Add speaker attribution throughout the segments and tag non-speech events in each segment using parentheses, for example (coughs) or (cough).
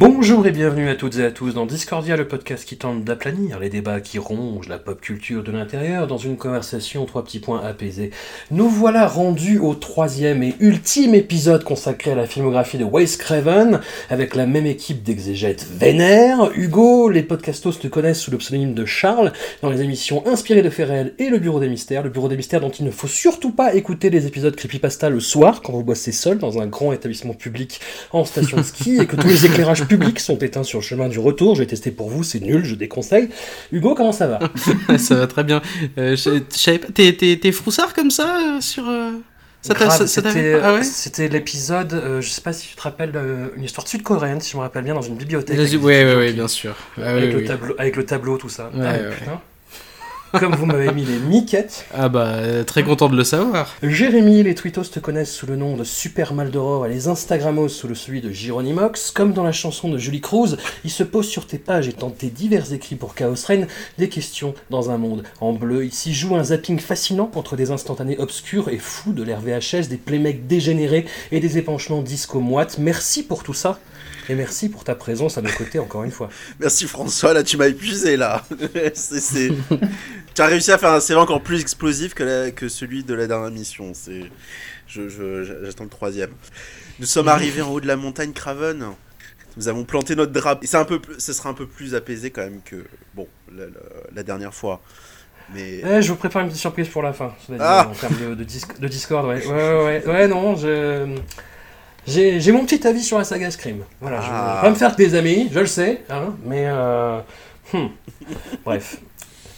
Speaker 1: Bonjour et bienvenue à toutes et à tous dans Discordia, le podcast qui tente d'aplanir les débats qui rongent la pop culture de l'intérieur dans une conversation trois petits points apaisés. Nous voilà rendus au troisième et ultime épisode consacré à la filmographie de Wes Craven, avec la même équipe d'exégètes vénères. Hugo, les podcastos te connaissent sous le pseudonyme de Charles, dans les émissions inspirées de Ferrel et le Bureau des Mystères, le Bureau des Mystères dont il ne faut surtout pas écouter les épisodes creepypasta le soir quand vous bossez seul dans un grand établissement public en station de ski et que tous les éclairages publics sont éteints sur le chemin du retour. Je vais tester pour vous, c'est nul, je déconseille. Hugo, comment ça va? (laughs)
Speaker 2: Ça va très bien. Euh, je, je savais pas, t'es, t'es, t'es froussard comme ça euh, sur. euh,
Speaker 1: C'était
Speaker 2: ah ouais?
Speaker 1: l'épisode, euh, je sais pas si tu te rappelles, euh, une histoire sud-coréenne, si je me rappelle bien, dans une bibliothèque.
Speaker 2: Ouais,
Speaker 1: avec
Speaker 2: ouais, bien sûr. Ah,
Speaker 1: avec, le
Speaker 2: oui.
Speaker 1: tableau, avec le tableau, tout ça.
Speaker 2: Ouais,
Speaker 1: Ah, putain. Comme vous m'avez mis les miquettes,
Speaker 2: Ah bah, euh, très content de le savoir.
Speaker 1: Jérémy, les twittos te connaissent sous le nom de Super Maldoror et les Instagramos sous le celui de Gironimox. Comme dans la chanson de Julie Cruz, il se pose sur tes pages et tente tes divers écrits pour Chaos Reign des questions dans un monde en bleu. Il s'y joue un zapping fascinant entre des instantanés obscurs et fous de l'ère VHS, des playmecs dégénérés et des épanchements disco moites. Merci pour tout ça. Et merci pour ta présence à nos côtés encore une fois. (laughs)
Speaker 3: Merci François, là tu m'as épuisé là. (laughs) C'est- c'est- (laughs) Tu as réussi à faire un CV encore plus explosif que, la- que celui de la dernière mission. C'est, je, je- j'attends le troisième. Nous sommes arrivés en haut de la montagne Craven. Nous avons planté notre drap. Et c'est un peu, plus- ce sera un peu plus apaisé quand même que bon la, la- la dernière fois. Mais
Speaker 1: Eh, je vous prépare une petite surprise pour la fin,
Speaker 3: Ah.
Speaker 1: en termes de, de, dis- de Discord. Ouais, ouais, ouais, ouais, ouais, non, je. J'ai mon petit avis sur la saga Scream. Voilà, je
Speaker 3: Ah.
Speaker 1: vais pas me faire que des amis, je le sais, hein, mais. Euh... hmm. (laughs) Bref.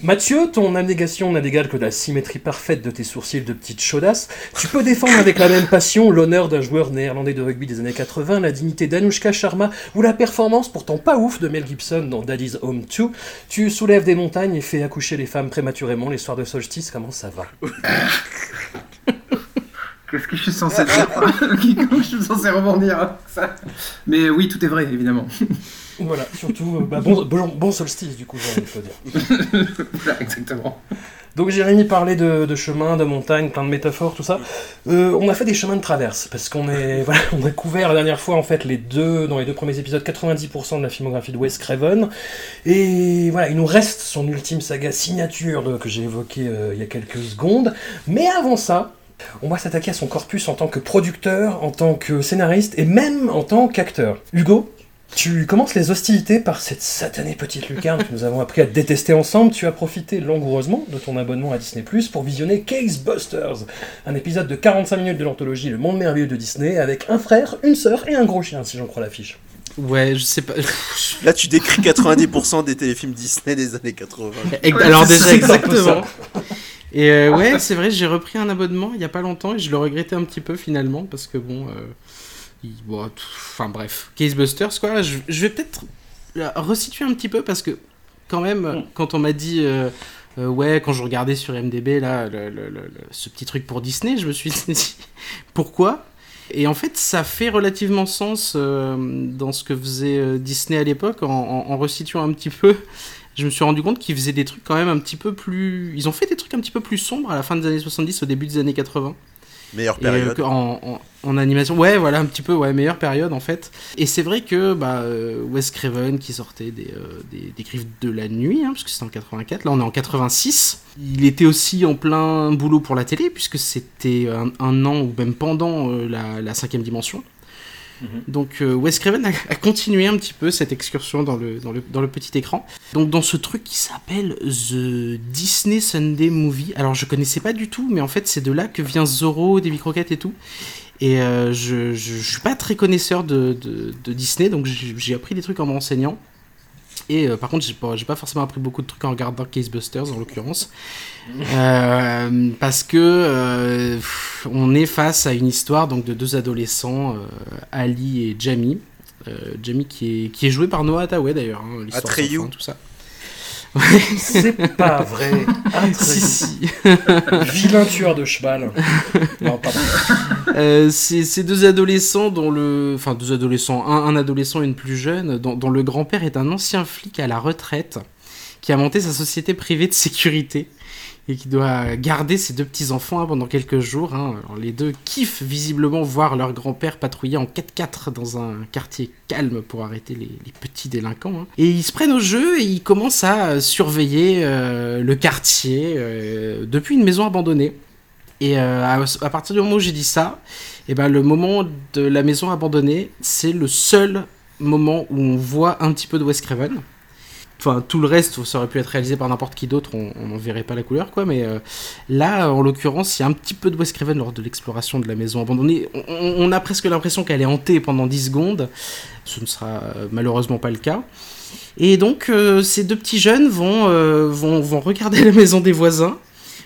Speaker 1: Mathieu, ton abnégation n'a d'égal que la symétrie parfaite de tes sourcils de petite chaudasse. Tu peux défendre avec la même passion l'honneur d'un joueur néerlandais de rugby des années 80, la dignité d'Anushka Sharma ou la performance pourtant pas ouf de Mel Gibson dans Daddy's Home 2. Tu soulèves des montagnes et fais accoucher les femmes prématurément les soirs de solstice. Comment ça va? (laughs)
Speaker 4: Qu'est-ce que je suis censé dire (laughs) Comment je suis censé rebondir ça Mais oui, tout est vrai, évidemment.
Speaker 1: Voilà, surtout euh, bah, bon, bon, bon solstice du coup, j'ai envie de te dire. (laughs)
Speaker 4: Voilà, exactement.
Speaker 1: Donc Jérémy parlait de, de chemins, de montagnes, plein de métaphores, tout ça. Euh, on a fait des chemins de traverse parce qu'on est, (laughs) voilà, on a couvert la dernière fois en fait les deux dans les deux premiers épisodes 90% de la filmographie de Wes Craven et voilà il nous reste son ultime saga signature de- que j'ai évoqué euh, il y a quelques secondes. Mais avant ça. On va s'attaquer à son corpus en tant que producteur, en tant que scénariste et même en tant qu'acteur. Hugo, tu commences les hostilités par cette satanée petite lucarne que nous avons appris à détester ensemble. Tu as profité langoureusement de ton abonnement à Disney Plus pour visionner Case Busters, un épisode de 45 minutes de l'anthologie Le Monde Merveilleux de Disney avec un frère, une sœur et un gros chien, si j'en crois l'affiche.
Speaker 2: Ouais, je sais pas.
Speaker 3: là tu décris 90% des téléfilms Disney des années 80.
Speaker 2: Ex-
Speaker 4: Ouais,
Speaker 2: Alors déjà exactement. Et euh, ouais, c'est vrai, j'ai repris un abonnement il y a pas longtemps et je le regrettais un petit peu finalement parce que bon, euh, il- bon, tout- enfin bref, Casebusters quoi. Je, je vais peut-être euh, resituer un petit peu parce que quand même, quand on m'a dit euh, euh, ouais, quand je regardais sur MDB là, le- le- le- le- ce petit truc pour Disney, je me suis (laughs) dit pourquoi? Et en fait, ça fait relativement sens euh, dans ce que faisait Disney à l'époque, en, en, en resituant un petit peu. Je me suis rendu compte qu'ils faisaient des trucs quand même un petit peu plus. Ils ont fait des trucs un petit peu plus sombres à la fin des années 70, au début des années 80.
Speaker 3: Meilleure
Speaker 2: Et, euh,
Speaker 3: période.
Speaker 2: en, en- en animation, ouais, voilà, un petit peu, ouais, meilleure période en fait. Et c'est vrai que bah, euh, Wes Craven qui sortait des, euh, des, des griffes de la nuit, hein, parce que c'était en 84, là on est en 86. Il était aussi en plein boulot pour la télé, puisque c'était un, un an ou même pendant euh, la, la cinquième dimension. Donc euh, Wes Craven a, continué un petit peu cette excursion dans le, dans, le, dans le petit écran. Donc dans ce truc qui s'appelle The Disney Sunday Movie. Alors je connaissais pas du tout, mais en fait c'est de là que vient Zorro, Davy Crockett et tout. Et euh, je, suis pas très connaisseur de, de, Disney, donc j'ai appris des trucs en me renseignant. Et euh, par contre, j'ai pas, pas forcément appris beaucoup de trucs en regardant Casebusters en l'occurrence. (laughs) Euh, parce que euh, pff, on est face à une histoire donc, de deux adolescents, Ali et Jamie. Jamie qui est, qui est joué par Noah Hathaway d'ailleurs. Hein,
Speaker 3: Atreyu.
Speaker 2: fin, tout ça.
Speaker 1: C'est pas vrai. (laughs)
Speaker 2: Si, si.
Speaker 1: Vilain tueur de cheval. Non, pardon.
Speaker 2: Euh, c'est c'est deux adolescents dont le. Enfin, deux adolescents, un, un adolescent et une plus jeune, dont, dont le grand-père est un ancien flic à la retraite qui a monté sa société privée de sécurité et qui doit garder ses deux petits-enfants hein, pendant quelques jours. hein. Les deux kiffent visiblement voir leur grand-père patrouiller en 4x4 dans un quartier calme pour arrêter les, petits délinquants. hein. Et ils se prennent au jeu et ils commencent à surveiller euh, le quartier euh, depuis une maison abandonnée. Et euh, à, partir du moment où j'ai dit ça, et ben le moment de la maison abandonnée, c'est le seul moment où on voit un petit peu de Wes Craven. Enfin, tout le reste, ça aurait pu être réalisé par n'importe qui d'autre, on n'en verrait pas la couleur, quoi. Mais euh, là, en l'occurrence, il y a un petit peu de Wes Craven lors de l'exploration de la maison abandonnée. On, a presque l'impression qu'elle est hantée pendant 10 secondes. Ce ne sera euh, malheureusement pas le cas. Et donc, euh, ces deux petits jeunes vont, vont regarder (laughs) la maison des voisins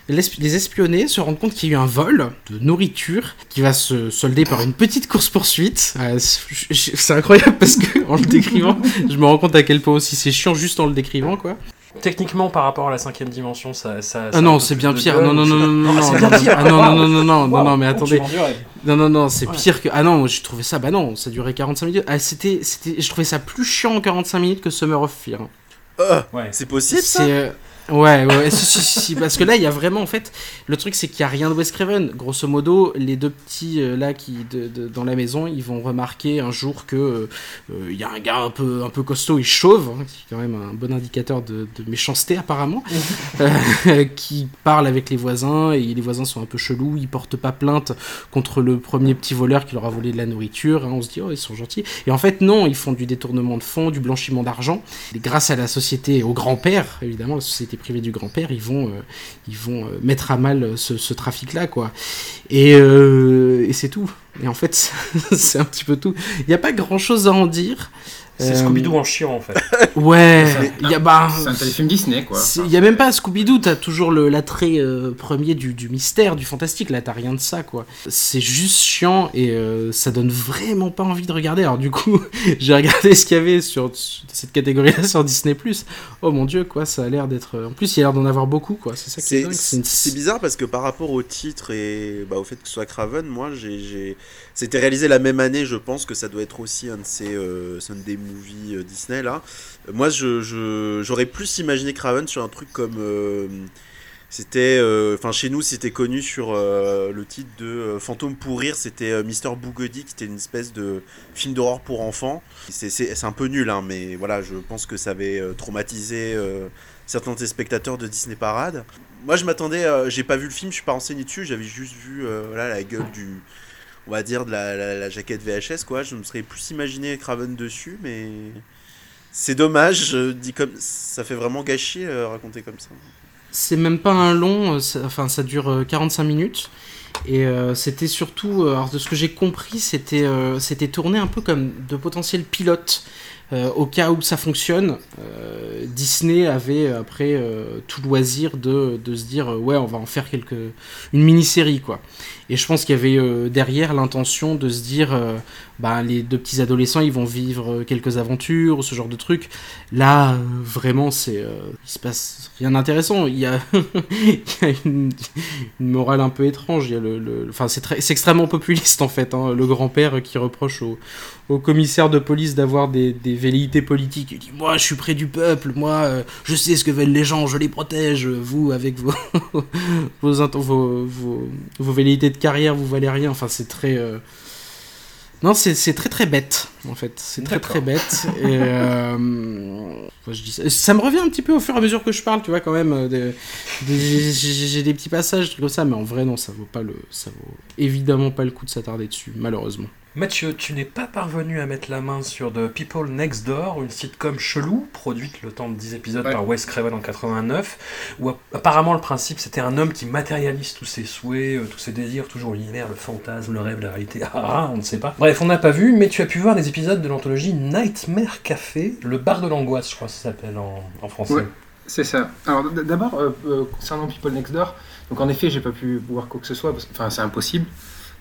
Speaker 2: les espionner, se rendre compte qu'il y a eu un vol de nourriture qui va se solder par une petite course-poursuite. Euh, c'est incroyable parce que en le décrivant, je me rends compte à quel point aussi c'est chiant juste en le décrivant, quoi.
Speaker 1: Techniquement, par rapport à la cinquième dimension, ça. ça, ça
Speaker 2: Ah
Speaker 1: a un
Speaker 2: non, c'est bien (laughs) pire. Non, non, non, non, non,
Speaker 1: Ah,
Speaker 2: non, non, ah non, non, non, non, non, non, non, mais attendez. Non, non, non, c'est
Speaker 1: Ouais.
Speaker 2: pire que. Ah non, j'ai trouvé ça. Bah non, ça durait 45 minutes. Ah, c'était, c'était, je trouvais ça plus chiant en 45 minutes que Summer of Fear.
Speaker 3: Euh,
Speaker 1: Ouais.
Speaker 3: c'est possible ça?
Speaker 2: Euh, Ouais, ouais, si, si, parce que là, il y a vraiment, en fait, le truc, c'est qu'il n'y a rien de Wes Craven. Grosso modo, les deux petits, euh, là, qui, de, de- dans la maison, ils vont remarquer un jour que euh, euh, il y a un gars un peu, un peu costaud et chauve, hein, qui est quand même un bon indicateur de, de méchanceté, apparemment, (laughs) euh, qui parle avec les voisins, et les voisins sont un peu chelous, ils portent pas plainte contre le premier petit voleur qui leur a volé de la nourriture, hein, on se dit, oh, ils sont gentils. Et en fait, non, ils font du détournement de fonds, du blanchiment d'argent, grâce à la société, au grand-père, évidemment, la société privée du grand-père, ils vont, euh, ils vont euh, mettre à mal ce, ce trafic-là, quoi. Et, euh, et c'est tout. Et en fait, (laughs) c'est un petit peu tout. Il n'y a pas grand-chose à en dire.
Speaker 1: C'est
Speaker 2: Euh,
Speaker 1: Scooby-Doo en chiant, en fait. (laughs)
Speaker 2: Ouais, il y a bah,
Speaker 4: C'est un téléfilm Disney, quoi.
Speaker 2: Il y a même pas Scooby-Doo, t'as toujours l'attrait euh, premier du, du mystère, du fantastique, là t'as rien de ça quoi. C'est juste chiant et euh, ça donne vraiment pas envie de regarder. Alors du coup, (laughs) j'ai regardé ce qu'il y avait sur, cette catégorie-là sur Disney+. Oh mon dieu quoi, ça a l'air d'être... En plus il y a l'air d'en avoir beaucoup quoi, c'est ça qui est
Speaker 3: C'est
Speaker 2: dingue. c'est une-
Speaker 3: c'est bizarre parce que par rapport au titre et bah, au fait que ce soit Craven, moi j'ai. C'était réalisé la même année, je pense que ça doit être aussi un de ces euh, Sunday Movie euh, Disney là. Euh, Moi je- je- j'aurais plus imaginé Craven sur un truc comme. c'était. Enfin chez nous c'était connu sur le titre de Fantôme pour rire, c'était Mister Boogedy qui était une espèce de film d'horreur pour enfants. C'est- un peu nul, hein, mais voilà, je pense que ça avait traumatisé. certains des de Disney Parade. Moi, je m'attendais, j'ai pas vu le film, je suis pas renseigné dessus, j'avais juste vu la gueule du, on va dire, de la, la- jaquette VHS, quoi. Je me serais plus imaginé Craven dessus, mais c'est dommage, comme, ça fait vraiment gâcher euh, raconter comme ça.
Speaker 2: C'est même pas un long, euh, ça- enfin ça dure euh, 45 minutes. Et euh, c'était surtout, euh, de ce que j'ai compris, c'était euh, c'était tourné un peu comme de potentiels pilotes. Euh, au cas où ça fonctionne, euh, Disney avait après euh, tout loisir de, de se dire euh, ouais on va en faire quelque une mini-série quoi. Et je pense qu'il y avait euh, derrière l'intention de se dire euh, bah, les deux petits adolescents ils vont vivre euh, quelques aventures ce genre de trucs. Là euh, vraiment c'est il se passe rien d'intéressant. Il y a, (laughs) une, morale un peu étrange. Il y a le, enfin c'est extrêmement populiste en fait. hein. Le grand père qui reproche au, au commissaire de police d'avoir des, velléités politiques. Il dit Moi, je suis près du peuple, moi, je sais ce que veulent les gens, je les protège. Vous, avec vos, (laughs) vos, vos, vos, vos velléités de carrière, vous valez rien. Enfin, c'est très. euh, Non, c'est c'est très très bête, en fait. C'est très très bête. Et, euh, moi, je dis ça. ça me revient un petit peu au fur et à mesure que je parle, tu vois, quand même. euh, des- des- J'ai des petits passages, des trucs comme ça, mais en vrai, non, ça vaut pas le. Ça vaut évidemment pas le coup de s'attarder dessus, malheureusement.
Speaker 1: Mathieu, tu n'es pas parvenu à mettre la main sur The People Next Door, une sitcom chelou, produite le temps de 10 épisodes
Speaker 4: Ouais.
Speaker 1: par Wes Craven en 89, où app- apparemment le principe c'était un homme qui matérialise tous ses souhaits, euh, tous ses désirs, toujours l'univers, le fantasme, le rêve, la réalité, ah, ah, on ne sait pas. Bref, on n'a pas vu, mais tu as pu voir des épisodes de l'anthologie Nightmare Café, le bar de l'angoisse, je crois que ça s'appelle en, en français.
Speaker 4: Ouais. C'est ça. Alors d'abord, euh, euh, concernant People Next Door, donc en effet, j'ai pas pu voir quoi que ce soit, parce que enfin, c'est impossible.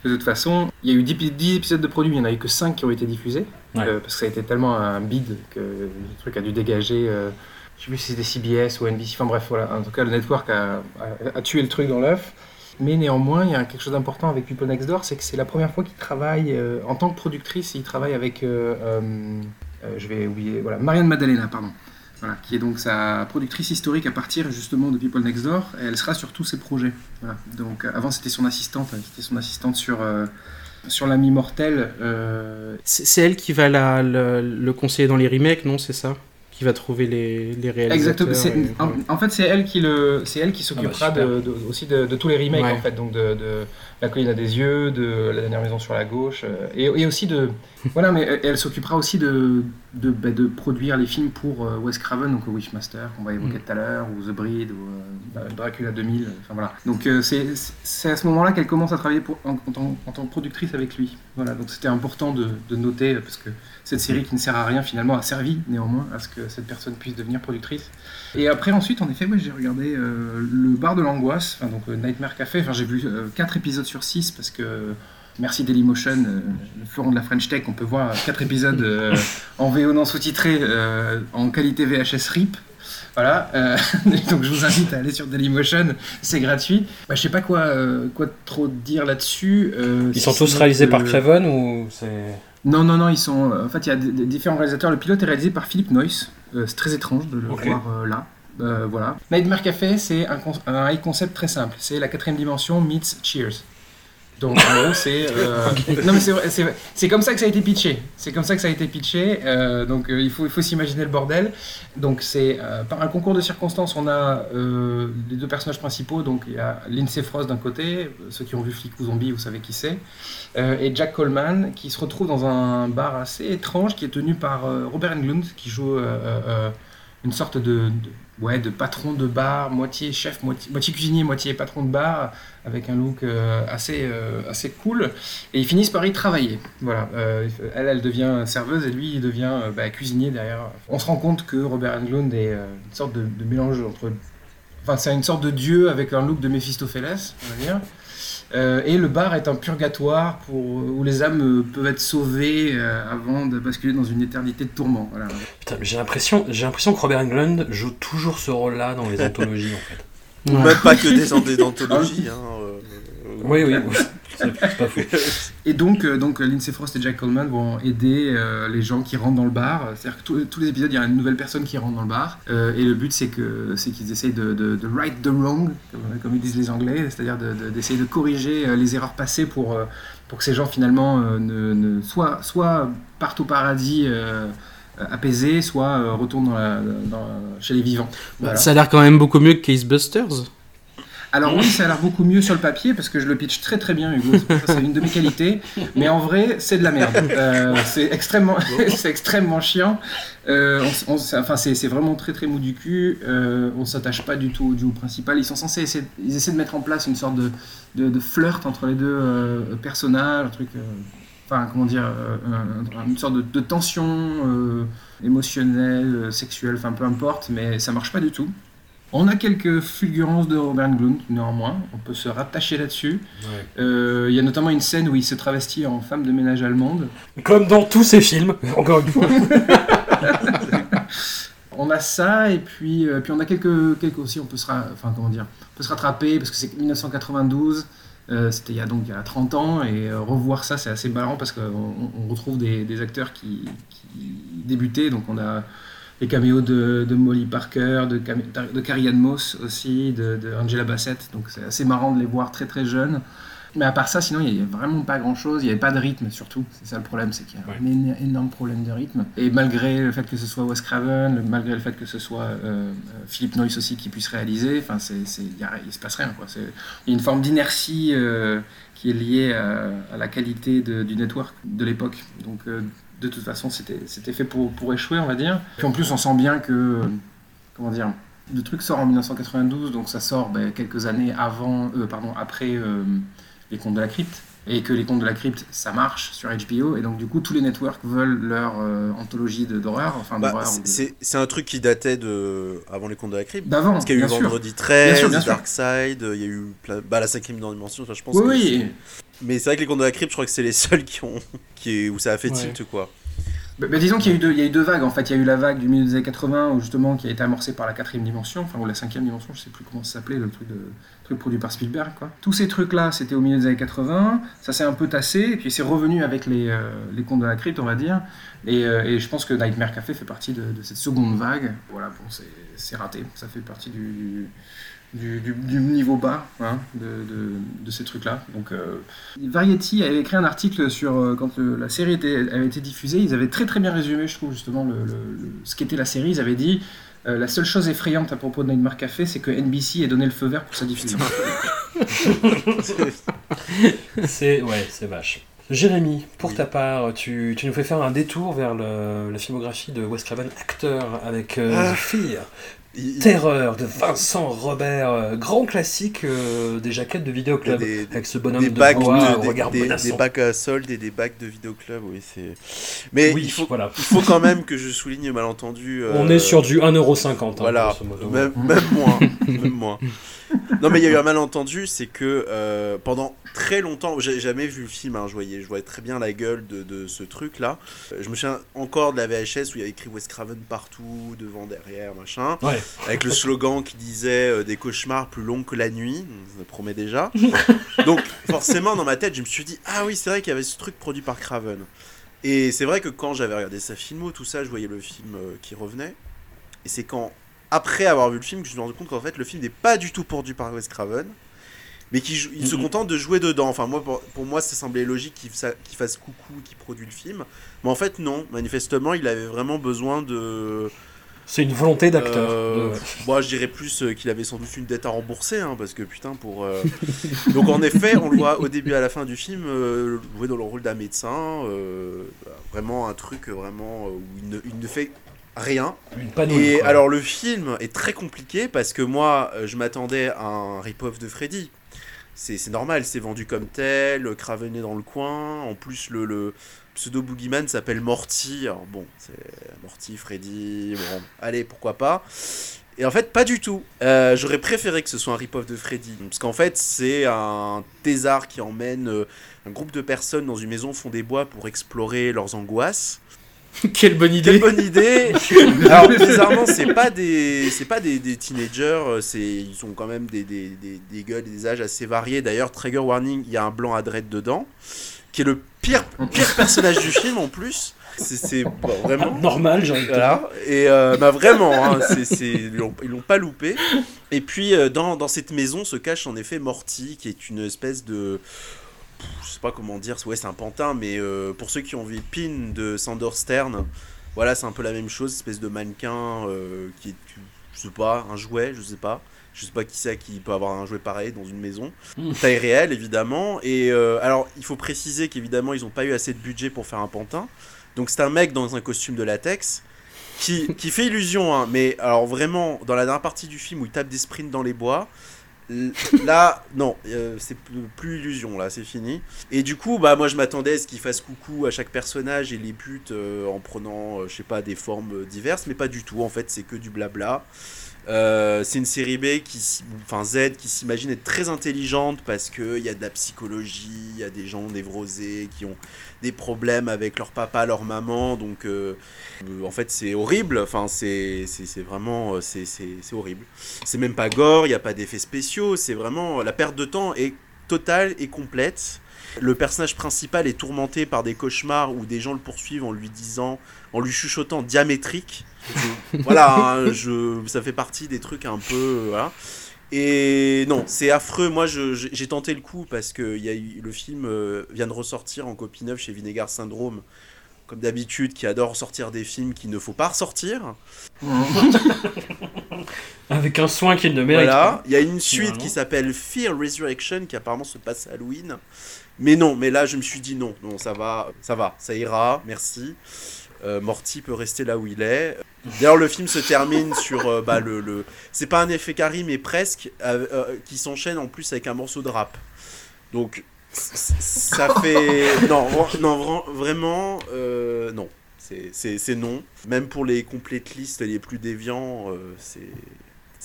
Speaker 4: De toute façon, il y a eu 10, 10 épisodes de produits, il n'y en a eu que 5 qui ont été diffusés,
Speaker 1: Ouais.
Speaker 4: euh, parce que ça a été tellement un bid que le truc a dû dégager. euh, je sais plus si c'était CBS ou NBC, enfin bref, voilà. En tout cas, le network a, a- a tué le truc dans l'œuf. Mais néanmoins, il y a quelque chose d'important avec People Next Door, c'est que c'est la première fois qu'il travaille euh, en tant que productrice. Il travaille avec, euh, euh, je vais oublier, voilà, Marianne Maddalena, pardon. Voilà, qui est donc sa productrice historique à partir justement de People Next Door. Et elle sera sur tous ses projets. Voilà. Donc euh, avant c'était son assistante, hein, c'était son assistante sur euh, sur l'ami mortel. euh,
Speaker 2: C'est elle qui va la, le, le conseiller dans les remakes, non C'est ça? Qui va trouver les, les réalisateurs
Speaker 4: Exactement.
Speaker 2: et-
Speaker 4: En, en fait, c'est elle qui le, c'est elle qui s'occupera
Speaker 1: Ah bah, super.
Speaker 4: de, de- aussi de, de tous les remakes
Speaker 2: Ouais.
Speaker 4: en fait, donc de, de La colline à des yeux, de La dernière maison sur la gauche, euh, et, et aussi de, (laughs) voilà, mais elle, elle s'occupera aussi de de, bah, de produire les films pour euh, Wes Craven, donc Wishmaster qu'on va évoquer
Speaker 2: Mm.
Speaker 4: tout à l'heure, ou The Breed, ou euh, Dracula 2000, enfin voilà. Donc c'est c'est à ce moment-là qu'elle commence à travailler pour, en, en tant, en tant que productrice avec lui. Voilà, donc c'était important de, de noter parce que cette série qui ne sert à rien finalement a servi néanmoins à ce que cette personne puisse devenir productrice. Et après ensuite en effet moi j'ai regardé euh, le bar de l'angoisse, enfin donc euh, Nightmare Café, enfin j'ai vu 4 épisodes sur 6 parce que merci Dailymotion, euh, le fleuron de la French Tech, on peut voir 4 épisodes euh, en VO non sous-titré euh, en qualité VHS RIP. Voilà, euh, (laughs) donc je vous invite à aller sur Dailymotion, c'est gratuit. Bah, je sais pas quoi, euh, quoi trop dire là-dessus. euh,
Speaker 1: Ils sont tous réalisés
Speaker 4: que-
Speaker 1: par Craven ou c'est.
Speaker 4: Non, non, non, ils sont. En fait, il y a différents réalisateurs. Le pilote est réalisé par Philippe Noyce. Euh, c'est très étrange de le voir euh, là. Euh, voilà. Nightmare Café, c'est un, con- un concept très simple. C'est la quatrième dimension meets Cheers. Donc en gros, c'est. euh, Non, mais c'est comme ça que ça a été pitché. C'est comme ça que ça a été pitché. euh, donc euh, il faut, il faut s'imaginer le bordel. Donc c'est par un concours de circonstances, on a les deux personnages principaux. Donc il y a Lindsay Frost d'un côté, ceux qui ont vu Flic ou Zombie, vous savez qui c'est, et Jack Coleman qui se retrouve dans un bar assez étrange qui est tenu par Robert Englund qui joue une sorte de, de- ouais, de patron de bar, moitié chef, moitié, cuisinier, moitié patron de bar, avec un look euh, assez, euh, assez cool. Et ils finissent par y travailler. Voilà. Euh, elle, elle devient serveuse et lui, il devient bah, cuisinier derrière. On se rend compte que Robert Englund est une sorte de, de mélange entre. Enfin, c'est une sorte de dieu avec un look de Méphistophélès, on va dire. Euh, et le bar est un purgatoire pour, où les âmes euh, peuvent être sauvées euh, avant de basculer dans une éternité de tourment. Voilà.
Speaker 1: Putain, mais j'ai l'impression, j'ai l'impression que Robert Englund joue toujours ce rôle-là dans les (laughs) anthologies en fait.
Speaker 3: Même pas que des, des anthologies. Hein, euh,
Speaker 1: Oui, oui, oui. C'est c'est pas fou.
Speaker 4: Et donc, euh, donc Lindsay Frost et Jack Coleman vont aider euh, les gens qui rentrent dans le bar. C'est-à-dire que tous- tous les épisodes, il y a une nouvelle personne qui rentre dans le bar. Euh, et le but, c'est que c'est qu'ils essayent de, de, de right the wrong, comme, comme ils disent les Anglais, c'est-à-dire de- de- d'essayer de, corriger euh, les erreurs passées pour, euh, pour que ces gens finalement euh, ne, ne- soit, soit partent au paradis. euh, apaisés, soit euh, retournent dans la- dans- chez les vivants. Voilà.
Speaker 2: Ça a l'air quand même beaucoup mieux que Casebusters.
Speaker 4: Alors oui, ça a l'air beaucoup mieux sur le papier parce que je le pitch très très bien, Hugo. (laughs) C'est une de mes qualités. Mais en vrai, c'est de la merde. (laughs) Euh, c'est extrêmement, (laughs) c'est extrêmement chiant. Euh, on, enfin, c'est c'est vraiment très très mou du cul. Euh, on s'attache pas du tout au duo principal. Ils sont censés essayer, ils essaient de mettre en place une sorte de, de, de flirt entre les deux euh, personnages, un truc. Enfin, comment dire, un- une sorte de, de tension émotionnelle, sexuelle, enfin peu importe, mais ça marche pas du tout. On a quelques fulgurances de Robert Englund, néanmoins, on peut se rattacher là-dessus. Euh, Il y a notamment une scène où il se travestit en femme de ménage allemande.
Speaker 1: Comme dans tous ces films, (laughs) encore une fois. (laughs)
Speaker 4: On a ça, et puis, euh, puis on a quelques, quelques aussi, on peut se, enfin, comment dire, on peut se rattraper, parce que c'est 1992, euh, c'était il y a donc il y a 30 ans, et euh, revoir ça, c'est assez marrant, parce qu'on on retrouve des, des acteurs qui, qui débutaient, donc on a les caméos de, de Molly Parker, de, de Carrie Moss aussi, de, de Angela Bassett, donc c'est assez marrant de les voir très très jeunes. Mais à part ça, sinon, il n'y a vraiment pas grand-chose. Il n'y avait pas de rythme, surtout. C'est ça le problème, c'est qu'il y a un éno- énorme problème de rythme. Et malgré le fait que ce soit Wes Craven, malgré le fait que ce soit euh, euh, Philippe Noyce aussi qui puisse réaliser, enfin, il il se passe rien. Il y a une forme d'inertie euh, qui est liée à, à la qualité de- du network de l'époque. Donc, euh, de toute façon, c'était, fait pour, échouer, on va dire. Puis en plus, on sent bien que, comment dire, le truc sort en 1992, donc ça sort ben, quelques années avant, euh, pardon, après euh, les Contes de la Crypte. Et que les Contes de la Crypte, ça marche sur HBO. Et donc, du coup, tous les networks veulent leur euh, anthologie de- d'horreur. Enfin,
Speaker 3: Bah, c'est-
Speaker 4: de-
Speaker 3: un truc qui datait de avant les contes de la crypte.
Speaker 4: D'avant,
Speaker 3: Parce qu'il y a eu. Vendredi 13,
Speaker 4: Bien sûr, bien sûr.
Speaker 3: Dark Side, il y a eu plein- bah, la cinquième dimension, enfin, je pense.
Speaker 4: Oui,
Speaker 3: que Mais c'est vrai que les contes de la crypte, je crois que c'est les (laughs) seuls qui ont, qui où ça a fait
Speaker 1: Ouais.
Speaker 3: tilt quoi.
Speaker 4: Bah, bah, disons qu'il y, a eu deux- il y a eu deux vagues en fait. Il y a eu la vague du milieu des années 80 où justement qui a été amorcée par la quatrième dimension, enfin ou la cinquième dimension, je sais plus comment ça s'appelait, le truc, de, truc produit par Spielberg. Quoi. Tous ces trucs-là, c'était au milieu des années 80. Ça s'est un peu tassé puis c'est revenu avec les, euh, les contes de la crypte, on va dire. Et, euh, et je pense que Nightmare Café fait partie de, cette seconde vague. Voilà, bon, c'est- raté. Ça fait partie du, du, niveau bas hein, de, de, ces trucs-là. Donc, euh, Variety avait écrit un article sur euh, quand la série était, avait été diffusée. Ils avaient très très bien résumé, je trouve, justement, le- ce qu'était la série. Ils avaient dit euh, la seule chose effrayante à propos de Nightmare Café, c'est que NBC ait donné le feu vert pour sa diffusion. (laughs)
Speaker 1: C'est ouais, c'est vache. Jérémy, pour ta part, tu, tu nous fais faire un détour vers le- la filmographie de Wes Craven, acteur, avec euh,
Speaker 3: Ah.
Speaker 1: The Fear,
Speaker 3: Il-
Speaker 1: Terreur de Vincent Robert, euh, grand classique euh, des jaquettes de vidéoclub,
Speaker 3: Des-
Speaker 1: avec ce bonhomme
Speaker 3: des
Speaker 1: de
Speaker 3: bacs
Speaker 1: bois
Speaker 3: de,
Speaker 1: regard
Speaker 3: des, des bacs à solde et des bacs de vidéoclub, oui, c'est. Mais
Speaker 1: oui,
Speaker 3: il, faut,
Speaker 1: voilà.
Speaker 3: il faut quand même que je souligne, malentendu. euh, (laughs)
Speaker 1: On est sur du 1,50€. hein,
Speaker 3: Voilà,
Speaker 1: modo.
Speaker 3: même, même moins, même moins. (laughs) Non mais il y a eu un malentendu, c'est que euh, pendant très longtemps, j'ai jamais vu le film, hein, je, voyais, je voyais très bien la gueule de, de ce truc là. Je me souviens encore de la VHS où il y avait écrit Wes Craven partout, devant, derrière, machin.
Speaker 1: Ouais.
Speaker 3: Avec le slogan qui disait euh, des cauchemars plus longs que la nuit, ça promet déjà. (laughs) Donc forcément dans ma tête je me suis dit, ah oui c'est vrai qu'il y avait ce truc produit par Craven. Et c'est vrai que quand j'avais regardé sa filmo, tout ça, je voyais le film euh, qui revenait. Et c'est quand, après avoir vu le film, que je me suis rendu compte qu'en fait, le film n'est pas du tout produit par Wes Craven, mais qu'il jou- il se contente de jouer dedans. Enfin, moi, pour, pour moi, ça semblait logique qu'il qu'il fasse coucou, qu'il produit le film. Mais en fait, non. Manifestement, il avait vraiment besoin de.
Speaker 1: C'est une volonté d'acteur.
Speaker 3: Euh,
Speaker 1: de- (laughs)
Speaker 3: Moi, je dirais plus euh, qu'il avait sans doute une dette à rembourser, hein, parce que putain, pour. euh, Donc, en effet, on le voit au début et à la fin du film euh, jouer dans le rôle d'un médecin. euh, vraiment un truc euh, vraiment euh, où il ne, il ne fait rien.
Speaker 1: Une panouille.
Speaker 3: Et
Speaker 1: quoi.
Speaker 3: alors, le film est très compliqué parce que moi, euh, je m'attendais à un rip-off de Freddy. C'est normal, c'est vendu comme tel, Craven est dans le coin. En plus, le, le pseudo boogeyman s'appelle Morty. Alors bon, c'est Morty, Freddy, bon, allez, pourquoi pas. Et en fait, pas du tout. Euh, J'aurais préféré que ce soit un rip-off de Freddy. Parce qu'en fait, c'est un thésard qui emmène euh, un groupe de personnes dans une maison fond des bois pour explorer leurs angoisses. (laughs)
Speaker 2: Quelle bonne idée
Speaker 3: Quelle bonne idée (laughs) Alors bizarrement, c'est pas des c'est pas des, des teenagers, euh, c'est ils ont quand même des, des, des, des gueules et des âges assez variés. D'ailleurs, Trigger Warning, il y a un blanc à dread dedans, qui est le pire pire personnage du film en plus. C'est c'est bon, vraiment
Speaker 1: Normal, j'ai envie
Speaker 3: voilà. Et euh, bah vraiment, hein, c'est, c'est- ils l'ont ils l'ont pas loupé. Et puis euh, dans, dans cette maison se cache en effet Morty, qui est une espèce de, je sais pas comment dire, ouais c'est un pantin, mais euh, pour ceux qui ont vu Pin de Sander Stern, voilà c'est un peu la même chose, espèce de mannequin euh, qui est, je sais pas, un jouet, je sais pas. Je sais pas qui c'est qui peut avoir un jouet pareil dans une maison.
Speaker 1: Mm.
Speaker 3: Taille réelle, évidemment. Et euh, alors, il faut préciser qu'évidemment, ils n'ont pas eu assez de budget pour faire un pantin. Donc, c'est un mec dans un costume de latex qui, qui fait illusion. hein. Mais alors, vraiment, dans la dernière partie du film où il tape des sprints dans les bois, là, non, euh, c'est plus, illusion, là, c'est fini. Et du coup, bah, moi, je m'attendais à ce qu'il fasse coucou à chaque personnage et les bute euh, en prenant, euh, je sais pas, des formes euh, diverses, mais pas du tout. En fait, c'est que du blabla. Euh, c'est une série B qui, enfin Z, qui s'imagine être très intelligente parce que il y a de la psychologie, il y a des gens névrosés qui ont des problèmes avec leur papa, leur maman, donc euh, en fait c'est horrible. Enfin c'est vraiment euh, c'est horrible. C'est même pas gore, il y a pas d'effets spéciaux, c'est vraiment la perte de temps est totale et complète. Le personnage principal est tourmenté par des cauchemars où des gens le poursuivent en lui disant, en lui chuchotant diamétrique. (laughs) Voilà, hein, je, ça fait partie des trucs un peu. euh, voilà. Et non, c'est affreux. Moi, j'ai tenté le coup parce que il y a eu, le film euh, vient de ressortir en copie neuve chez Vinegar Syndrome, comme d'habitude, qui adore sortir des films qu'il ne faut pas ressortir. (laughs)
Speaker 1: Avec un soin qu'il ne mérite
Speaker 3: Voilà. Il y a une suite
Speaker 1: Finalement.
Speaker 3: qui s'appelle Fear Resurrection, qui apparemment se passe à Halloween. Mais non, mais là, je me suis dit non, non, ça va, ça va, ça ira, merci. Euh, Morty peut rester là où il est. D'ailleurs, le film se termine sur euh, bah, le, le... C'est pas un effet carré, mais presque, euh, qui s'enchaîne en plus avec un morceau de rap. Donc, ça fait... Non, non vra- vraiment, non. C'est- non. Même pour les complete listes les plus déviants, c'est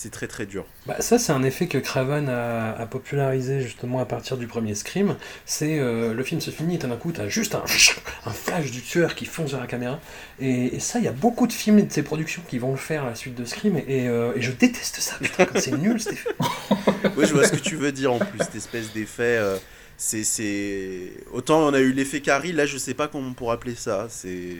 Speaker 3: c'est très très dur.
Speaker 1: Bah, ça, c'est un effet que Craven a, a popularisé justement à partir du premier Scream. C'est euh, le film se finit et tout d'un coup, t'as juste un, (laughs) un flash du tueur qui fonce vers la caméra. Et, et ça, il y a beaucoup de films et de ces productions qui vont le faire à la suite de Scream. Et, euh, et je déteste ça, putain, comme c'est nul cet effet. (laughs)
Speaker 3: Oui, je vois ce que tu veux dire en plus, cette espèce d'effet. euh, c'est, c'est... Autant on a eu l'effet Carrie, là je sais pas comment on pourrait appeler ça. C'est...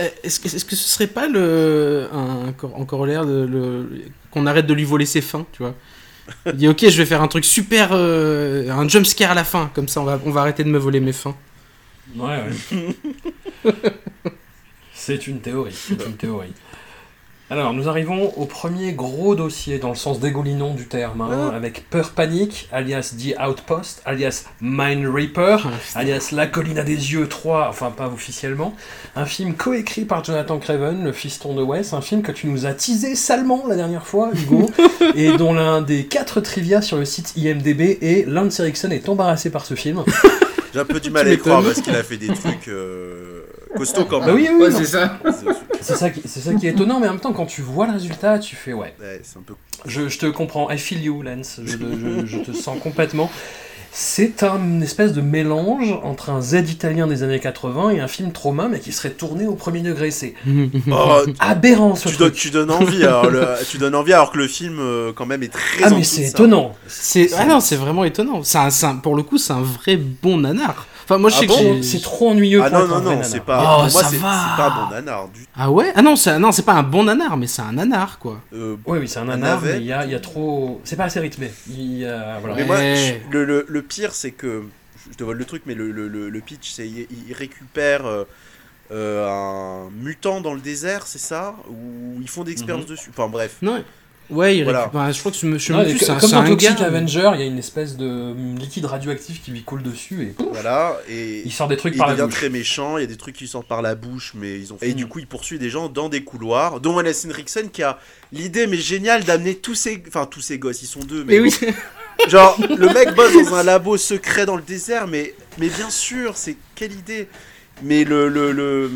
Speaker 2: Euh, Est-ce que, est-ce que ce serait pas le, un, en corollaire de, le, qu'on arrête de lui voler ses fins, tu vois? Il dit ok, je vais faire un truc super, euh, un jump scare à la fin, comme ça on va, on va arrêter de me voler mes fins.
Speaker 1: Ouais, ouais. (laughs) c'est une théorie. C'est une théorie. Alors, nous arrivons au premier gros dossier dans le sens dégoulinant du terme, hein, avec Peur Panique, alias The Outpost, alias Mind Reaper, alias La Colline à des yeux 3, enfin pas officiellement, un film coécrit par Jonathan Craven, le fiston de Wes, un film que tu nous as teasé salement la dernière fois, Hugo, (laughs) et dont l'un des quatre trivia sur le site IMDB est Lance Erickson est embarrassé par ce film. (laughs)
Speaker 3: J'ai un peu du mal à y croire parce qu'il a fait des trucs euh, costauds quand
Speaker 1: Bah
Speaker 3: même.
Speaker 1: oui, oui,
Speaker 4: Ouais,
Speaker 1: non.
Speaker 4: c'est ça.
Speaker 1: C'est ça, qui, c'est ça qui est étonnant, mais en même temps, quand tu vois le résultat, tu fais ouais.
Speaker 3: Ouais, c'est un peu...
Speaker 1: Je, je te comprends, I feel you, Lance. Je, je- je te sens complètement. C'est un espèce de mélange entre un Z italien des années 80 et un film trauma, mais qui serait tourné au premier degré. C'est
Speaker 3: Oh,
Speaker 1: aberrant ce
Speaker 3: tu, tu donnes envie, alors, le- tu donnes envie alors que le film euh, quand même est très
Speaker 1: Ah, mais c'est
Speaker 3: ça.
Speaker 1: étonnant.
Speaker 2: C'est, ah non, c'est vraiment étonnant. C'est un, c'est un- pour le coup, c'est un vrai bon nanar. Enfin, moi je
Speaker 3: Ah
Speaker 2: sais
Speaker 3: bon
Speaker 2: que
Speaker 1: C'est trop ennuyeux
Speaker 3: Ah
Speaker 1: pour
Speaker 3: non, non, non, c'est pas...
Speaker 2: Oh,
Speaker 3: pour moi,
Speaker 2: ça
Speaker 3: c'est,
Speaker 2: va.
Speaker 3: c'est pas un bon nanar du
Speaker 2: Ah ouais? Ah non, c'est, non, c'est pas un bon nanar, mais c'est un nanar quoi.
Speaker 3: euh,
Speaker 1: Oui, oui, c'est un nanar, mais il y a, il y a trop. C'est pas assez rythmé. Il y a- voilà.
Speaker 3: Mais moi, je- le, le- le pire, c'est que. Je te vole le truc, mais le, le- le- le pitch, c'est il, récupère euh, euh, un mutant dans le désert, c'est ça? Ou ils font des expériences dessus? Enfin bref.
Speaker 2: Non. Ouais, il
Speaker 3: Voilà.
Speaker 2: récupère- je crois que je me je
Speaker 1: Non, que-
Speaker 2: c'est un,
Speaker 1: comme dans
Speaker 2: un
Speaker 1: Toxic
Speaker 2: gars.
Speaker 1: Avenger, il y a une espèce de liquide radioactif qui lui coule dessus et pouf,
Speaker 3: Voilà. Et
Speaker 1: il sort des trucs
Speaker 3: il
Speaker 1: par la
Speaker 3: devient
Speaker 1: bouche.
Speaker 3: très méchant, il y a des trucs qui sortent par la bouche, mais ils ont. Et
Speaker 1: Mm.
Speaker 3: du coup, il poursuit des gens dans des couloirs, dont Wallace Henriksen qui a l'idée, mais géniale, d'amener tous ces. Enfin, tous ces gosses, ils sont deux, mais.
Speaker 2: Mais oui. (laughs)
Speaker 3: Genre, le mec bosse dans un (laughs) labo secret dans le désert, mais, mais bien sûr, c'est quelle idée Mais le. le, le...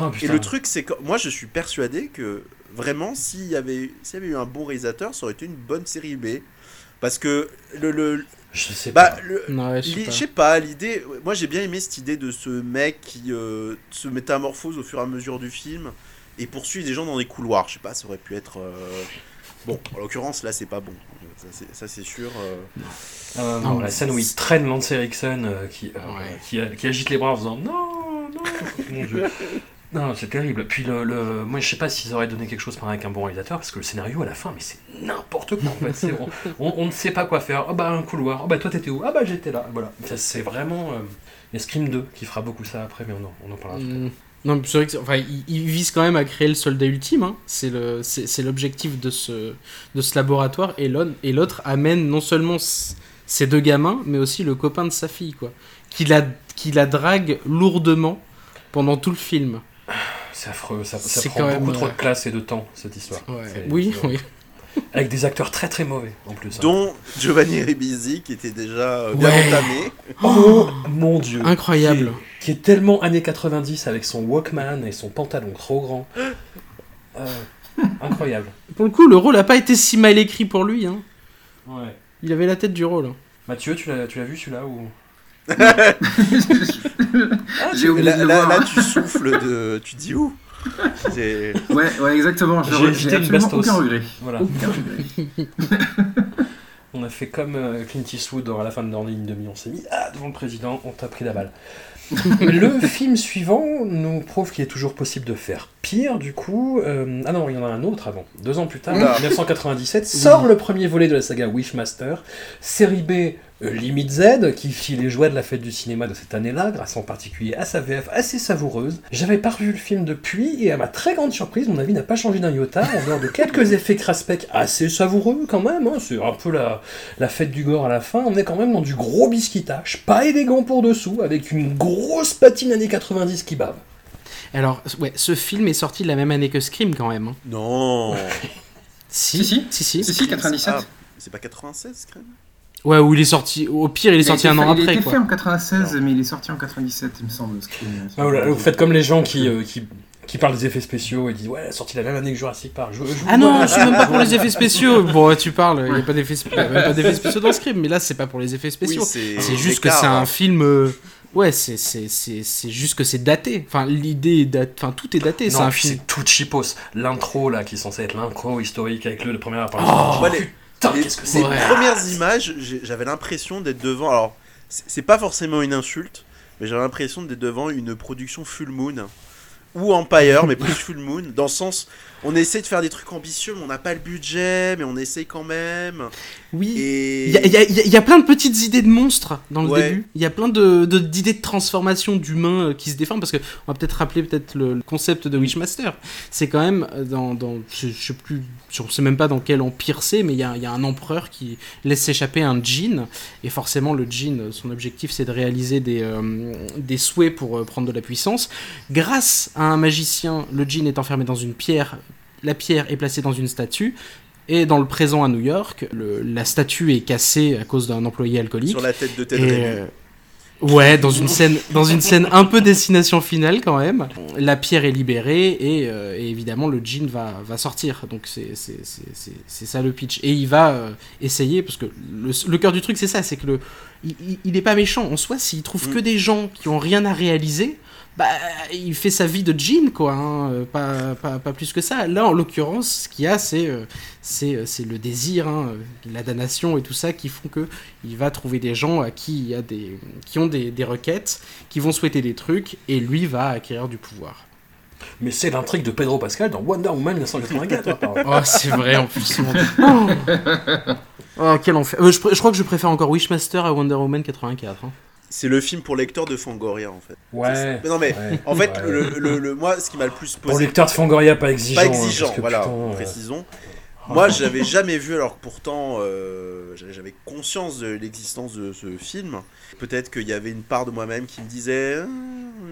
Speaker 1: Oh,
Speaker 3: Et le truc, c'est que moi, je suis persuadé que vraiment, s'il y avait, s'il y avait eu un bon réalisateur, ça aurait été une bonne série B. Parce que le. le
Speaker 1: Je sais
Speaker 3: bah,
Speaker 1: pas.
Speaker 3: le,
Speaker 2: Non, ouais, je sais pas.
Speaker 3: Pas, l'idée. Moi j'ai bien aimé cette idée de ce mec qui euh, se métamorphose au fur et à mesure du film et poursuit des gens dans des couloirs. Je sais pas, ça aurait pu être. euh, Bon, en l'occurrence là c'est pas bon. Ça c'est- Ça c'est sûr. euh.
Speaker 1: Euh,
Speaker 2: Non,
Speaker 1: non, la scène où il traîne Lance Erickson euh, qui, euh,
Speaker 2: Ouais.
Speaker 1: qui, qui agite les bras en faisant non, non, mon Dieu. Non, c'est terrible. Puis le, le- moi, je sais pas s'ils auraient donné quelque chose par avec un bon réalisateur, parce que le scénario à la fin, mais c'est n'importe quoi en fait. On, on- on ne sait pas quoi faire. Oh bah un couloir. Oh bah toi t'étais où? Ah bah j'étais là. Voilà. C'est vraiment. euh, Scream 2 qui fera beaucoup ça après, mais on on en parlera.
Speaker 2: Mm. Non, c'est vrai que enfin, il, il vise quand même à créer le soldat ultime. hein. C'est le, c'est, l'objectif de ce, de ce laboratoire. Et l'autre, et l'autre amène non seulement ces deux gamins, mais aussi le copain de sa fille, quoi, qui la, qui la drague lourdement pendant tout le film.
Speaker 1: C'est affreux. Ça, ça prend
Speaker 2: quand même,
Speaker 1: beaucoup trop
Speaker 2: euh,
Speaker 1: de classe et de temps cette histoire.
Speaker 2: Oui, oui.
Speaker 1: Avec des acteurs très très mauvais en plus. hein.
Speaker 3: Dont Giovanni Ribisi qui était déjà euh, bien
Speaker 2: Ouais.
Speaker 3: entamé.
Speaker 1: Oh mon dieu.
Speaker 2: Incroyable.
Speaker 1: Qui est, qui est tellement années 90 avec son Walkman et son pantalon trop grand. Euh, incroyable.
Speaker 2: Pour le coup, le rôle a pas été si mal écrit pour lui. Hein.
Speaker 1: Ouais.
Speaker 2: Il avait la tête du rôle. hein.
Speaker 1: Mathieu, tu l'as, tu l'as vu celui-là ou? (laughs)
Speaker 4: J'ai oublié
Speaker 3: Là,
Speaker 4: de le
Speaker 3: là,
Speaker 4: voir.
Speaker 3: là, tu souffles de. Tu dis où (laughs)
Speaker 4: Ouais, ouais, exactement.
Speaker 1: J'ai une
Speaker 4: absolument
Speaker 1: bastos.
Speaker 4: aucun regret.
Speaker 1: Voilà.
Speaker 4: Aucun (laughs) regret.
Speaker 1: On a fait comme euh, Clint Eastwood à la fin de Dans ligne demi, on s'est mis ah, devant le président, on t'a pris la balle. le film suivant nous prouve qu'il est toujours possible de faire pire, du coup. euh, ah non, il y en a un autre avant. Deux ans plus tard, en 1997, sort le premier volet de la saga Wishmaster, série B Limite Z, qui fit les joies de la fête du cinéma de cette année-là, grâce en particulier à sa VF assez savoureuse. J'avais pas revu le film depuis, et à ma très grande surprise, mon avis n'a pas changé d'un iota, en dehors de quelques effets craspec assez savoureux quand même, hein, c'est un peu la, la fête du gore à la fin, on est quand même dans du gros biscuitage, pas élégant pour dessous, avec une grosse patine années 90 qui bave.
Speaker 2: Alors, ouais, ce film est sorti de la même année que Scream quand même. hein.
Speaker 3: Non. (laughs)
Speaker 2: Si,
Speaker 4: Si, si.
Speaker 2: si, si.
Speaker 4: Si, si, 97.
Speaker 3: Ah, c'est pas 96, crème
Speaker 2: Ouais, où il est sorti. Au pire, il est sorti un
Speaker 4: fait-
Speaker 2: an
Speaker 4: Il a
Speaker 2: après,
Speaker 4: été
Speaker 2: quoi.
Speaker 4: fait en 96, mais il est sorti en 97, il me semble. Scream.
Speaker 1: Ah, voilà, vous faites comme les gens qui, euh, qui, qui parlent des effets spéciaux et disent Ouais, elle a sorti la même année que Jurassic Park. Je-
Speaker 2: Ah non, je suis même pas pour les effets spéciaux. (laughs) Bon, tu parles, il n'y a pas d'effets spéciaux dans Scream, mais là, c'est pas pour les effets spéciaux.
Speaker 3: Oui, c'est
Speaker 2: c'est juste que c'est un
Speaker 3: hein.
Speaker 2: film. euh, Ouais, c'est c'est- c'est- c'est juste que c'est daté. Enfin, l'idée est datée. Enfin, tout est daté. C'est un film.
Speaker 1: c'est tout cheapos. L'intro, là, qui est censé être l'intro historique avec le, le premier apparition.
Speaker 2: Oh,
Speaker 1: Qu'est-ce que
Speaker 2: Ouais.
Speaker 3: premières images, j'avais l'impression d'être devant. Alors, c'est pas forcément une insulte, mais j'avais l'impression d'être devant une production Full Moon ou Empire, mais plus Full Moon, dans le sens, on essaie de faire des trucs ambitieux, mais on n'a pas le budget, mais on essaye quand même.
Speaker 2: Oui.
Speaker 3: Et
Speaker 2: Il y a, il y a- il y a- il y a plein de petites idées de monstres dans le
Speaker 3: Ouais.
Speaker 2: début. Il y a plein de de- d'idées de, transformation d'humains euh, qui se déforment parce que on va peut-être rappeler peut-être le, le concept de Wishmaster. C'est quand même euh, dans, dans je, je sais plus, je sais même pas dans quel empire c'est, mais il y a, il y a un empereur qui laisse s'échapper un djinn et forcément le djinn, euh, son objectif c'est de réaliser des euh, des souhaits pour euh, prendre de la puissance. Grâce à un magicien, le djinn est enfermé dans une pierre. La pierre est placée dans une statue. Et dans le présent à New York, le- la statue est cassée à cause d'un employé alcoolique.
Speaker 3: sur la tête de Ted
Speaker 2: Et, euh, ouais, dans une scène, dans une scène un peu destination finale quand même. La pierre est libérée et, euh, et évidemment le djinn va, va sortir. Donc c'est ça le pitch. Et il va euh, essayer parce que le, le cœur du truc c'est ça, c'est que le il, il- il est pas méchant en soi. S'il trouve
Speaker 3: Mm.
Speaker 2: que des gens qui ont rien à réaliser. Bah, il fait sa vie de djinn, quoi, hein, euh, pas, pas, pas plus que ça. Là, en l'occurrence, ce qu'il y a, c'est euh, c'est euh, c'est le désir, hein, la damnation et tout ça qui font que il va trouver des gens à qui il y a des qui ont des, des requêtes, qui vont souhaiter des trucs, et lui va acquérir du pouvoir.
Speaker 1: Mais c'est l'intrigue de Pedro Pascal dans Wonder Woman 1984. apparemment.
Speaker 2: Oh, c'est vrai en plus. mon Dieu. Oh, quel enfer. Euh, je, je crois que je préfère encore Wishmaster à Wonder Woman 84. hein.
Speaker 3: C'est le film pour lecteur de Fangoria en fait.
Speaker 1: Ouais.
Speaker 3: Mais non mais
Speaker 1: Ouais.
Speaker 3: en fait,
Speaker 1: Ouais.
Speaker 3: le, le- le- moi, ce qui m'a le plus
Speaker 1: Pour
Speaker 3: posé
Speaker 1: lecteur de Fangoria, pas exigeant.
Speaker 3: pas
Speaker 1: hein,
Speaker 3: exigeant, voilà,
Speaker 1: putain, euh,
Speaker 3: précisons. Moi, j'avais jamais vu, alors que pourtant, euh, j'avais conscience de l'existence de ce film. Peut-être qu'il y avait une part de moi-même qui me disait Ah,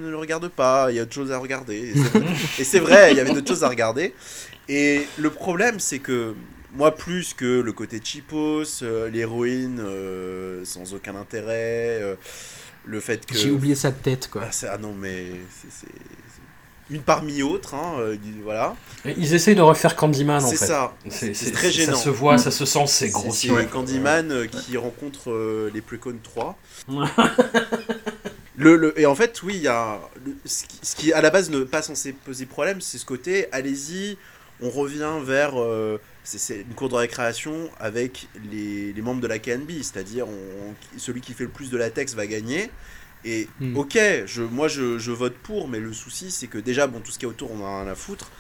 Speaker 3: ne le regarde pas, il y a autre chose à regarder. (laughs) Et c'est vrai, il y avait d'autres choses à regarder. Et le problème, c'est que moi, plus que le côté cheapos, euh, l'héroïne euh, sans aucun intérêt, euh, le fait que.
Speaker 2: J'ai oublié sa tête, quoi.
Speaker 3: Ah, c'est- ah non, mais c'est- c'est c'est une parmi autres, hein, euh, voilà.
Speaker 1: Et Ils essayent de refaire Candyman en
Speaker 3: C'est
Speaker 1: fait.
Speaker 3: ça.
Speaker 1: C'est
Speaker 3: C'est très gênant.
Speaker 1: Ça se voit, ça se sent, c'est
Speaker 3: C'est
Speaker 1: grossier.
Speaker 3: c'est Candyman qui rencontre euh, les Precon 3. le, le- et en fait, oui, il y a. le- ce, qui, ce qui, à la base, ne pas censé poser problème, c'est ce côté allez-y, on revient vers. euh, c'est- une cour de récréation avec les, les membres de la KNB, c'est-à-dire on- celui qui fait le plus de latex va gagner. Et
Speaker 2: Hmm.
Speaker 3: ok, je, moi je, je vote pour, mais le souci c'est que déjà, bon, tout ce qui est autour, on a rien à foutre.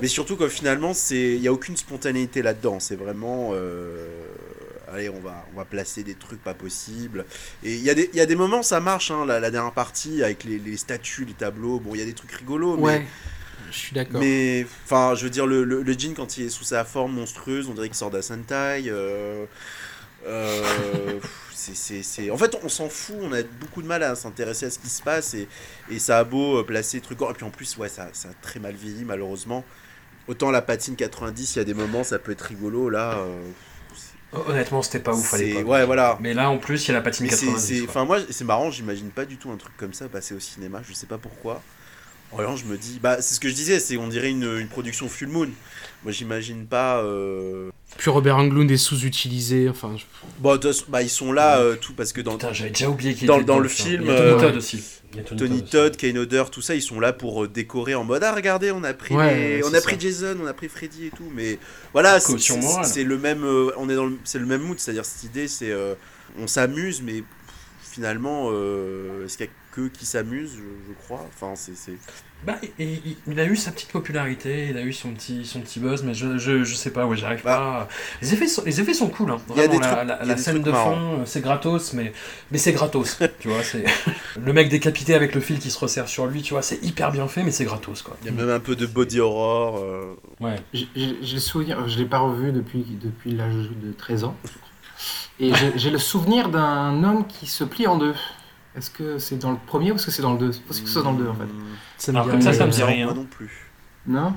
Speaker 3: Mais surtout que finalement, il n'y a aucune spontanéité là-dedans. C'est vraiment. euh, allez, on va, on va placer des trucs pas possibles. Et il y, a des- y a des moments, ça marche, hein, la, la dernière partie avec les, les statues, les tableaux. Bon, il y a des trucs rigolos, mais.
Speaker 2: Je suis d'accord.
Speaker 3: Mais, enfin, je veux dire, le, le, le jean, quand il est sous sa forme monstrueuse, on dirait qu'il sort d'un Sentai. Euh, euh, c'est- c'est- c'est- En fait, on s'en fout, on a beaucoup de mal à s'intéresser à ce qui se passe, et, et ça a beau euh, placer trucs. Et puis en plus, ouais, ça, ça a très mal vieilli, malheureusement. Autant la patine 90, il y a des moments, ça peut être rigolo, là. euh,
Speaker 1: Honnêtement, c'était pas ouf à l'époque.
Speaker 3: Ouais, voilà.
Speaker 1: Mais là, en plus, il y a la patine
Speaker 3: Mais c'est-
Speaker 1: 90.
Speaker 3: c'est-
Speaker 1: quoi.
Speaker 3: Enfin, moi, c'est marrant, j'imagine pas du tout un truc comme ça passer au cinéma, je sais pas pourquoi. Revanche, je me dis, bah, c'est ce que je disais, c'est on dirait une, une production Full Moon. Moi, j'imagine pas. euh,
Speaker 2: Puis Robert Englund est sous-utilisé. Enfin, je-
Speaker 3: Bon, de toute façon, bah, ils sont là, euh, tout, parce que dans,
Speaker 1: Putain, j'avais déjà oublié qu'il
Speaker 3: Dans-
Speaker 1: était
Speaker 3: dans le film,
Speaker 1: Il y a Tom
Speaker 3: euh,
Speaker 1: Todd aussi. Il y a
Speaker 3: Tony
Speaker 1: Todd aussi.
Speaker 3: Todd, Kane Hodder, tout ça, ils sont là pour euh, décorer en mode ah regardez, on a pris,
Speaker 2: Ouais,
Speaker 3: les- on a
Speaker 2: ça.
Speaker 3: pris Jason, on a pris Freddy et tout, mais voilà, c'est le même, euh, on est dans le, c'est le même mood, c'est-à-dire cette idée, c'est euh, on s'amuse, mais finalement, euh, est-ce qu'il y a que qui s'amusent, je, je crois, enfin c'est c'est-
Speaker 1: Bah, et- et- il, il a eu sa petite popularité, il a eu son petit, son petit buzz, mais je, je, je sais pas, ouais, j'arrive
Speaker 3: Bah.
Speaker 1: pas. Les effets sont, les effets sont cool, hein.
Speaker 3: Il y a
Speaker 1: Vraiment,
Speaker 3: des
Speaker 1: la,
Speaker 3: trucs-
Speaker 1: la-
Speaker 3: il y a
Speaker 1: la
Speaker 3: des
Speaker 1: scène de
Speaker 3: marrants.
Speaker 1: fond, euh, c'est gratos, mais, mais c'est gratos, (laughs) tu vois. c'est (laughs) Le mec décapité avec le fil qui se resserre sur lui, tu vois, c'est hyper bien fait, mais c'est gratos, quoi.
Speaker 3: il y a même un peu de body horror. euh,
Speaker 1: Ouais.
Speaker 4: J'ai le souvenir, je l'ai pas revu depuis, depuis l'âge de 13 ans. Et j'ai- le souvenir d'un homme qui se plie en deux. Est-ce que c'est dans le premier ou est-ce que c'est dans le deux? Je pense que c'est dans le deux en fait.
Speaker 2: Ça me
Speaker 1: Alors, comme ça, ça me dit rien.
Speaker 3: Moi non plus.
Speaker 4: Non?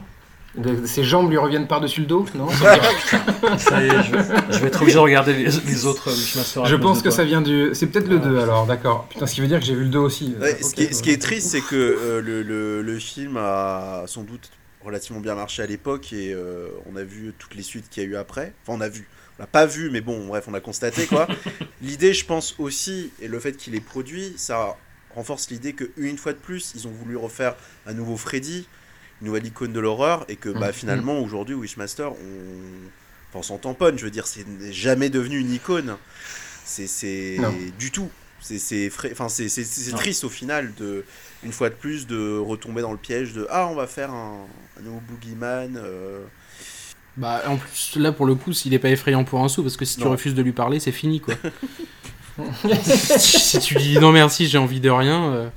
Speaker 4: De- Ses jambes lui reviennent par-dessus le dos? Non? (laughs)
Speaker 1: Ça y est, je vais, je vais être obligé de regarder les, les autres euh, Wishmaster.
Speaker 4: Je pense que
Speaker 1: toi.
Speaker 4: ça vient du. C'est peut-être le
Speaker 1: Ah,
Speaker 4: 2
Speaker 1: putain.
Speaker 4: alors, d'accord. Putain, ce qui veut dire que j'ai vu le 2 aussi.
Speaker 3: Ouais,
Speaker 4: Ok,
Speaker 3: ce, qui est, ce qui est
Speaker 4: ouais.
Speaker 3: triste, c'est que euh, le, le- le film a sans doute relativement bien marché à l'époque et euh, on a vu toutes les suites qu'il y a eu après. Enfin, on a vu. L'a pas vu, mais bon, bref, on a constaté quoi. (laughs) l'idée, je pense aussi, et le fait qu'il ait produit, ça renforce l'idée que une fois de plus, ils ont voulu refaire un nouveau Freddy, une nouvelle icône de l'horreur, et que bah,
Speaker 4: Mhm.
Speaker 3: finalement, aujourd'hui, Wishmaster, on, enfin, s'en tamponne. Je veux dire, c'est jamais devenu une icône. C'est du tout. C'est enfin triste au final de une fois de plus de retomber dans le piège de ah on va faire un, un nouveau boogeyman. euh.
Speaker 2: Bah, en plus, là, pour le coup, s'il est pas effrayant pour un sou, parce que si tu
Speaker 3: Non.
Speaker 2: refuses de lui parler, c'est fini, quoi. (laughs) si tu dis non merci, j'ai envie de rien. euh,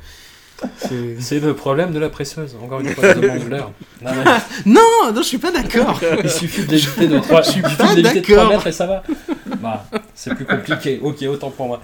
Speaker 2: c'est-
Speaker 1: le problème de la presseuse, encore une fois, je demande l'heure. Non, mais (laughs)
Speaker 2: Non, non, je suis pas d'accord.
Speaker 1: Il suffit d'éviter de 3
Speaker 2: Je suis pas d'accord.
Speaker 1: mètres et ça va. Bah, c'est plus compliqué. Ok, autant pour moi.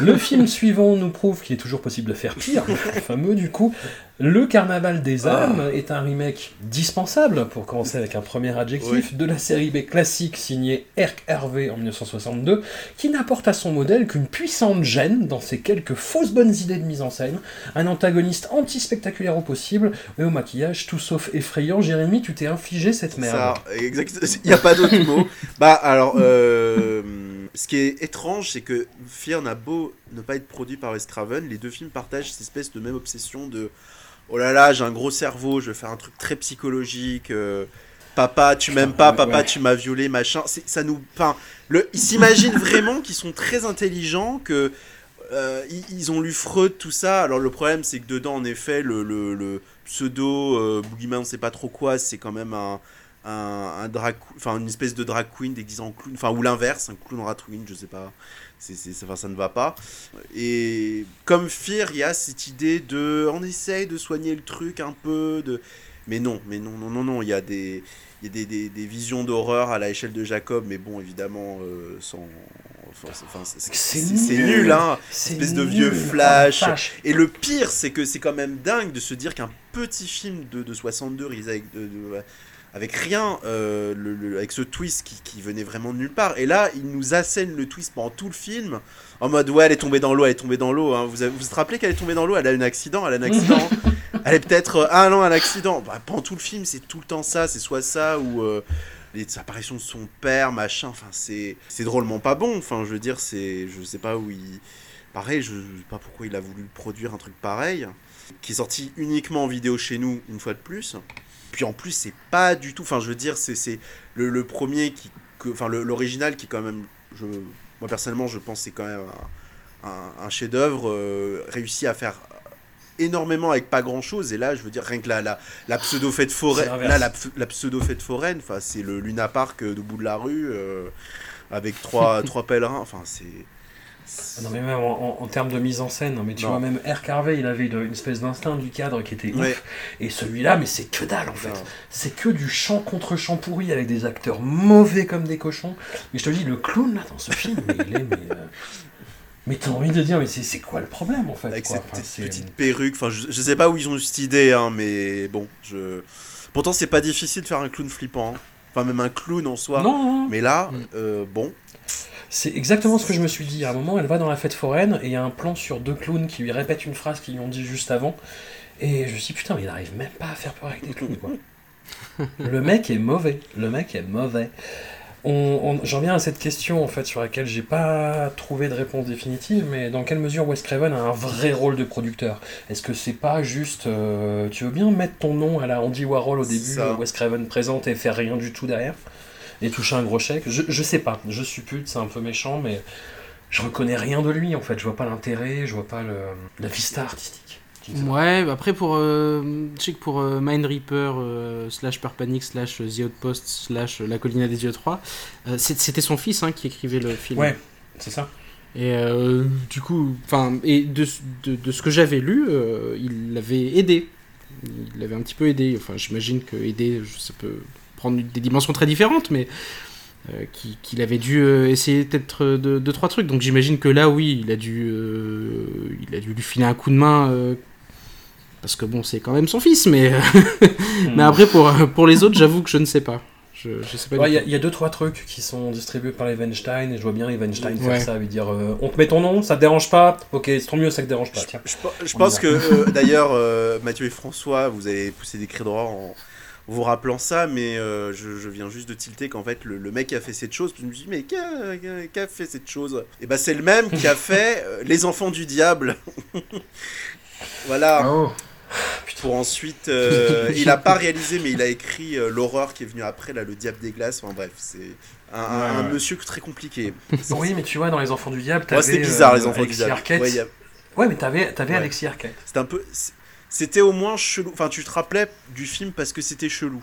Speaker 1: Le film suivant nous prouve qu'il est toujours possible de faire pire. Le fameux, du coup. Le Carnaval des âmes est un remake dispensable, pour commencer avec un premier adjectif, de la série B classique signée Herc Hervé en 1962, qui n'apporte à son modèle qu'une puissante gêne dans ses quelques fausses bonnes idées de mise en scène, un antagoniste anti-spectaculaire au possible, et au maquillage tout sauf effrayant. Jérémy, tu t'es infligé cette merde.
Speaker 3: Ça, exact. (laughs) Il n'y a pas d'autre mot. Bah alors, euh, ce qui est étrange, c'est que Fear n'a beau ne pas être produit par Wes Craven, les deux films partagent cette espèce de même obsession de oh là là, j'ai un gros cerveau, je vais faire un truc très psychologique. euh, Papa, tu m'aimes pas, papa,
Speaker 1: ouais.
Speaker 3: tu m'as violé, machin. Ça nous, enfin, le, ils s'imaginent (laughs) vraiment qu'ils sont très intelligents, que euh, ils, ils ont lu Freud, tout ça. Alors le problème, c'est que dedans, en effet, le, le, le pseudo euh, boogeyman, on sait pas trop quoi, c'est quand même un, un, un drag, enfin une espèce de drag queen déguisée en clown, enfin ou l'inverse, un clown rat queen, je sais pas. C'est, c'est, enfin, ça ne va pas. Et comme Fear, il y a cette idée de, on essaye de soigner le truc un peu, de, mais non, mais non, non, non, non, il y a des, il y a des, des, des visions d'horreur à la échelle de Jacob, mais bon, évidemment, euh, sans, enfin, c'est- c'est,
Speaker 1: C'est nul.
Speaker 3: nul, hein. Espèce de vieux
Speaker 1: Oh,
Speaker 3: flash. Et le pire, c'est que c'est quand même dingue de se dire qu'un petit film de, de 62 réalisé avec, de- de- avec rien, euh, le- le- avec ce twist qui, qui venait vraiment de nulle part. Et là, il nous assène le twist pendant tout le film, en mode ouais, elle est tombée dans l'eau, elle est tombée dans l'eau. hein. Vous, avez- vous vous rappelez qu'elle est tombée dans l'eau Elle a eu un accident, elle a un (laughs) accident. elle est peut-être euh, ah non un accident. Bah, pendant tout le film, c'est tout le temps ça, c'est soit ça ou euh, les apparitions de son père, machin. Enfin, c'est c'est drôlement pas bon. Enfin, je veux dire, c'est je sais pas où il Pareil, je ne sais pas pourquoi il a voulu produire un truc pareil, qui est sorti uniquement en vidéo chez nous, une fois de plus. Puis en plus, c'est pas du tout. Enfin, je veux dire, c'est le, le premier qui. Enfin, l'original qui, quand même. Je, moi, personnellement, je pense c'est quand même un, un- un chef-d'œuvre euh, réussi à faire énormément avec pas grand chose. Et là, je veux dire, rien que la, la, la pseudo-fête
Speaker 1: C'est
Speaker 3: foraine. Là, la, la pseudo-fête foraine, enfin, c'est le Luna Park euh, de bout de la rue, euh, avec trois, (laughs) trois pèlerins. Enfin, c'est.
Speaker 1: Ah Non mais même en, en- en termes de mise en scène, non, mais tu
Speaker 3: Non.
Speaker 1: vois même Air Carvey, il avait une, une espèce d'instinct du cadre qui était ouf. Et celui-là, mais c'est que dalle en fait. C'est que du chant contre chant pourri avec des acteurs mauvais comme des cochons. Mais je te dis, le clown là dans ce film, mais il est mais. euh, Mais t'as envie de dire, mais c'est quoi le problème en fait
Speaker 3: avec
Speaker 1: quoi
Speaker 3: cette
Speaker 1: Enfin,
Speaker 3: petite perruque. Enfin, je, je sais pas où ils ont eu cette idée, hein, mais bon, je. Pourtant, c'est pas difficile de faire un clown flippant. hein. Enfin, même un clown en soi.
Speaker 1: Non, non,
Speaker 3: Mais là,
Speaker 2: Mm.
Speaker 3: euh, bon.
Speaker 1: C'est exactement ce que je me suis dit. À un moment, elle va dans la fête foraine et il y a un plan sur deux clowns qui lui répètent une phrase qu'ils lui ont dit juste avant. Et je me suis dit, putain, mais il arrive même pas à faire peur avec des clowns, quoi. (laughs) le mec est mauvais. Le mec est mauvais. On, on- J'en viens à cette question en fait sur laquelle j'ai pas trouvé de réponse définitive, mais dans quelle mesure Wes Craven a un vrai rôle de producteur? Est-ce que c'est pas juste, euh, tu veux bien mettre ton nom à la Andy Warhol au début, Wes Craven présente et faire rien du tout derrière? Et toucher un gros chèque je, je sais pas, je suppute, c'est un peu méchant, mais je reconnais rien de lui en fait. Je vois pas l'intérêt, je vois pas le, la vista artistique.
Speaker 2: Ouais, bah après pour, euh, je sais que pour euh, Mind Reaper euh, slash Panic slash The Outpost slash La Colline des Dieux 3, euh, c'est- c'était son fils hein, qui écrivait le film.
Speaker 1: Ouais, c'est ça.
Speaker 2: Et euh, du coup, enfin, et de, de, de ce que j'avais lu, euh, il l'avait aidé. Il l'avait un petit peu aidé. Enfin, j'imagine que aider, ça peut prendre des dimensions très différentes, mais euh, qu'il avait dû euh, essayer peut-être de, de trois trucs. Donc j'imagine que là, oui, il a dû, euh, il a dû lui filer un coup de main. euh, parce que bon, c'est quand même son fils, mais, (laughs) mais après pour, pour les autres, j'avoue que je ne sais pas. Je, je sais pas. du
Speaker 1: Ouais, Il y, a- y deux trois trucs qui sont distribués par les Weinstein et je vois bien les Weinstein
Speaker 2: Ouais.
Speaker 1: faire ça, lui dire euh, on te met ton nom, ça te dérange pas Ok, c'est trop mieux, ça te dérange pas. Tiens.
Speaker 3: Je, pense que euh, (laughs) d'ailleurs euh, Mathieu et François, vous avez poussé des cris de roi en vous rappelant ça, mais euh, je, je viens juste de tilter qu'en fait le, le mec a fait cette chose, je me dis mais qui a, fait cette chose? Et ben c'est le même qui a (laughs) fait euh, Les Enfants du Diable. (laughs) voilà.
Speaker 4: Oh,
Speaker 3: Pour ensuite, euh, il a pas (laughs) réalisé, mais il a écrit euh, l'horreur qui est venue après, là, le Diable des glaces. Enfin bref, c'est un, un- un
Speaker 1: Ouais.
Speaker 3: monsieur très compliqué.
Speaker 1: Oui, mais tu vois, dans Les Enfants du Diable,
Speaker 3: Ouais,
Speaker 1: t'avais.
Speaker 3: c'était bizarre,
Speaker 1: euh,
Speaker 3: les enfants du
Speaker 1: Alexis
Speaker 3: diable.
Speaker 1: Arquette.
Speaker 3: Ouais, a-
Speaker 1: Ouais, mais t'avais, t'avais
Speaker 3: Ouais.
Speaker 1: Alexis Arquette.
Speaker 3: C'était un peu. C'était au moins chelou. Enfin, tu te rappelais du film parce que c'était chelou.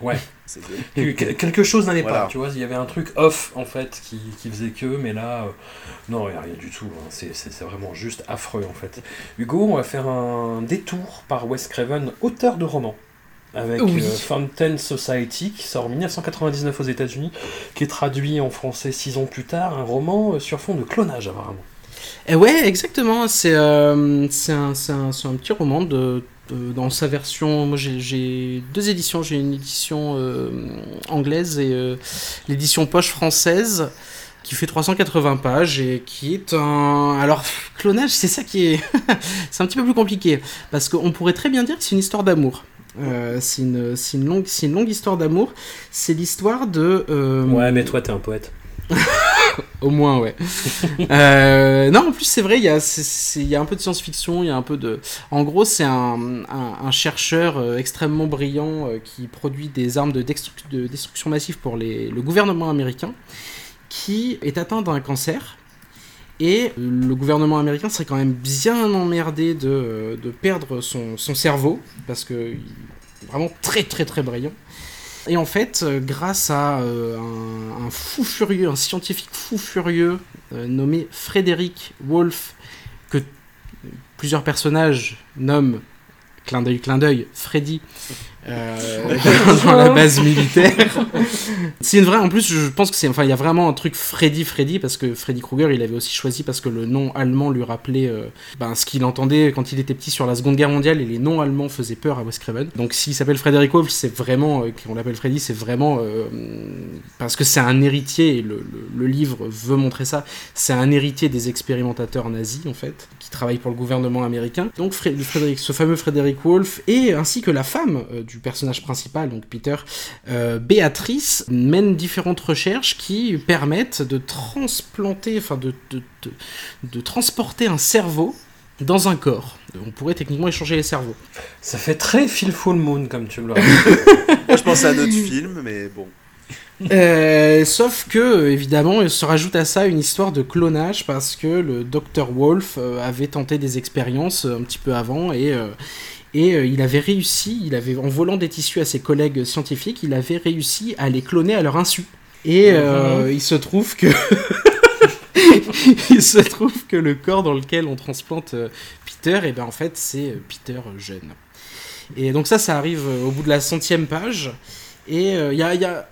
Speaker 1: Ouais. Quelque chose n'allait
Speaker 3: Voilà.
Speaker 1: pas, tu vois, il y avait un truc off en fait qui, qui faisait que, mais là, euh, non, il n'y a rien du tout, hein. c'est c'est- c'est vraiment juste affreux en fait. Hugo, on va faire un détour par Wes Craven, auteur de romans, avec
Speaker 2: Oui.
Speaker 1: euh, Fountain Society, qui sort en 1999 aux États-Unis, qui est traduit en français six ans plus tard, un roman euh, sur fond de clonage apparemment.
Speaker 2: Eh ouais, exactement. C'est euh, c'est un, un, petit roman de, de- dans sa version. Moi, j'ai- deux éditions. J'ai une édition euh, anglaise et euh, l'édition poche française qui fait 380 pages et qui est un. Alors, (laughs) clonage, c'est ça qui est. (laughs) c'est un petit peu plus compliqué parce qu'on pourrait très bien dire que c'est une histoire d'amour. Euh, c'est une, une, longue, une longue histoire d'amour. C'est l'histoire de. euh,
Speaker 1: Ouais, mais toi, t'es un poète. (laughs) (coughs)
Speaker 2: au moins, ouais. (laughs) Euh, non, en plus, c'est vrai, il y, a, c'est- c'est- il y a un peu de science-fiction, il y a un peu de... En gros, c'est un, un- un chercheur euh, extrêmement brillant euh, qui produit des armes de, destru- de destruction massive pour les- le gouvernement américain, qui est atteint d'un cancer. Et le gouvernement américain serait quand même bien emmerdé de, de perdre son, son cerveau, parce que vraiment très très très brillant. Et en fait, euh, grâce à euh, un, fou furieux, un scientifique fou furieux euh, nommé Frédéric Wolff, que plusieurs personnages nomment, clin d'œil, clin d'œil, Freddy, euh, (laughs) dans la base militaire. C'est une vraie, en plus, je pense que c'est, enfin, il y a vraiment un truc Freddy, Freddy, parce que Freddy Krueger, il avait aussi choisi parce que le nom allemand lui rappelait euh, ben, ce qu'il entendait quand il était petit sur la Seconde Guerre mondiale et les noms allemands faisaient peur à Wes Craven. Donc s'il s'appelle Frédéric Wolff, c'est vraiment, euh, qu'on l'appelle Freddy, c'est vraiment euh, parce que c'est un héritier, et le, le- livre veut montrer ça, c'est un héritier des expérimentateurs nazis en fait, qui travaillent pour le gouvernement américain. Donc Fré- Frédéric, ce fameux Frédéric Wolff, et ainsi que la femme euh, du personnage principal, donc Peter, euh, Béatrice, mène différentes recherches qui permettent de transplanter, enfin de, de, de, de transporter un cerveau dans un corps. On pourrait techniquement échanger les cerveaux.
Speaker 1: Ça fait très Phil Full Moon comme tu me rappelles. (laughs)
Speaker 3: Moi, je pense à un autre film, mais bon.
Speaker 2: Euh, sauf que, évidemment, il se rajoute à ça une histoire de clonage parce que le Dr. Wolf euh, avait tenté des expériences un petit peu avant et, euh, et euh, il avait réussi, il avait, en volant des tissus à ses collègues scientifiques, il avait réussi à les cloner à leur insu. Et euh, il se trouve que. (laughs) il se trouve que le corps dans lequel on transplante euh, Peter, et ben en fait, c'est Peter jeune. Et donc, ça, ça arrive au bout de la centième page. Et il y a, y a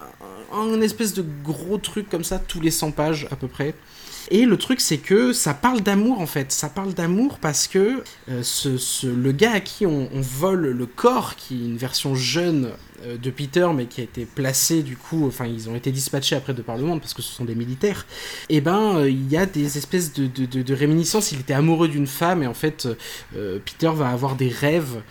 Speaker 2: un espèce de gros truc comme ça, tous les 100 pages à peu près. Et le truc, c'est que ça parle d'amour en fait. Ça parle d'amour parce que euh, le gars à qui on, vole le corps, qui est une version jeune euh, de Peter, mais qui a été placé du coup, enfin ils ont été dispatchés après de par le monde parce que ce sont des militaires, et ben euh, il y a des espèces de, réminiscences. Il était amoureux d'une femme et en fait Peter va avoir des rêves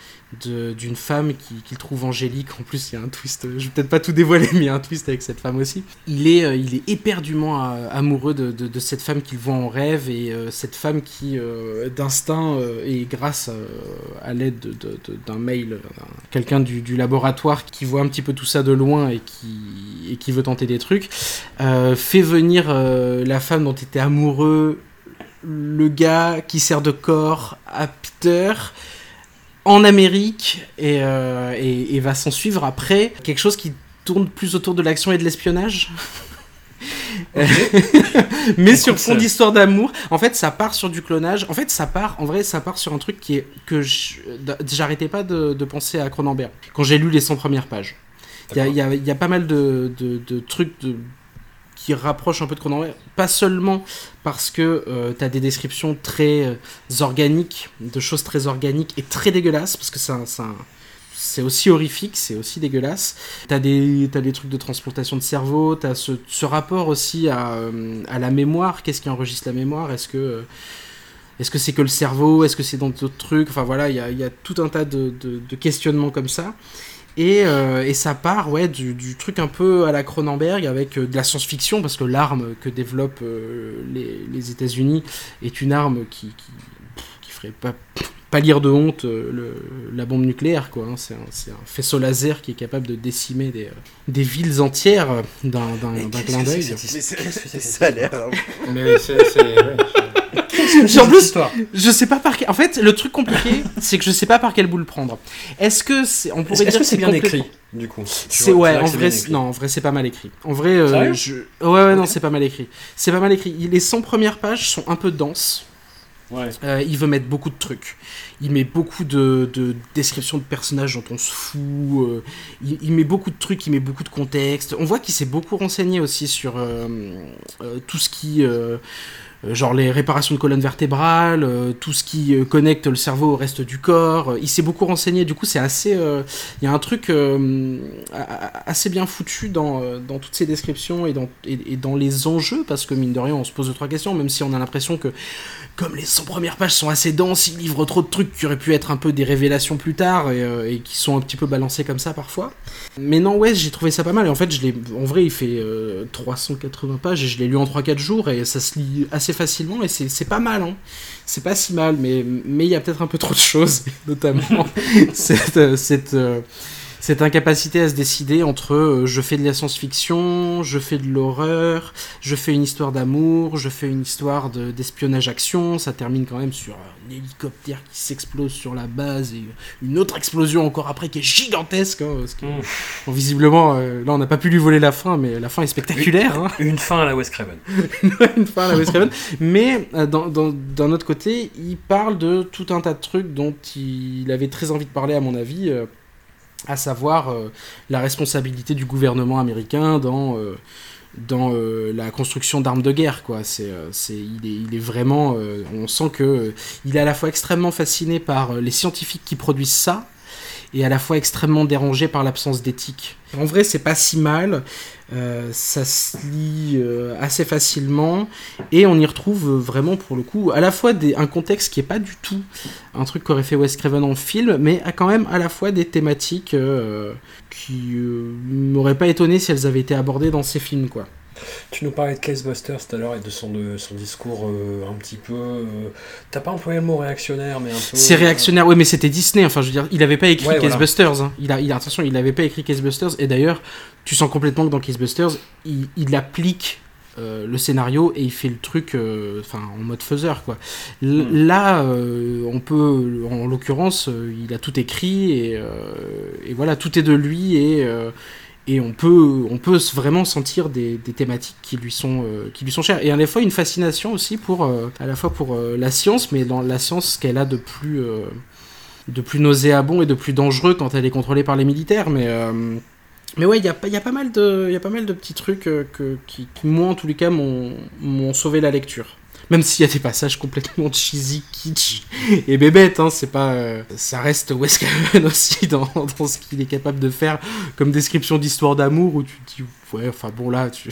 Speaker 2: d'une femme qui- qu'il trouve angélique. En plus, il y a un twist, je vais peut-être pas tout dévoiler, (laughs) mais il y a un twist avec cette femme aussi. Il est, il est éperdument amoureux de- de cette femme qu'il voit en rêve et euh, cette femme qui, euh, d'instinct euh, et grâce à l'aide de- de- de- d'un mail, quelqu'un du, laboratoire qui voit un petit peu tout ça de loin et qui, et qui veut tenter des trucs, fait venir la femme dont était amoureux, le gars qui sert de corps à Peter en Amérique et, et- et va s'en suivre après quelque chose qui tourne plus autour de l'action et de l'espionnage? (laughs) mais sur fond d'histoire d'amour. En fait, ça part sur du clonage. En fait, ça part, en vrai, ça part sur un truc qui est que j'arrêtais pas de, de penser à Cronenberg quand j'ai lu les 100 premières pages. Il y a, y y pas mal de, de- de trucs qui rapprochent un peu de Cronenberg, pas seulement parce que euh, t'as des descriptions très euh, organiques, de choses très organiques et très dégueulasses, parce que c'est un- c'est aussi horrifique, c'est aussi dégueulasse. T'as des, des trucs de transplantation de cerveau, t'as ce, ce rapport aussi à, euh, à la mémoire. Qu'est-ce qui enregistre la mémoire? Est-ce que euh, est-ce que c'est que le cerveau? Est-ce que c'est dans d'autres trucs? Enfin voilà, il y a, y a tout un tas de, de- questionnements comme ça. Et, euh, et ça part ouais, du, du truc un peu à la Cronenberg avec de la science-fiction, parce que l'arme que développent les, les États-Unis est une arme qui, qui, qui ferait pas pâlir de honte euh, le- la bombe nucléaire. quoi. hein. C'est un, c'est un faisceau laser qui est capable de décimer des, euh, des villes entières euh, d'un clin d'œil.
Speaker 3: Ça a l'air.
Speaker 4: Mais c'est.
Speaker 2: En plus,
Speaker 1: histoire.
Speaker 2: je sais pas par quel... En fait, le truc compliqué, (laughs) c'est que je sais pas par quel bout le prendre. Est-ce que c'est... On pourrait
Speaker 1: Est-ce
Speaker 2: dire
Speaker 1: que c'est bien écrit, du coup Tu
Speaker 2: C'est
Speaker 1: vois,
Speaker 2: ouais, en vrai, non, en vrai, c'est pas mal écrit. En vrai, euh, je... ouais, ouais, non, c'est pas mal écrit. C'est pas mal écrit. Les 100 premières pages sont un peu denses. Euh, il veut mettre beaucoup de trucs. Il met beaucoup de, de descriptions de personnages dont on se fout. euh, il, met beaucoup de trucs, il met beaucoup de contexte. On voit qu'il s'est beaucoup renseigné aussi sur euh, tout ce qui. Euh, genre les réparations de colonnes vertébrales, euh, tout ce qui euh, connecte le cerveau au reste du corps. Il s'est beaucoup renseigné, du coup c'est assez... Il y a un truc assez bien foutu dans, dans toutes ces descriptions et dans, et, dans les enjeux, parce que mine de rien on se pose deux trois questions, même si on a l'impression que comme les 100 premières pages sont assez denses, il livre trop de trucs qui auraient pu être un peu des révélations plus tard et, qui sont un petit peu balancés comme ça parfois. Mais non, ouais, j'ai trouvé ça pas mal. Et en fait, je en vrai, il fait euh, 380 pages et je l'ai lu en 3-4 jours et ça se lit assez facilement et c'est, pas mal. Hein. C'est pas si mal, mais mais il y a peut-être un peu trop de choses, (laughs) notamment (laughs) cette, euh, cette, euh, cette incapacité à se décider entre euh, je fais de la science-fiction, je fais de l'horreur, je fais une histoire d'amour, je fais une histoire de, d'espionnage-action. Ça termine quand même sur un hélicoptère qui s'explose sur la base et une autre explosion encore après qui est gigantesque. hein, parce que,
Speaker 1: Mm.
Speaker 2: bon, visiblement, euh, là on n'a pas pu lui voler la fin, mais la fin est spectaculaire. hein.
Speaker 1: Une fin à la Wes Craven. (laughs)
Speaker 2: une fin à la Wes Craven. Mais euh, d'un autre côté, il parle de tout un tas de trucs dont il avait très envie de parler, à mon avis, euh, à savoir euh, la responsabilité du gouvernement américain dans, euh, dans euh, la construction d'armes de guerre. Quoi. C'est, c'est, il, est, il est vraiment. on sent que il est à la fois extrêmement fasciné par les scientifiques qui produisent ça. Et à la fois extrêmement dérangé par l'absence d'éthique. En vrai, c'est pas si mal. Euh, ça se lit euh, assez facilement et on y retrouve euh, vraiment pour le coup à la fois un contexte qui est pas du tout un truc qu'aurait fait Wes Craven en film mais a quand même à la fois des thématiques qui m'auraient pas étonné si elles avaient été abordées dans ces films quoi.
Speaker 1: Tu nous parlais de Casebusters tout à l'heure et de son, de son discours euh, un petit peu. euh, T'as pas employé le mot réactionnaire, mais un peu.
Speaker 2: C'est réactionnaire, oui, mais c'était Disney. Enfin, je veux dire, il avait pas écrit
Speaker 1: Ouais, voilà.
Speaker 2: Casebusters. hein. Il a, il a, attention, il avait pas écrit Casebusters. Et d'ailleurs, tu sens complètement que dans Casebusters, il, il applique euh, le scénario et il fait le truc, euh, en mode faiseur, quoi. L-
Speaker 1: Hmm.
Speaker 2: Là, euh, on peut, en l'occurrence, euh, il a tout écrit et, euh, et voilà, tout est de lui et euh, et on peut, on peut vraiment sentir des, des thématiques qui lui sont, euh, qui lui sont chères. Et à la fois une fascination aussi pour, euh, à la fois pour euh, la science, mais dans la science qu'elle a de plus, de plus nauséabond et de plus dangereux quand elle est contrôlée par les militaires. Mais, mais ouais, il y a, y, a pas mal de- y a pas mal de petits trucs que, qui, qui, moi, en tous les cas, m'ont sauvé la lecture. Même s'il y a des passages complètement cheesy, kitsch et bébête, hein, c'est pas, euh, ça reste Wes Craven (laughs) aussi dans, dans ce qu'il est capable de faire comme description d'histoire d'amour où tu te dis ouais, enfin bon là, tu...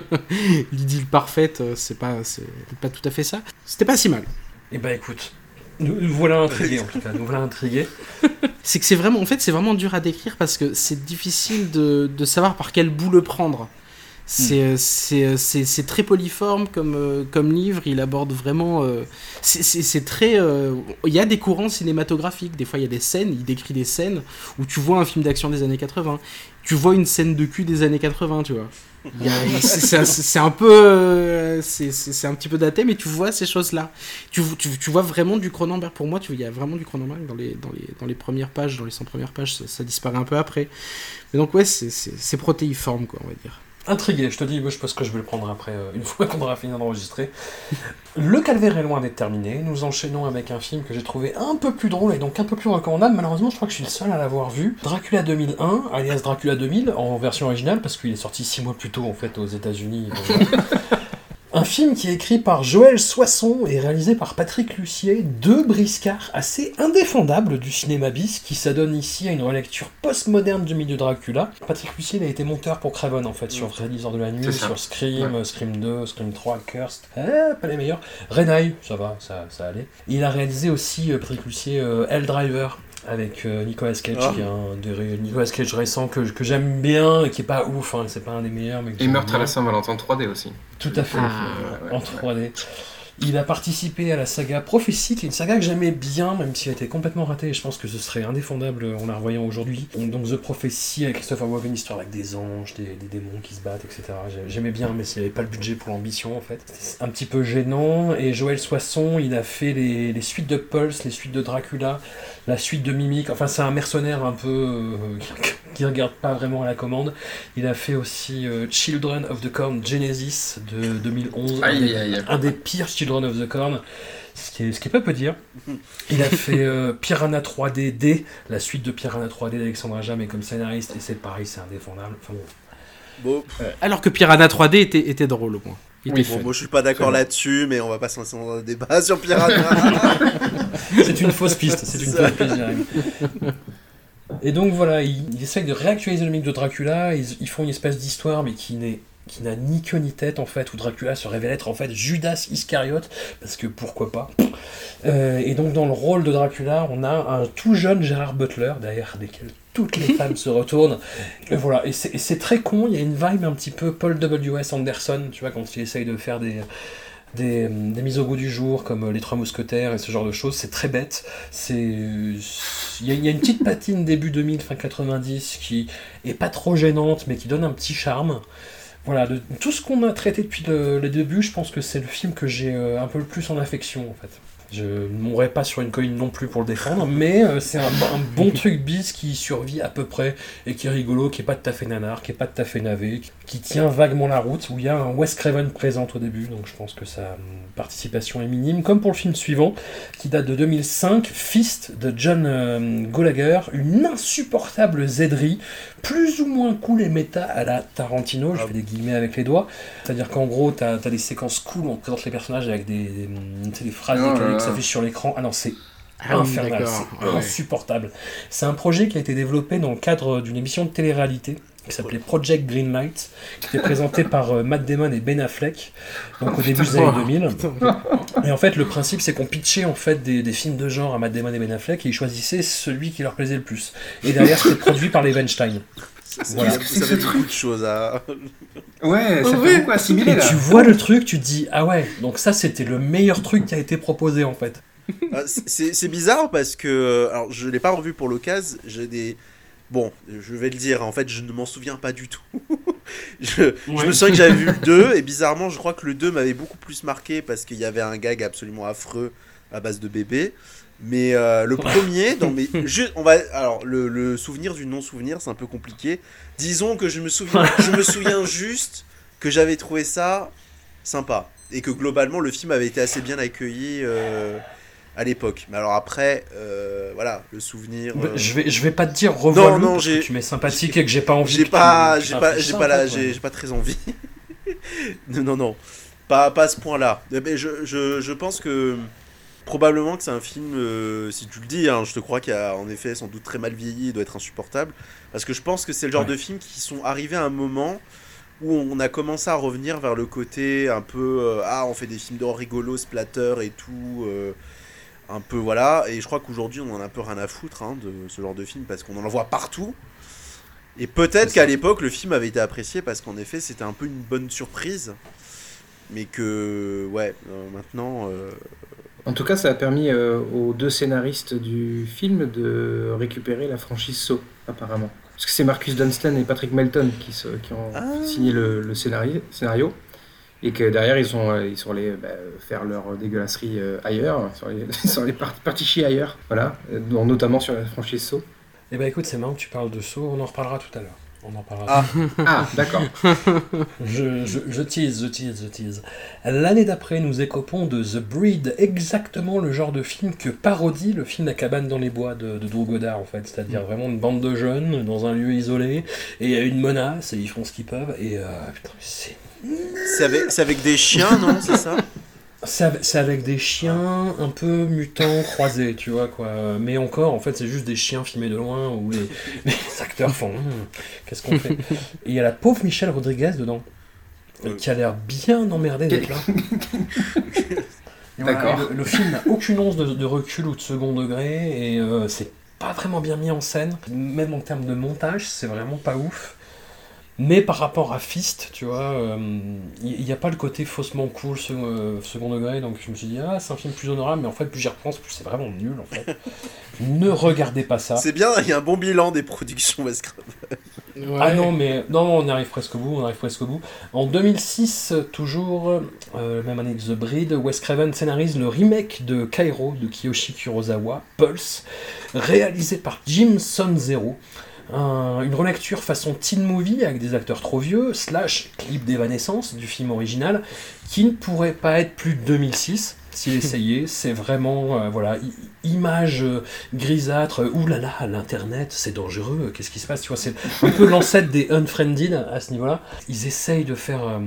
Speaker 2: (laughs) l'idylle parfaite, euh, c'est pas, c'est pas tout à fait ça. C'était pas si mal.
Speaker 1: Eh ben écoute, nous, nous voilà intrigués en tout cas, nous voilà intrigués. (laughs)
Speaker 2: C'est que c'est vraiment, en fait, c'est vraiment dur à décrire parce que c'est difficile de, de savoir par quel bout le prendre. C'est euh, c'est, euh, c'est- c'est très polyforme comme, euh, comme livre, il aborde vraiment... c'est- c'est c'est très... euh, Il y a des courants cinématographiques, des fois il y a des scènes, il décrit des scènes où tu vois un film d'action des années 80, tu vois une scène de cul des années 80, tu vois. (laughs) C'est un- peu... C'est un petit peu daté, mais tu vois ces choses-là. Tu, tu, tu vois vraiment du Cronenberg, pour moi, tu, il y a vraiment du Cronenberg dans les, dans les, dans les premières pages, dans les 100 premières pages, ça, ça disparaît un peu après. Mais donc ouais, c'est protéiforme, quoi, on va dire.
Speaker 1: Intrigué, je te dis, je pense que je vais le prendre après, euh, (laughs) une fois qu'on aura fini d'enregistrer. Le calvaire est loin d'être terminé. Nous enchaînons avec un film que j'ai trouvé un peu plus drôle et donc un peu plus recommandable. Malheureusement, je crois que je suis le seul à l'avoir vu. Dracula 2001, alias Dracula 2000, en version originale, parce qu'il est sorti six mois plus tôt, en fait, aux États-Unis. Donc, (laughs) voilà. Un film qui est écrit par Joël Soisson et réalisé par Patrick Lucier, deux briscards assez indéfendables du cinéma bis qui s'adonnent ici à une relecture postmoderne du milieu Dracula. Patrick Lucier il a été monteur pour Craven en fait, sur Réaliseur de la Nuit, sur Scream, Scream 2, Scream 3, Cursed, eh, pas les meilleurs. Eye, ça va, ça, ça allait. Il a réalisé aussi, euh, Patrick Lucier, euh, Helldriver avec euh, Nicolas Cage,
Speaker 3: Ah.
Speaker 1: qui est un des ré- Nicolas Cage récent que, que j'aime bien et qui est pas ouf, hein, c'est pas un des meilleurs. Mais que
Speaker 4: Et Meurtre à la Saint-Valentin 3D aussi.
Speaker 1: Tout à fait.
Speaker 2: Ah,
Speaker 4: ouais,
Speaker 1: en 3D. Il a participé à la saga Prophétie, qui est une saga que j'aimais bien, même si elle était complètement ratée, je pense que ce serait indéfendable en la revoyant aujourd'hui. Donc, The Prophecy avec Christopher Walken, histoire avec des anges, des, démons qui se battent, etc. J'ai- J'aimais bien, mais il n'y avait pas le budget pour l'ambition en fait. C'était un petit peu gênant. Et Joël Soisson, il a fait les, les suites de Pulse, les suites de Dracula, la suite de Mimic. Enfin, c'est un mercenaire un peu euh, (laughs) qui, regarde pas vraiment à la commande. Il a fait aussi euh, Children of the Corn Genesis de 2011. un des-
Speaker 4: aïe, aïe.
Speaker 1: un des pires Children of the Corn, ce qui est, ce qui est pas peu dire. (laughs) Il a fait euh, Piranha 3D D, la suite de Piranha 3D d'Alexandre Aja, mais comme scénariste, et c'est pareil, c'est indéfendable. Enfin bon.
Speaker 3: Bon,
Speaker 2: Alors que Piranha 3D était, était drôle au moins. Il
Speaker 3: oui,
Speaker 2: était
Speaker 3: bon, je suis pas d'accord là-dessus, mais on va pas se lancer dans un débat sur Piranha. (laughs)
Speaker 1: C'est une fausse piste, c'est une fausse piste. Et donc voilà, ils, ils essayent de réactualiser le mythe de Dracula, ils, ils font une espèce d'histoire, mais qui n'est qui n'a ni queue ni tête en fait, où Dracula se révèle être en fait Judas Iscariote, parce que pourquoi pas. Euh, et donc dans le rôle de Dracula, on a un tout jeune Gérard Butler, derrière lesquels toutes les (laughs) femmes se retournent. Et voilà, et c'est et c'est très con, il y a une vibe un petit peu Paul W.S. Anderson, tu vois, quand il essaye de faire des, des, des mises au goût du jour, comme euh, Les Trois Mousquetaires et ce genre de choses, c'est très bête. C'est, il y, a- il y a une petite patine début 2000, fin 90, qui est pas trop gênante, mais qui donne un petit charme. Voilà, de tout ce qu'on a traité depuis le, le début, je pense que c'est le film que j'ai euh, un peu le plus en affection, en fait. Je ne mourrai pas sur une colline non plus pour le défendre, mais euh, c'est un, un bon (laughs) truc bis qui survit à peu près et qui est rigolo, qui est pas tout à fait nanar, qui est pas tout à fait navé, qui- tient vaguement la route, où il y a un Wes Craven présent au début, donc je pense que sa hum, participation est minime, comme pour le film suivant, qui date de 2005, Fist de John euh, Gallagher, une insupportable zèderie, plus ou moins cool et méta à la Tarantino, je fais des guillemets avec les doigts, c'est-à-dire qu'en gros, t'as as des séquences cool où on présente les personnages avec des, des, hum, tu sais, des phrases
Speaker 4: Oh là
Speaker 1: décalées
Speaker 4: là.
Speaker 1: qui s'affichent sur l'écran, ah non, c'est
Speaker 2: Ah oui,
Speaker 1: infernal, c'est
Speaker 2: Ah ouais.
Speaker 1: insupportable. C'est un projet qui a été développé dans le cadre d'une émission de télé-réalité qui s'appelait Project Greenlight, qui était présenté (laughs) par euh, Matt Damon et Ben Affleck, donc au début des années 2000. Et en fait, le principe, c'est qu'on pitchait en fait des, des films de genre à Matt Damon et Ben Affleck et ils choisissaient celui qui leur plaisait le plus. Et derrière, c'était produit par les Weinstein. Voilà.
Speaker 3: fait-
Speaker 4: Qu'est-ce que
Speaker 3: ça
Speaker 4: c'est
Speaker 3: fait
Speaker 4: ce
Speaker 3: beaucoup
Speaker 4: truc
Speaker 3: de choses à.
Speaker 4: Ouais, ça
Speaker 2: Ouais.
Speaker 4: fait beaucoup assimiler
Speaker 1: Et
Speaker 4: là.
Speaker 1: tu vois le truc, tu te dis ah ouais, donc ça c'était le meilleur truc qui a été proposé en fait.
Speaker 3: Ah, c'est bizarre parce que. euh, Alors, je l'ai pas revu pour l'occasion. J'ai des. Bon, je vais le dire, en fait, je ne m'en souviens pas du tout. (laughs) je, me souviens que j'avais vu le 2, (laughs) et bizarrement, je crois que le 2 m'avait beaucoup plus marqué parce qu'il y avait un gag absolument affreux à base de bébé. Mais euh, le premier, dans mes, (laughs) je- on va, alors le, le souvenir du non-souvenir, c'est un peu compliqué. Disons que je me souviens, je me souviens juste que j'avais trouvé ça sympa et que globalement le film avait été assez bien accueilli euh, à l'époque. Mais alors après, euh, voilà, le souvenir.
Speaker 1: Bah,
Speaker 3: euh,
Speaker 1: Je vais, je vais pas te dire revois
Speaker 3: Non,
Speaker 1: le
Speaker 3: non,
Speaker 1: parce que tu m'es sympathique et que j'ai pas envie.
Speaker 3: J'ai pas, j'ai pas, j'ai pas
Speaker 1: fait,
Speaker 3: j'ai pas très envie. (laughs) non, non, non. Pas, pas à ce point-là. Mais je, je, je pense que probablement que c'est un film, euh, si tu le dis, hein, je te crois qu'il a en effet sans doute très mal vieilli, il doit être insupportable. Parce que je pense que c'est le genre
Speaker 1: Ouais.
Speaker 3: de films qui sont arrivés à un moment où on a commencé à revenir vers le côté un peu ah on fait des films d'horreur rigolos, splatter et tout, un peu voilà. Et je crois qu'aujourd'hui on en a un peu rien à foutre hein, de ce genre de film parce qu'on en voit partout. Et peut-être qu'à l'époque le film avait été apprécié parce qu'en effet c'était un peu une bonne surprise. Mais que ouais euh, maintenant euh,
Speaker 4: En tout cas, ça a permis euh, aux deux scénaristes du film de récupérer la franchise Saw, apparemment. Parce que c'est Marcus Dunstan et Patrick Melton qui, se- qui ont
Speaker 3: Ah.
Speaker 4: signé le, le scénario. Et que derrière, ils sont, euh, ils sont allés bah, faire leur dégueulasserie euh, ailleurs, (laughs) sur les, (laughs) sur les parties chier ailleurs, voilà, euh, dont- notamment sur la franchise Saw.
Speaker 1: Eh ben écoute, c'est marrant que tu parles de saut, on en reparlera tout à l'heure. On en parlera.
Speaker 3: Ah. (laughs)
Speaker 4: Ah, d'accord.
Speaker 1: Je, je, je tease, je tease, je tease. L'année d'après, nous écopons de The Breed, exactement le genre de film que parodie le film La cabane dans les bois de, de Drew Goddard, en fait. C'est-à-dire vraiment une bande de jeunes dans un lieu isolé, et il y a une menace, et ils font ce qu'ils peuvent, et euh, putain, c'est
Speaker 3: c'est avec, c'est avec des chiens non c'est ça?
Speaker 1: C'est avec, des chiens un peu mutants croisés, tu vois quoi. Mais encore, en fait, c'est juste des chiens filmés de loin où les, (laughs) les acteurs font Hum, qu'est-ce qu'on fait? Et il y a la pauvre Michelle Rodriguez dedans,
Speaker 3: Ouais.
Speaker 1: qui a l'air bien emmerdée d'être là. Voilà, (laughs)
Speaker 4: D'accord.
Speaker 1: Le, le film n'a aucune once de, de recul ou de second degré et euh, c'est pas vraiment bien mis en scène. Même en termes de montage, c'est vraiment pas ouf. Mais par rapport à Fist, tu vois, il n'y a pas le côté faussement cool second, euh, second degré, donc je me suis dit, ah, c'est un film plus honorable, mais en fait, plus j'y repense, plus c'est vraiment nul, en fait. (laughs) ne regardez pas ça.
Speaker 3: C'est bien, il y a un bon bilan des productions Wes Craven.
Speaker 1: Ah non, mais non, on arrive presque au bout, on arrive presque au bout. En 2006, toujours, euh, même année que The Breed, Wes Craven scénarise le remake de Cairo de Kiyoshi Kurosawa, Pulse, réalisé par Jim Son Zero. Un- une relecture façon teen movie avec des acteurs trop vieux, slash clip d'évanescence du film original, qui ne pourrait pas être plus de 2006 s'il essayait. C'est vraiment, euh, voilà, image euh, grisâtre, euh, oulala, l'internet, c'est dangereux, qu'est-ce qui se passe Tu vois, c'est un peu l'ancêtre des Unfriended à ce niveau-là. Ils essayent de faire.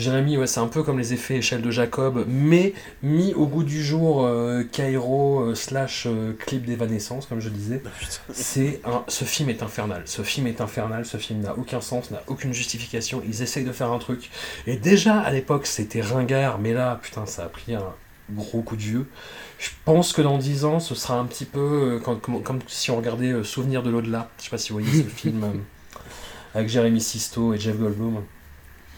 Speaker 1: Jérémy, ouais, c'est un peu comme les effets échelle de Jacob, mais mis au goût du jour, euh, Cairo euh, slash euh, clip d'évanescence, comme je disais. C'est un, ce film est infernal. Ce film est infernal. Ce film n'a aucun sens, n'a aucune justification. Ils essayent de faire un truc. Et déjà à l'époque, c'était ringard, mais là, putain, ça a pris un gros coup de vieux. Je pense que dans 10 ans, ce sera un petit peu comme, comme, comme si on regardait Souvenir de l'au-delà. Je sais pas si vous voyez ce (laughs) film avec Jérémy Sisto et Jeff Goldblum.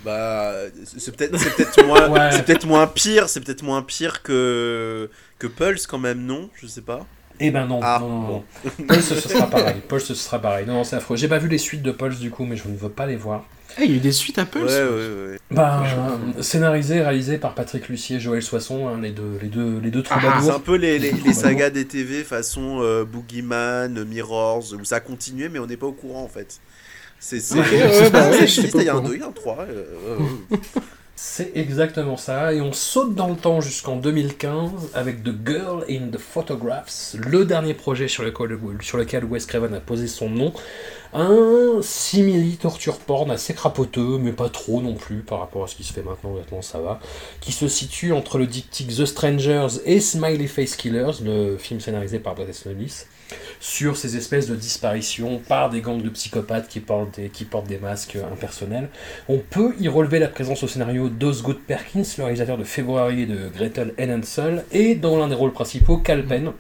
Speaker 3: Bah, c'est peut-être c'est peut-être moins, (laughs)
Speaker 1: Ouais.
Speaker 3: c'est peut-être moins pire, c'est peut-être moins pire que que Pulse quand même, non? Je sais pas.
Speaker 1: Eh ben non,
Speaker 3: Ah,
Speaker 1: non, non, non.
Speaker 3: bon.
Speaker 1: Pulse, ce sera pareil. Pulse, ce sera pareil. Non, non, c'est affreux. J'ai pas vu les suites de Pulse du coup, mais je ne veux pas les voir.
Speaker 2: Ah, il y a eu des suites à Pulse.
Speaker 3: Ouais, ouais, ouais.
Speaker 1: Bah, scénarisé, réalisé par Patrick Lucier et Joël Soisson, hein, les deux, les deux, les deux
Speaker 3: C'est un peu les, les, les sagas des TV façon euh, Boogeyman, Mirrors, où ça a continué, mais on n'est pas au courant en fait. C'est il y a un
Speaker 2: courant.
Speaker 3: 2, il y a un 3. euh, (laughs) euh,
Speaker 1: C'est exactement ça. Et on saute dans le temps jusqu'en 2015 avec The Girl in the Photographs, le dernier projet sur lequel, sur lequel Wes Craven a posé son nom. Un simili torture porn assez crapoteux, mais pas trop non plus par rapport à ce qui se fait maintenant, honnêtement ça va. Qui se situe entre le diptyque The Strangers et Smiley Face Killers, le film scénarisé par Brett Easton Ellis, sur ces espèces de disparitions par des gangs de psychopathes qui portent des, qui portent des masques impersonnels. On peut y relever la présence au scénario d'Osgood Perkins, le réalisateur de Février de Gretel Enhancel, et dans l'un des rôles principaux, Cal Penn.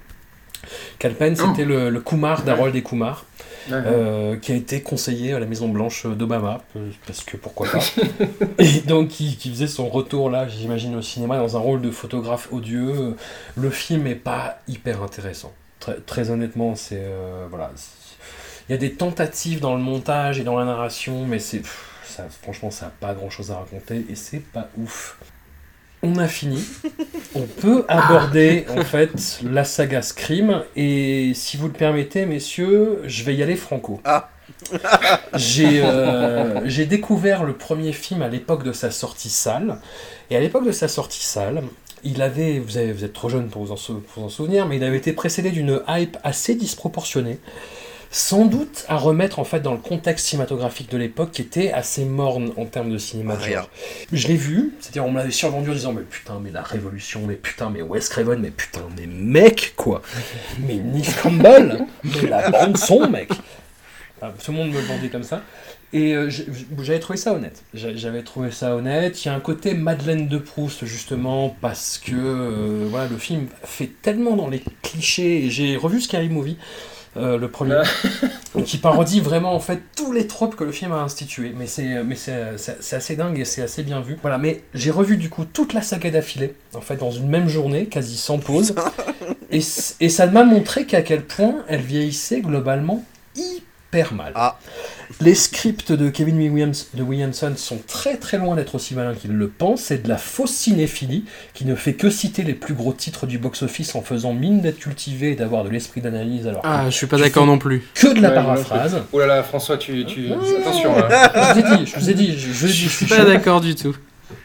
Speaker 1: Cal Penn, c'était le, le Kumar d'Harold et Kumar, euh, qui a été conseiller à la Maison Blanche d'Obama, euh, parce que pourquoi pas. (laughs) et donc qui, qui faisait son retour là, j'imagine, au cinéma, dans un rôle de photographe odieux. Le film est pas hyper intéressant. Très, très honnêtement, c'est... euh, voilà. Il y a des tentatives dans le montage et dans la narration, mais c'est... Ça, franchement, ça n'a pas grand-chose à raconter, et c'est pas ouf. On a fini. (laughs) On peut aborder en fait la saga Scream et si vous le permettez, messieurs, je vais y aller franco.
Speaker 3: Ah. (laughs)
Speaker 1: J'ai euh, j'ai découvert le premier film à l'époque de sa sortie salle et à l'époque de sa sortie salle, il avait, vous, avez, vous êtes trop jeune pour vous, en, sou- pour vous en souvenir, mais il avait été précédé d'une hype assez disproportionnée sans doute à remettre en fait dans le contexte cinématographique de l'époque qui était assez morne en termes de cinéma.
Speaker 3: Rien.
Speaker 1: genre. Je l'ai vu, c'est-à-dire on me l'avait survendu en disant mais putain mais la révolution, mais putain mais Wes Craven, mais putain mais mec quoi, mais Nick Campbell, mais la bande son mec. Enfin, tout le monde me le vendait comme ça. Et euh, j'avais trouvé ça honnête. J'a- J'avais trouvé ça honnête. Il y a un côté Madeleine de Proust, justement, parce que euh, voilà, le film fait tellement dans les clichés. J'ai revu Scary Movie, euh, le premier, (laughs) qui parodie vraiment en fait tous les tropes que le film a institués. Mais c'est mais assez dingue et c'est assez bien vu. Voilà, mais j'ai revu du coup toute la saga d'affilée, en fait, dans une même journée, quasi sans pause. et, et ça m'a montré qu'à quel point elle vieillissait globalement hyper mal.
Speaker 3: Ah.
Speaker 1: Les scripts de Kevin Williams, de Williamson sont très très loin d'être aussi malins qu'il le pense. C'est de la fausse cinéphilie qui ne fait que citer les plus gros titres du box-office en faisant mine d'être cultivé et d'avoir de l'esprit d'analyse alors
Speaker 2: Ah, je suis pas d'accord non plus.
Speaker 1: que de la
Speaker 4: Ouais,
Speaker 1: paraphrase.
Speaker 4: Oh là là, François, tu. tu... Attention là.
Speaker 1: je vous ai dit, je vous ai dit, je, je,
Speaker 2: Je
Speaker 1: je
Speaker 2: suis pas d'accord du tout.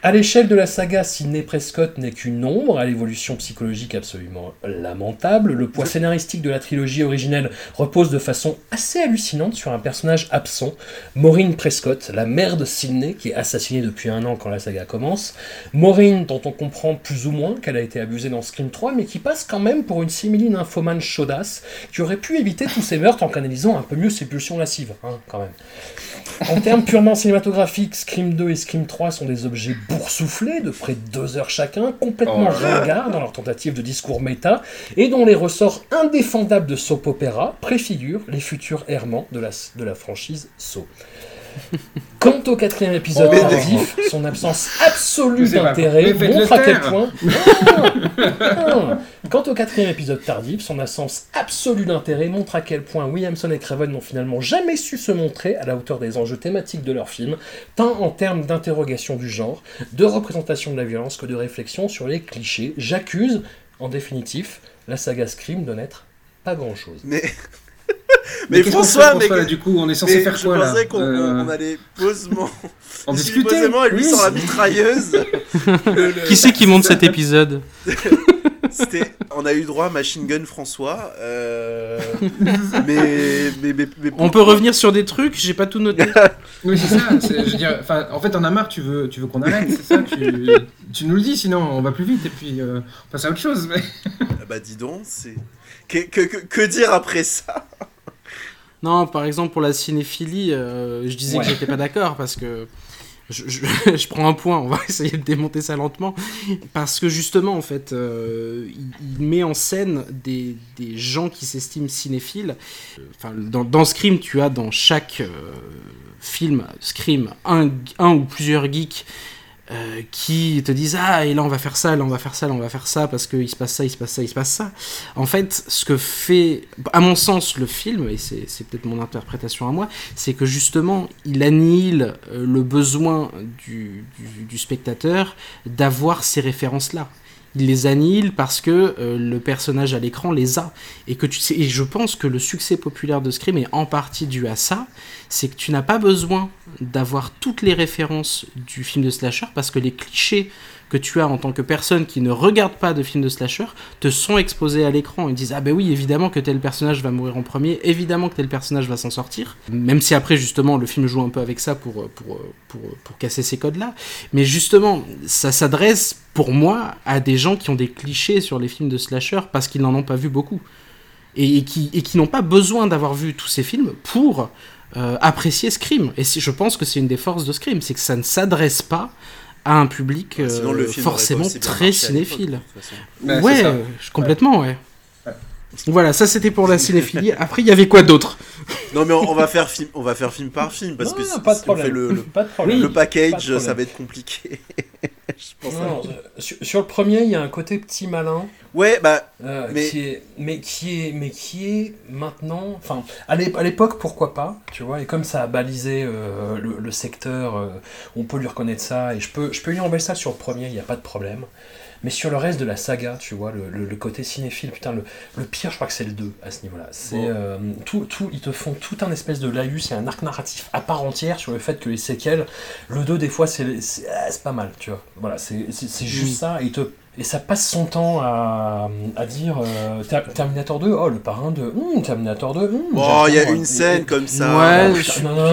Speaker 1: À l'échelle de la saga, Sidney Prescott n'est qu'une ombre à l'évolution psychologique absolument lamentable. Le poids scénaristique de la trilogie originelle repose de façon assez hallucinante sur un personnage absent, Maureen Prescott, la mère de Sidney, qui est assassinée depuis un an quand la saga commence. Maureen, dont on comprend plus ou moins qu'elle a été abusée dans Scream 3, mais qui passe quand même pour une simili nymphomane chaudasse, qui aurait pu éviter tous ces meurtres en canalisant un peu mieux ses pulsions lascives, hein, quand même. En termes purement cinématographiques, Scream 2 et Scream 3 sont des objets boursouflés de près de deux heures chacun, complètement
Speaker 4: Oh
Speaker 1: ringards dans leur tentative de discours méta, et dont les ressorts indéfendables de soap opéra préfigurent les futurs errements de la, de la franchise Saw. (laughs) Quant au quatrième épisode
Speaker 4: Oh.
Speaker 1: tardif, son absence absolue d'intérêt montre à quel point. Non, (laughs) non. Quant au quatrième épisode tardif, son absence absolue d'intérêt montre à quel point Williamson et Craven n'ont finalement jamais su se montrer à la hauteur des enjeux thématiques de leur film, tant en termes d'interrogation du genre, de représentation de la violence que de réflexion sur les clichés. J'accuse, en définitif, la saga Scream de n'être pas grand-chose.
Speaker 3: Mais, mais, François, mais,
Speaker 4: là, du coup, on est censé
Speaker 3: mais
Speaker 4: faire
Speaker 3: je
Speaker 4: quoi là
Speaker 3: pensais qu'on
Speaker 4: Euh,
Speaker 3: on allait posément,
Speaker 4: En (laughs) discuter
Speaker 3: posément, et lui
Speaker 4: Oui,
Speaker 3: la mitrailleuse. (laughs) Le- le-
Speaker 2: Qui c'est qui monte cet épisode (laughs)
Speaker 3: on a eu droit à Machine Gun François, euh, mais, mais, mais, mais
Speaker 2: On peut revenir sur des trucs, j'ai pas tout noté.
Speaker 4: Oui, c'est ça. Je veux dire, en fait, t'en as marre, tu veux, tu veux qu'on arrête, c'est ça tu, tu nous le dis, sinon on va plus vite et puis euh, on passe à autre chose. Mais...
Speaker 3: Ah bah dis donc, c'est que, que, que, que dire après ça?
Speaker 2: Non, par exemple, pour la cinéphilie, euh, je disais
Speaker 1: Ouais.
Speaker 2: que j'étais pas d'accord parce que je, je- (laughs) je prends un point, on va (laughs) essayer de démonter ça lentement. Parce que justement, en fait, euh, il, il met en scène des, des gens qui s'estiment cinéphiles. Enfin, dans, dans Scream, tu as dans chaque euh, film Scream un, un ou plusieurs geeks. Euh, qui te disent ah et là on va faire ça là on va faire ça là on va faire ça parce qu'il se passe ça il se passe ça il se passe ça. En fait ce que fait à mon sens le film et c'est peut-être mon interprétation à moi c'est que justement il annihile euh, le besoin du, du, du spectateur d'avoir ces références là il les annihile parce que euh, le personnage à l'écran les a. Et que tu sais et je pense que le succès populaire de Scream est en partie dû à ça c'est que tu n'as pas besoin d'avoir toutes les références du film de slasher parce que les clichés que tu as en tant que personne qui ne regarde pas de film de slasher te sont exposés à l'écran et disent ah ben oui évidemment que tel personnage va mourir en premier évidemment que tel personnage va s'en sortir. Même si après justement le film joue un peu avec ça pour pour pour, pour casser ces codes là mais justement ça s'adresse pour moi à des gens qui ont des clichés sur les films de slasher parce qu'ils n'en ont pas vu beaucoup. Et, qui, et qui n'ont pas besoin d'avoir vu tous ces films pour euh, apprécier Scream. Et je pense que c'est une des forces de Scream, c'est que ça ne s'adresse pas à un public euh,
Speaker 3: Sinon, le film
Speaker 2: forcément très cinéphile.
Speaker 3: façon.
Speaker 4: Ouais,
Speaker 2: euh, complètement, ouais. Voilà, ça c'était pour la cinéphilie. Après, il y avait quoi d'autre?
Speaker 3: Non mais on, on va faire film, on va faire film par film parce
Speaker 1: Non,
Speaker 3: que
Speaker 1: non,
Speaker 3: si,
Speaker 1: pas de
Speaker 3: si on fait
Speaker 1: problème.
Speaker 3: le, le,
Speaker 1: Pas de problème.
Speaker 3: le
Speaker 1: Pas de
Speaker 3: package,
Speaker 1: problème.
Speaker 3: ça va être compliqué. (laughs) Je pense à-
Speaker 1: Non, euh, sur, sur le premier, il y a un côté petit malin,
Speaker 3: Ouais, bah
Speaker 1: euh,
Speaker 3: Mais-
Speaker 1: qui est, mais qui est, mais qui est maintenant, enfin, à l'ép- à l'époque, pourquoi pas, tu vois, et comme ça a balisé euh, le, le secteur, euh, on peut lui reconnaître ça, et je peux, je peux lui enlever ça sur le premier, il n'y a pas de problème. Mais sur le reste de la saga, tu vois, le, le- le côté cinéphile, putain, le, le pire, je crois que c'est le 2 à ce niveau-là. C'est
Speaker 3: Bon.
Speaker 1: euh, tout, tout, ils te font tout un espèce de laïus et un arc narratif à part entière sur le fait que les séquelles, le 2 des fois c'est c'est ah, c'est pas mal, tu vois. Voilà, c'est c'est- c'est juste
Speaker 2: Mm.
Speaker 1: ça et, il te, et ça passe son temps à, à dire euh, Ter- Terminator 2, oh le parrain de hum, Terminator 2. hum,
Speaker 3: Oh, il y a une scène comme ça.
Speaker 2: Ouais,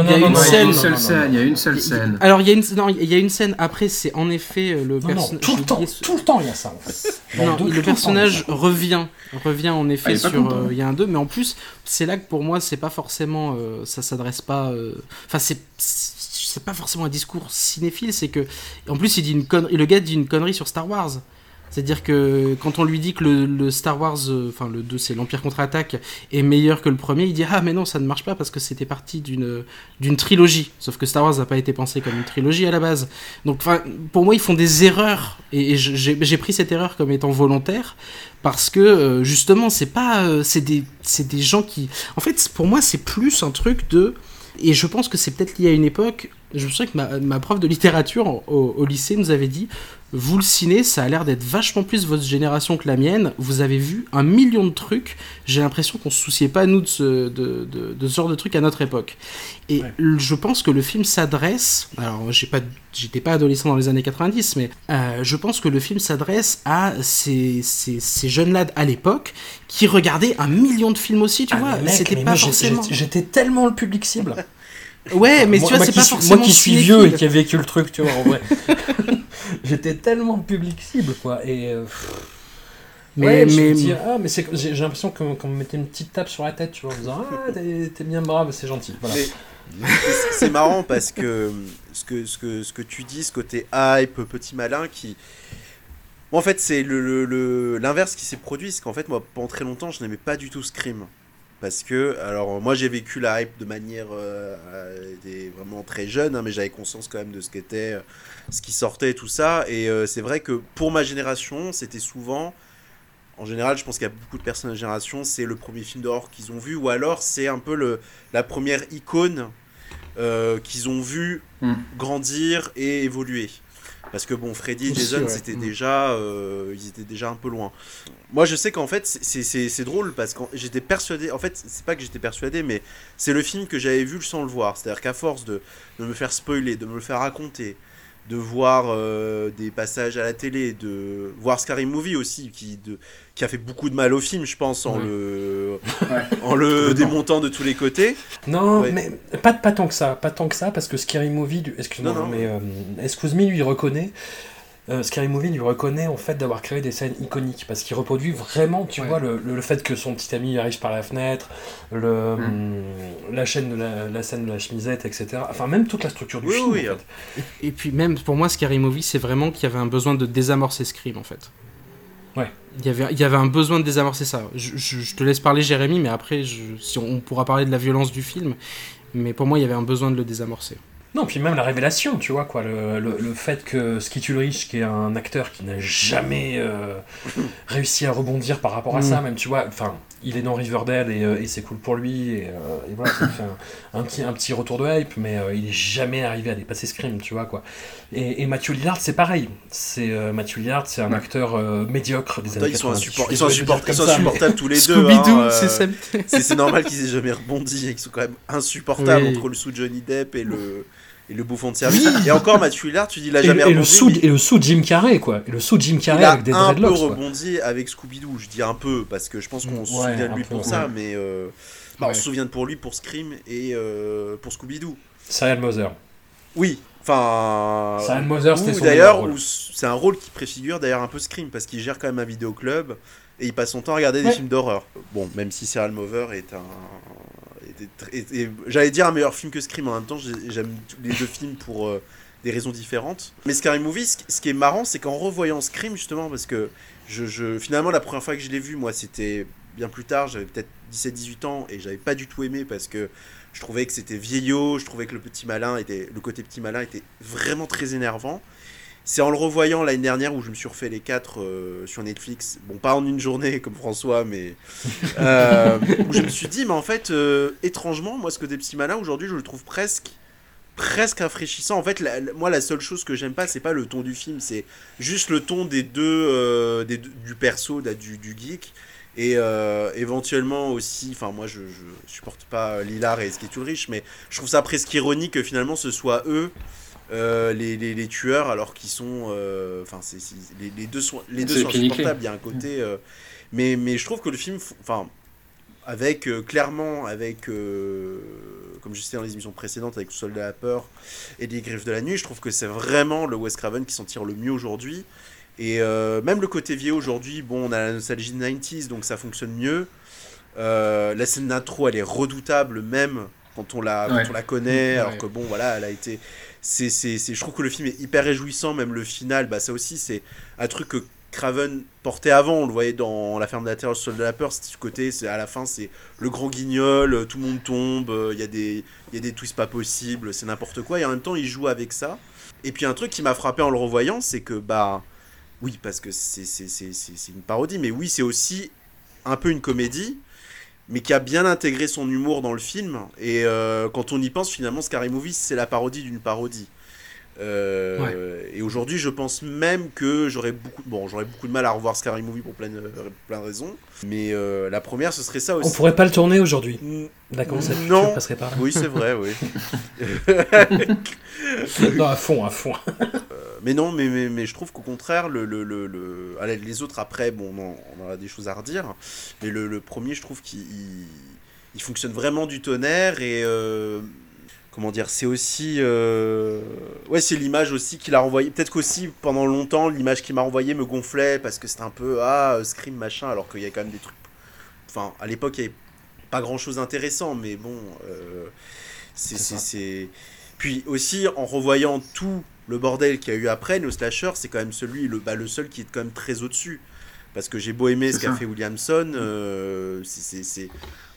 Speaker 2: il y a une scène.
Speaker 4: seule scène, il y a une seule scène.
Speaker 2: Alors il y a une non, il y a une scène après c'est en effet euh, le personnage
Speaker 1: tout le temps, tout le temps il y a ça en fait.
Speaker 2: Non,
Speaker 1: deux,
Speaker 2: le personnage revient, revient en
Speaker 4: Ah,
Speaker 2: effet
Speaker 4: pas
Speaker 2: sur. euh, Il y a un 2, mais en plus, c'est là que pour moi, c'est pas forcément. euh, ça s'adresse pas. euh, Enfin, c'est. C'est pas forcément un discours cinéphile, c'est que. En plus, il dit une connerie. Le gars dit une connerie sur Star Wars. C'est-à-dire que quand on lui dit que le, Star Wars, euh, enfin le 2 c'est l'Empire contre-attaque, est meilleur que le premier, il dit Ah mais non ça ne marche pas parce que c'était parti d'une trilogie. Sauf que Star Wars n'a pas été pensé comme une trilogie à la base. Donc pour moi ils font des erreurs et, j'ai pris cette erreur comme étant volontaire parce que euh, justement c'est pas euh, c'est des des gens qui en fait pour moi c'est plus un truc de et je pense que c'est peut-être lié à une époque. Je me souviens que ma, ma prof de littérature au lycée nous avait dit Vous, le ciné, ça a l'air d'être vachement plus votre génération que la mienne. Vous avez vu un million de trucs. J'ai l'impression qu'on se souciait pas, nous, de ce, de, de- de ce genre de trucs à notre époque. Et
Speaker 1: Ouais.
Speaker 2: je pense que le film s'adresse. Alors, j'ai pas, j'étais pas adolescent dans les années 90, mais euh, je pense que le film s'adresse à ces, ces, ces jeunes-là à l'époque qui regardaient un million de films aussi, tu
Speaker 1: Ah,
Speaker 2: vois. C'était
Speaker 1: mais
Speaker 2: pas
Speaker 1: moi,
Speaker 2: forcément.
Speaker 1: J'étais tellement le public cible.
Speaker 2: Ouais, mais
Speaker 1: moi,
Speaker 2: tu vois, c'est pas forcément.
Speaker 1: Moi qui suis
Speaker 2: cinéphile.
Speaker 1: vieux et qui a vécu le truc, tu vois, en vrai. (laughs) J'étais tellement le public cible, quoi. Et. euh,
Speaker 2: Mais,
Speaker 1: ouais, je
Speaker 2: mais,
Speaker 1: me dis, ah, mais c'est- j'ai l'impression qu'on qu'on me mettait une petite tape sur la tête, tu vois, en disant, ah, t'es bien brave, c'est gentil. Voilà.
Speaker 3: C'est- marrant parce que ce que, ce que ce que tu dis, ce côté hype, petit malin, qui. Moi, en fait, c'est le- le- le- l'inverse qui s'est produit. C'est qu'en fait, moi, pendant très longtemps, je n'aimais pas du tout Scream. Parce que, alors, moi, j'ai vécu la hype de manière euh, des- vraiment très jeune, hein, mais j'avais conscience quand même de ce qu'était, euh, ce qui sortait et tout ça. Et euh, c'est vrai que pour ma génération, c'était souvent. En général, je pense qu'il y a beaucoup de personnes de la génération, c'est le premier film d'horreur qu'ils ont vu, ou alors c'est un peu le, la première icône euh, qu'ils ont vu
Speaker 4: Mm.
Speaker 3: grandir et évoluer. Parce que bon, Freddy et Jason, c'était
Speaker 2: Mm.
Speaker 3: déjà, euh, ils étaient déjà un peu loin. Moi, je sais qu'en fait, c'est- c'est c'est- c'est drôle parce que j'étais persuadé. En fait, c'est pas que j'étais persuadé, mais c'est le film que j'avais vu sans le voir. C'est-à-dire qu'à force de, de me faire spoiler, de me le faire raconter, de voir euh, des passages à la télé, de voir Scary Movie aussi, qui, de, qui a fait beaucoup de mal au film, je pense, en
Speaker 2: Ouais.
Speaker 3: le,
Speaker 4: Ouais.
Speaker 3: en le démontant de tous les côtés.
Speaker 1: Non,
Speaker 3: Ouais.
Speaker 1: mais pas, pas tant que ça, pas tant que ça, parce que Scary Movie, excuse-moi, mais euh, Excuse Me lui reconnaît, euh, Scary Movie lui reconnaît en fait d'avoir créé des scènes iconiques, parce qu'il reproduit vraiment, tu
Speaker 4: Ouais.
Speaker 1: vois, le, le- le fait que son petit ami arrive par la fenêtre, le,
Speaker 4: Mm.
Speaker 1: hum, la chaîne de la, la scène de la chemisette, etc. Enfin, même toute la structure du
Speaker 3: Oui,
Speaker 1: film.
Speaker 3: oui,
Speaker 1: en
Speaker 3: hein.
Speaker 1: fait.
Speaker 2: Et puis même pour moi, Scary Movie, c'est vraiment qu'il y avait un besoin de désamorcer Scream en fait.
Speaker 1: Ouais.
Speaker 2: Il y avait, il y avait un besoin de désamorcer ça. Je, je- je te laisse parler Jérémy, mais après, je, si on, on pourra parler de la violence du film. Mais pour moi, il y avait un besoin de le désamorcer.
Speaker 1: Non, puis même la révélation, tu vois, quoi, le, le, le fait que Skitty Ulrich, qui est un acteur qui n'a jamais euh, réussi à rebondir par rapport à
Speaker 2: Mm.
Speaker 1: ça, même, tu vois, enfin, il est dans Riverdale et, euh, et c'est cool pour lui, et, euh, et voilà, ça fait un, un petit, un petit retour de hype, mais euh, il est jamais arrivé à dépasser Scream, tu vois, quoi. Et, et Matthew Lillard, c'est pareil, c'est euh, Matthew Lillard, c'est un
Speaker 4: Ouais.
Speaker 1: acteur euh, médiocre des années
Speaker 3: ils sont,
Speaker 1: 90.
Speaker 3: insupport-
Speaker 1: Je
Speaker 3: ils sont, ils insupportables tous les deux.
Speaker 2: Scooby-Doo,
Speaker 3: hein,
Speaker 2: c'est ça.
Speaker 3: c'est c'est normal qu'ils aient jamais rebondi et qu'ils sont quand même insupportables
Speaker 2: Oui.
Speaker 3: entre le sous Johnny Depp et le, et le bouffon de service. et encore, Mathieu Hillard, tu dis il a
Speaker 1: Et,
Speaker 3: jamais
Speaker 1: et le sous,
Speaker 3: mais
Speaker 1: et le sous de Jim Carrey, quoi. Et le sous de Jim
Speaker 3: il
Speaker 1: Carrey
Speaker 3: a
Speaker 1: avec des
Speaker 3: un peu
Speaker 1: quoi.
Speaker 3: rebondi avec Scooby-Doo. Je dis un peu parce que je pense qu'on se souvient de lui
Speaker 1: peu,
Speaker 3: pour ça, mais euh, bah, on se souvient de pour lui pour Scream et euh, pour Scooby-Doo.
Speaker 1: Serial Mother.
Speaker 3: Oui, enfin.
Speaker 1: Serial Mother, c'était son
Speaker 3: d'ailleurs, c'est un rôle qui préfigure d'ailleurs un peu Scream parce qu'il gère quand même un vidéoclub et il passe son temps à regarder des films d'horreur. Bon, même si Serial Mover est un. J'allais dire un meilleur film que Scream, en même temps j'ai- j'aime les deux films pour euh, des raisons différentes. Mais Scary Movie, ce, qui est marrant, c'est qu'en revoyant Scream, justement, parce que finalement la première fois que je l'ai vu, moi c'était bien plus tard, j'avais peut-être 17-18 ans et j'avais pas du tout aimé parce que je trouvais que c'était vieillot, je trouvais que le petit malin était, le côté petit malin était vraiment très énervant. C'est en le revoyant l'année dernière où je me suis refait les quatre euh, sur Netflix. Bon, pas en une journée comme François, mais (laughs) euh, où je me suis dit, mais en fait, euh, étrangement, moi, ce côté petit malin aujourd'hui, je le trouve presque, presque rafraîchissant. En fait, la- la- moi, la seule chose que j'aime pas, c'est pas le ton du film, c'est juste le ton des deux, euh, des deux- du perso, du, du geek. Et euh, éventuellement aussi, enfin moi je, je supporte pas Lillard et Skitty Ulrich, mais je trouve ça presque ironique que finalement ce soit eux euh, les, les, les tueurs alors qu'ils sont euh, enfin c'est- les, les deux sont les deux sont insupportables. Il y a un côté euh, mais mais je trouve que le film enfin avec euh, clairement avec euh, comme je disais dans les émissions précédentes avec le sol de la peur et les griffes de la nuit je trouve que c'est vraiment le Wes Craven qui s'en tire le mieux aujourd'hui. Et euh, même le côté vieux aujourd'hui bon on a la nostalgie de 90s donc ça fonctionne mieux. Euh, la scène d'intro elle est redoutable même quand on la, quand on la connaît
Speaker 2: Ouais.
Speaker 3: alors que bon voilà elle a été c'est, c'est, je trouve que le film est hyper réjouissant, même le final, bah ça aussi c'est un truc que Craven portait avant, on le voyait dans La ferme de la terreur, le de la peur, c'est ce côté, c'est à la fin c'est le grand guignol, euh, tout le monde tombe, euh, il y, a des- y a des twists pas possibles, c'est n'importe quoi, et en même temps il joue avec ça. Et puis un truc qui m'a frappé en le revoyant, c'est que bah oui, parce que c'est une parodie, mais oui, c'est aussi un peu une comédie, mais qui a bien intégré son humour dans le film. Et euh, quand on y pense, finalement, Scary Movie, c'est la parodie d'une parodie. Euh, Et aujourd'hui, je pense même que j'aurais beaucoup, bon, j'aurais beaucoup de mal à revoir Scary Movie pour plein de, plein de raisons. Mais euh, la première, ce serait ça aussi.
Speaker 1: On pourrait pas le tourner aujourd'hui. D'accord, cette
Speaker 3: Non.
Speaker 1: passerait là.
Speaker 3: Oui, c'est vrai, oui. (laughs)
Speaker 1: Non, à fond, à fond.
Speaker 3: mais non, mais, mais, mais je trouve qu'au contraire, le, le, le, le- allez, les autres après, bon, on, en- aura des choses à redire. Mais le, le premier, je trouve qu'il il, il fonctionne vraiment du tonnerre et euh, comment dire, c'est aussi, euh, ouais, c'est l'image aussi qu'il a renvoyé. Peut-être qu'aussi pendant longtemps, l'image qu'il m'a renvoyée me gonflait parce que c'était un peu ah euh, scream machin, alors qu'il y a quand même des trucs. Enfin, à l'époque, il y avait pas grand-chose d'intéressant, mais bon, euh, c'est Puis aussi, en revoyant tout le bordel qu'il y a eu après, nos slashers, c'est quand même celui, le, bah, le seul qui est quand même très au-dessus. Parce que j'ai beau aimer ce qu'a fait Williamson, euh, c'est- c'est- c'est.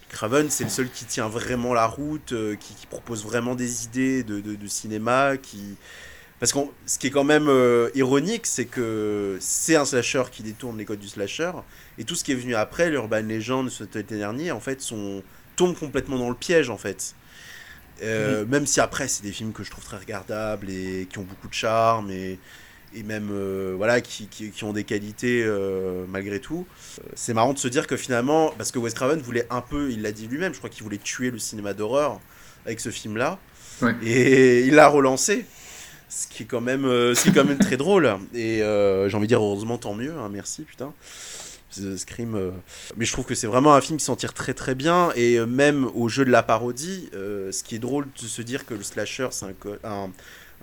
Speaker 3: Craven, c'est le seul qui tient vraiment la route, euh, qui, qui propose vraiment des idées de, de- de cinéma, qui. Parce que ce qui est quand même euh, ironique, c'est que c'est un slasher qui détourne les codes du slasher, et tout ce qui est venu après, l'Urban Legend, ce été dernier, en fait, sont, tombe complètement dans le piège, en fait. Euh, Même si après, c'est des films que je trouve très regardables et qui ont beaucoup de charme et, et même euh, voilà, qui, qui, qui ont des qualités euh, malgré tout. Euh, C'est marrant de se dire que finalement, parce que Wes Craven voulait un peu, il l'a dit lui-même, je crois qu'il voulait tuer le cinéma d'horreur avec ce film-là.
Speaker 4: Ouais.
Speaker 3: Et il l'a relancé. Ce qui est quand même, euh, ce qui est quand même très drôle. Et j'ai envie de dire, heureusement, tant mieux. hein, merci, putain. Scream. Mais je trouve que c'est vraiment un film qui s'en tire très très bien. Et même au jeu de la parodie, ce qui est drôle de se dire que le slasher, c'est un,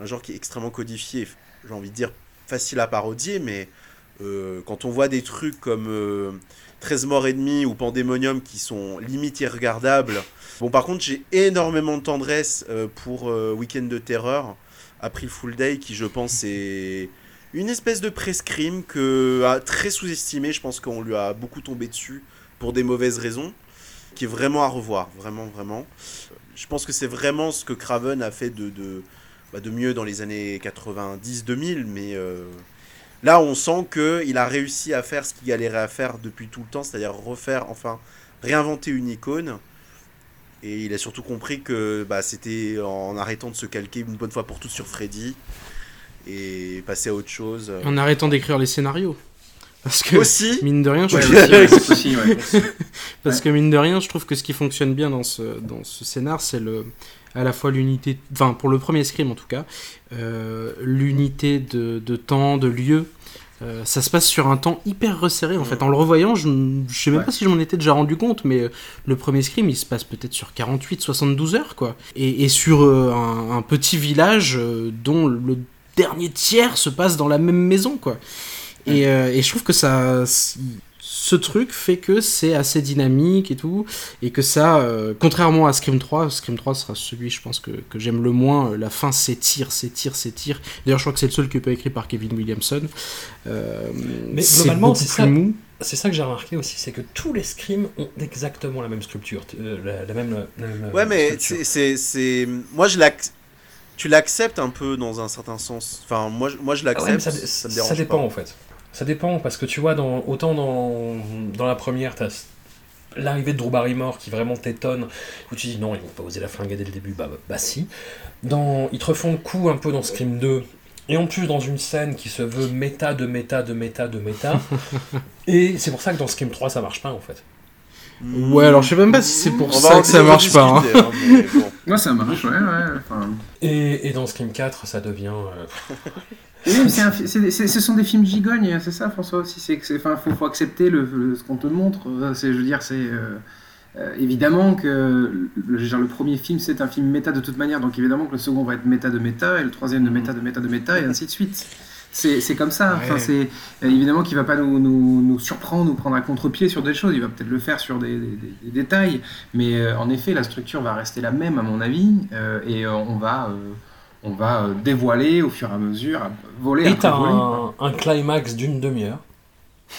Speaker 3: un genre qui est extrêmement codifié. J'ai envie de dire facile à parodier, mais euh, quand on voit des trucs comme euh, 13 morts et demi ou Pandemonium qui sont limite irregardables. Bon, par contre, j'ai énormément de tendresse euh, pour euh, Weekend de terreur, April Full Day, qui je pense est une espèce de prescrime que a très sous-estimé. Je pense qu'on lui a beaucoup tombé dessus pour des mauvaises raisons, qui est vraiment à revoir, vraiment, vraiment. Je pense que c'est vraiment ce que Craven a fait de, de, bah, de mieux dans les années 90-2000, mais euh, là on sent qu'il a réussi à faire ce qu'il galérait à faire depuis tout le temps, c'est-à-dire refaire, enfin, réinventer une icône. Et il a surtout compris que bah, c'était en arrêtant de se calquer une bonne fois pour toutes sur Freddy et passer à autre chose.
Speaker 2: En arrêtant d'écrire les scénarios. Parce que,
Speaker 3: Aussi,
Speaker 2: mine de rien, je
Speaker 4: Ouais,
Speaker 2: trouve-
Speaker 4: aussi, ouais, aussi, ouais. (laughs)
Speaker 2: parce que mine de rien, je trouve que ce qui fonctionne bien dans ce, dans ce scénar, c'est le, à la fois l'unité, enfin pour le premier scream en tout cas, euh, l'unité de, de temps, de lieu. Euh, ça se passe sur un temps hyper resserré en fait. En le revoyant, je, je sais même
Speaker 4: Ouais.
Speaker 2: pas si je m'en étais déjà rendu compte, mais euh, le premier scream il se passe peut-être sur 48-72 heures quoi. Et, et sur euh, un, un petit village dont le dernier tiers se passe dans la même maison quoi. Et, euh, et je trouve que ça, ce truc fait que c'est assez dynamique et tout, et que ça, euh, contrairement à Scream 3, Scream 3 sera celui, je pense, que, que j'aime le moins. euh, La fin s'étire, s'étire, s'étire. D'ailleurs, je crois que c'est le seul qui peut écrit par Kevin Williamson. Euh,
Speaker 1: Mais globalement, c'est ça.
Speaker 2: mou.
Speaker 1: C'est ça que j'ai remarqué aussi, c'est que tous les screams ont exactement la même sculpture, euh, la, la même, la même,
Speaker 3: Ouais, mais
Speaker 1: structure.
Speaker 3: c'est, c'est, c'est- moi je tu l'acceptes un peu dans un certain sens. Enfin, moi, je- moi je
Speaker 1: Ah ouais,
Speaker 3: l'accepte.
Speaker 1: ça, dépend
Speaker 3: pas.
Speaker 1: en fait. Ça dépend parce que tu vois, dans, autant dans, dans la première, t'as l'arrivée de Drew Barrymore qui vraiment t'étonne, où tu dis non, ils vont pas oser la flinguer dès le début, bah, bah, bah si. Dans, ils te refont le coup un peu dans Scream 2, et en plus dans une scène qui se veut méta de méta de méta de méta, (laughs) et c'est pour ça que dans Scream 3 ça marche pas en fait.
Speaker 2: Ouais, alors je sais même pas si c'est pour
Speaker 3: On
Speaker 2: ça que ça marche pas. hein.
Speaker 3: hein, bon. (laughs)
Speaker 4: Moi, ça marche, ouais, ouais. Enfin...
Speaker 1: Et, et dans Scream 4, ça devient. euh, (laughs)
Speaker 4: Oui, mais c'est un c'est- ce sont des films gigognes, c'est ça, François aussi. C'est que c'est- enfin, faut, faut accepter le, le- ce qu'on te montre. C'est, je veux dire, c'est euh, euh, évidemment que le, dire, le premier film c'est un film méta de toute manière, donc évidemment que le second va être méta de méta et le troisième de méta de méta de méta et ainsi de suite. C'est, comme ça. Enfin,
Speaker 2: Ouais.
Speaker 4: c'est euh, évidemment qu'il va pas nous, nous, nous surprendre, nous prendre à contre-pied sur des choses. Il va peut-être le faire sur des, des- des- des détails, mais euh, en effet, la structure va rester la même à mon avis, euh, et on va on va dévoiler au fur et à mesure, voler
Speaker 1: Et t'as un climax d'une demi-heure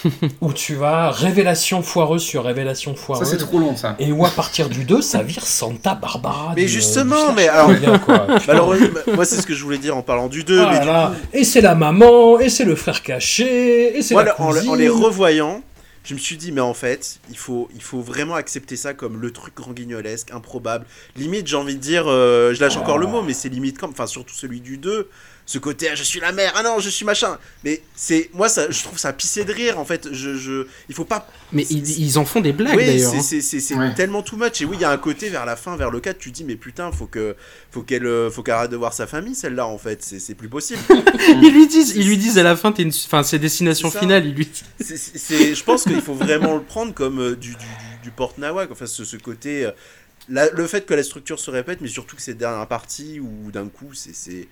Speaker 1: (laughs) où tu vas révélation foireuse sur révélation
Speaker 4: Ça,
Speaker 1: foireuse.
Speaker 4: c'est trop long, ça.
Speaker 1: Et où à partir du 2, ça vire Santa Barbara.
Speaker 3: Mais
Speaker 1: du-
Speaker 3: justement,
Speaker 1: du
Speaker 3: mais alors-
Speaker 1: bien, quoi. (laughs)
Speaker 3: Alors, euh, moi, c'est ce que je voulais dire en parlant du 2.
Speaker 1: Ah
Speaker 3: mais
Speaker 1: là
Speaker 3: du
Speaker 1: là.
Speaker 3: coup,
Speaker 1: Et c'est la maman, et c'est le frère caché, et c'est la
Speaker 3: en,
Speaker 1: cousine.
Speaker 3: en les revoyant, je me suis dit, mais en fait, il faut, il faut vraiment accepter ça comme le truc grand guignolesque, improbable. Limite, j'ai envie de dire, euh, je lâche encore le mot, mais c'est limite comme, enfin, surtout celui du 2. Ce côté, ah, je suis la mère, ah non, je suis machin. Mais c'est, moi, ça, je trouve ça pissé de rire, en fait. Je, je, il faut pas
Speaker 2: Mais ils, ils en font des blagues
Speaker 3: oui,
Speaker 2: d'ailleurs.
Speaker 3: c'est-
Speaker 2: hein.
Speaker 3: c'est c'est- c'est
Speaker 4: Ouais.
Speaker 3: tellement too much. Et oui, il y a un côté vers la fin, vers le 4, tu te dis, mais putain, faut que faut qu'elle euh, faut qu'elle arrête de voir sa famille, celle-là, en fait. C'est c'est plus possible. (laughs)
Speaker 2: Ils lui disent, ils lui disent à la fin, t'es une... enfin, c'est destination finale. Ils lui disent-
Speaker 3: C'est- c'est- c'est- je pense qu'il faut vraiment le prendre comme euh, du, du, du, du porte-nawak. Enfin, ce, ce côté. euh, la- le fait que la structure se répète, mais surtout que c'est dernière partie où d'un coup, c'est-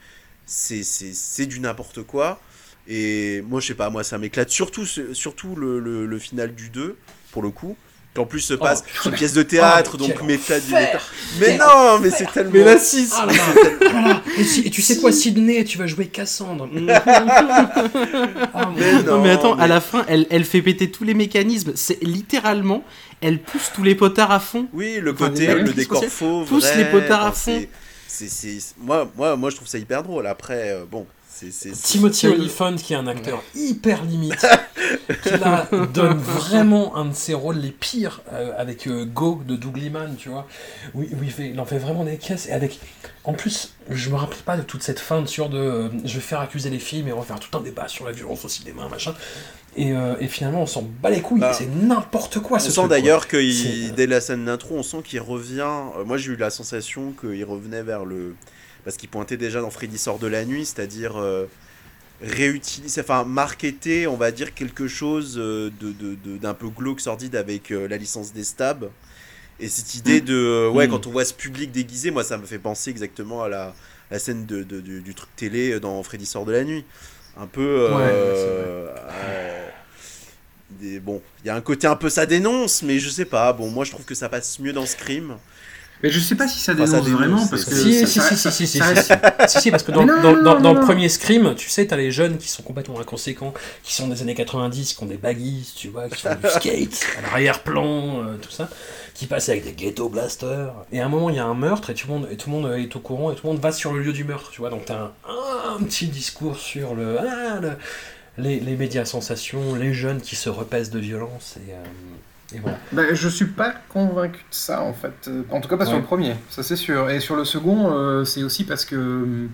Speaker 3: c'est c'est c'est- c'est du n'importe quoi. Et moi, je sais pas, moi, ça m'éclate. Surtout, surtout le, le, le final du 2, pour le coup. Qu'en plus se passe
Speaker 1: putain.
Speaker 3: une pièce de théâtre,
Speaker 1: Oh,
Speaker 3: donc méta du méta. Mais
Speaker 1: Quel
Speaker 3: non, mais c'est tellement.
Speaker 2: Mais la 6
Speaker 1: Ah. (laughs) Ah. Et, si- et tu sais quoi, Sydney, tu vas jouer Cassandre. (laughs) Ah, mon
Speaker 3: Mais
Speaker 1: Dieu.
Speaker 2: Non, mais attends,
Speaker 3: mais-
Speaker 2: à la fin, elle, elle fait péter tous les mécanismes. C'est littéralement, elle pousse tous les potards à fond.
Speaker 3: Oui, le côté, le décor
Speaker 2: se
Speaker 3: fauve.
Speaker 2: poussent
Speaker 3: vrai,
Speaker 2: les potards à
Speaker 3: enfin,
Speaker 2: fond.
Speaker 3: C'est- Moi, moi, moi, je trouve ça hyper drôle. Après, euh,
Speaker 1: Timothy Olyphant, qui est un acteur hyper limite, (laughs) qui là donne vraiment un de ses rôles les pires euh, avec euh, Go de Doug Liman, tu vois, où, où il, fait, il en fait vraiment des caisses. Et avec, en plus, je me rappelle pas de toute cette feinte sur de, euh, je vais faire accuser les filles, mais on va faire tout un débat sur la violence au cinéma, machin. Et, et finalement, on s'en bat les couilles.
Speaker 3: Bah,
Speaker 1: c'est n'importe quoi.
Speaker 3: On
Speaker 1: ce
Speaker 3: sent
Speaker 1: truc,
Speaker 3: d'ailleurs que il- dès la scène d'intro, on sent qu'il revient. moi, j'ai eu la sensation qu'il revenait vers le. Parce qu'il pointait déjà dans Freddy sort de la nuit, c'est-à-dire euh, réutiliser, enfin, marketer, on va dire, quelque chose euh, de, d'un peu glauque, sordide avec euh, la licence des stabs. Et cette idée de. euh, ouais,
Speaker 1: Mm.
Speaker 3: quand on voit ce public déguisé, moi, ça me fait penser exactement à la, la scène de, de- du, du truc télé dans Freddy sort de la nuit. Un peu. euh, des- bon, il y a un côté un peu ça dénonce, mais je sais pas. Bon, moi je trouve que ça passe mieux dans Scream.
Speaker 4: Mais je sais pas si ça
Speaker 3: Enfin,
Speaker 4: dénonce,
Speaker 3: ça dénonce,
Speaker 4: vraiment, parce que.
Speaker 1: Si,
Speaker 4: ça-
Speaker 1: si,
Speaker 4: ça-
Speaker 1: si,
Speaker 4: ça-
Speaker 1: si, si,
Speaker 4: ça
Speaker 1: si, si, si, parce que dans,
Speaker 4: non,
Speaker 1: dans,
Speaker 4: non,
Speaker 1: dans-
Speaker 4: non,
Speaker 1: dans
Speaker 4: non.
Speaker 1: le premier Scream, tu sais, t'as les jeunes qui sont complètement inconséquents, qui sont des années 90, qui ont des baggies, tu vois, qui font du (laughs) skate, à l'arrière-plan, euh, tout ça, qui passent avec des ghetto blasters. Et à un moment, il y a un meurtre et tout, le monde, et tout le monde est au courant et tout le monde va sur le lieu du meurtre, tu vois. Donc t'as un, un petit discours sur le, ah, le- les, les médias sensations, les jeunes qui se repaissent de violence et, euh, et voilà.
Speaker 4: Bah, je suis pas convaincu de ça en fait. En tout cas pas sur
Speaker 1: Ouais.
Speaker 4: le premier, ça c'est sûr. Et sur le second, euh, c'est aussi parce que. euh,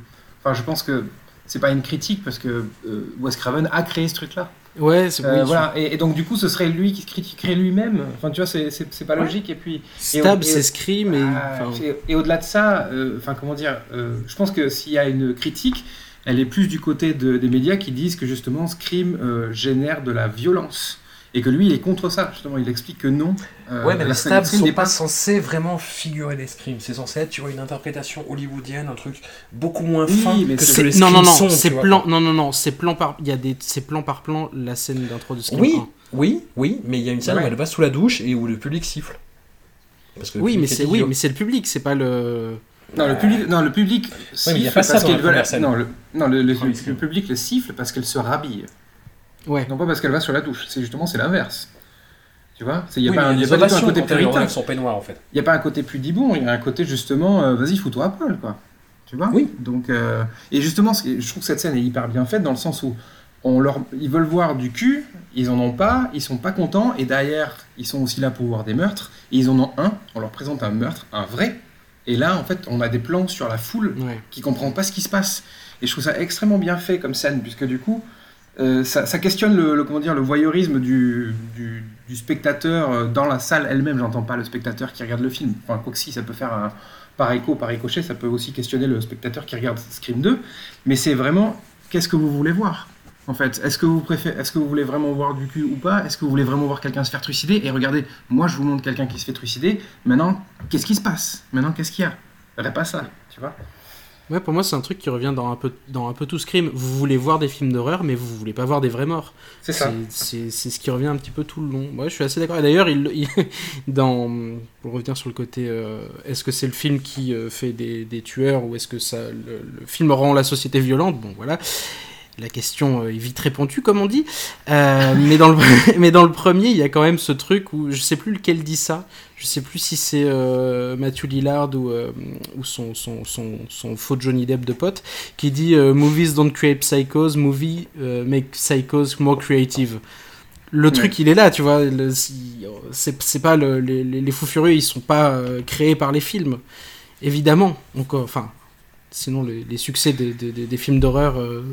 Speaker 4: Enfin, je pense que c'est pas une critique parce que euh, Wes Craven a créé ce truc-là.
Speaker 2: Ouais, c'est
Speaker 4: Euh, voilà. Et, et donc du coup, ce serait lui qui se critiquerait lui-même. Enfin, tu vois, c'est- pas logique. Et puis.
Speaker 2: Stab, c'est Scream et.
Speaker 4: Ah,
Speaker 2: enfin,
Speaker 4: et, et au-delà de ça, enfin comment dire, je pense que s'il y a une critique, elle est plus du côté de- des médias qui disent que justement Scream euh, génère de la violence et que lui il est contre ça. Justement, il explique que non. euh,
Speaker 1: Ouais, mais
Speaker 4: la
Speaker 1: les
Speaker 4: scène
Speaker 1: stabs sont
Speaker 4: n'est
Speaker 1: pas censés vraiment figurer les screams. C'est censé être, tu vois, une interprétation hollywoodienne, un truc beaucoup moins
Speaker 4: Oui,
Speaker 1: fin
Speaker 4: mais
Speaker 1: que ce que les
Speaker 2: non, non, non,
Speaker 1: sont,
Speaker 2: c'est plan, non, non, non, c'est plan par, il y a des, c'est plan par plan la scène d'intro de Scream
Speaker 1: Oui,
Speaker 2: 1.
Speaker 1: oui, oui, mais il y a une scène
Speaker 4: Ouais.
Speaker 1: où elle va sous la douche et où le public siffle. Parce que le
Speaker 2: Oui, mais c'est,
Speaker 1: est
Speaker 2: oui, mais c'est le public, c'est pas le.
Speaker 4: Non, le public, non, le public
Speaker 1: mais il y a
Speaker 4: siffle
Speaker 1: pas ça
Speaker 4: parce
Speaker 1: dans
Speaker 4: qu'elle veut. Non, le, non, le, public le siffle parce qu'elle se rhabille.
Speaker 2: Ouais.
Speaker 4: Non pas parce qu'elle va sur la douche. C'est justement c'est l'inverse. Tu vois, il n'y a
Speaker 1: Oui,
Speaker 4: pas, y a pas du tout un côté puritain.
Speaker 1: son peignoir en fait.
Speaker 4: Il n'y a pas un côté pudibond, il y a un côté justement, euh, vas-y, fous-toi à poil, quoi. Tu vois
Speaker 1: Oui.
Speaker 4: Donc, euh, et justement, je trouve que cette scène est hyper bien faite dans le sens où on leur, ils veulent voir du cul, ils en ont pas, ils sont pas contents, et derrière, ils sont aussi là pour voir des meurtres, et ils en ont un, on leur présente un meurtre, un vrai, et là, en fait, on a des plans sur la foule
Speaker 2: Ouais.
Speaker 4: qui comprend pas ce qui se passe. Et je trouve ça extrêmement bien fait comme scène, puisque du coup, euh, ça, questionne le, comment dire, le voyeurisme du, spectateur euh, dans la salle elle-même. J'entends pas le spectateur qui regarde le film. Enfin, quoi que si, ça peut faire un, par écho, par ricochet, ça peut aussi questionner le spectateur qui regarde Scream 2. Mais c'est vraiment, qu'est-ce que vous voulez voir en fait, est-ce que vous est-ce que vous voulez vraiment voir du cul ou pas? Est-ce que vous voulez vraiment voir quelqu'un se faire trucider? Et regardez, moi je vous montre quelqu'un qui se fait trucider. Maintenant, qu'est-ce qui se passe? Maintenant, qu'est-ce qu'il y a? Aurait pas ça, tu vois?
Speaker 2: Ouais, pour moi, c'est un truc qui revient dans un peu, dans un peu tout Scream. Vous voulez voir des films d'horreur, mais vous voulez pas voir des vrais morts.
Speaker 4: C'est ça.
Speaker 2: C'est ce qui revient un petit peu tout le long. Ouais, je suis assez d'accord. Et d'ailleurs, il, il- (laughs) dans, pour revenir sur le côté, euh, est-ce que c'est le film qui euh, fait des, des tueurs ou est-ce que ça, le, le film rend la société violente? Bon, voilà. La question euh, est vite répondue, comme on dit. Euh, mais, dans le, (laughs) mais dans le premier, il y a quand même ce truc où je sais plus lequel dit ça. Je sais plus si c'est euh, Matthew Lillard ou, euh, ou son, son, son, son faux Johnny Depp de pote qui dit Movies don't create psychos, movies make psychos more creative. Le truc, il est là, tu vois. C'est pas le- les, les- fous furieux, ils sont pas créés par les films, évidemment. Enfin, sinon les, les succès des, des- des- des films d'horreur euh,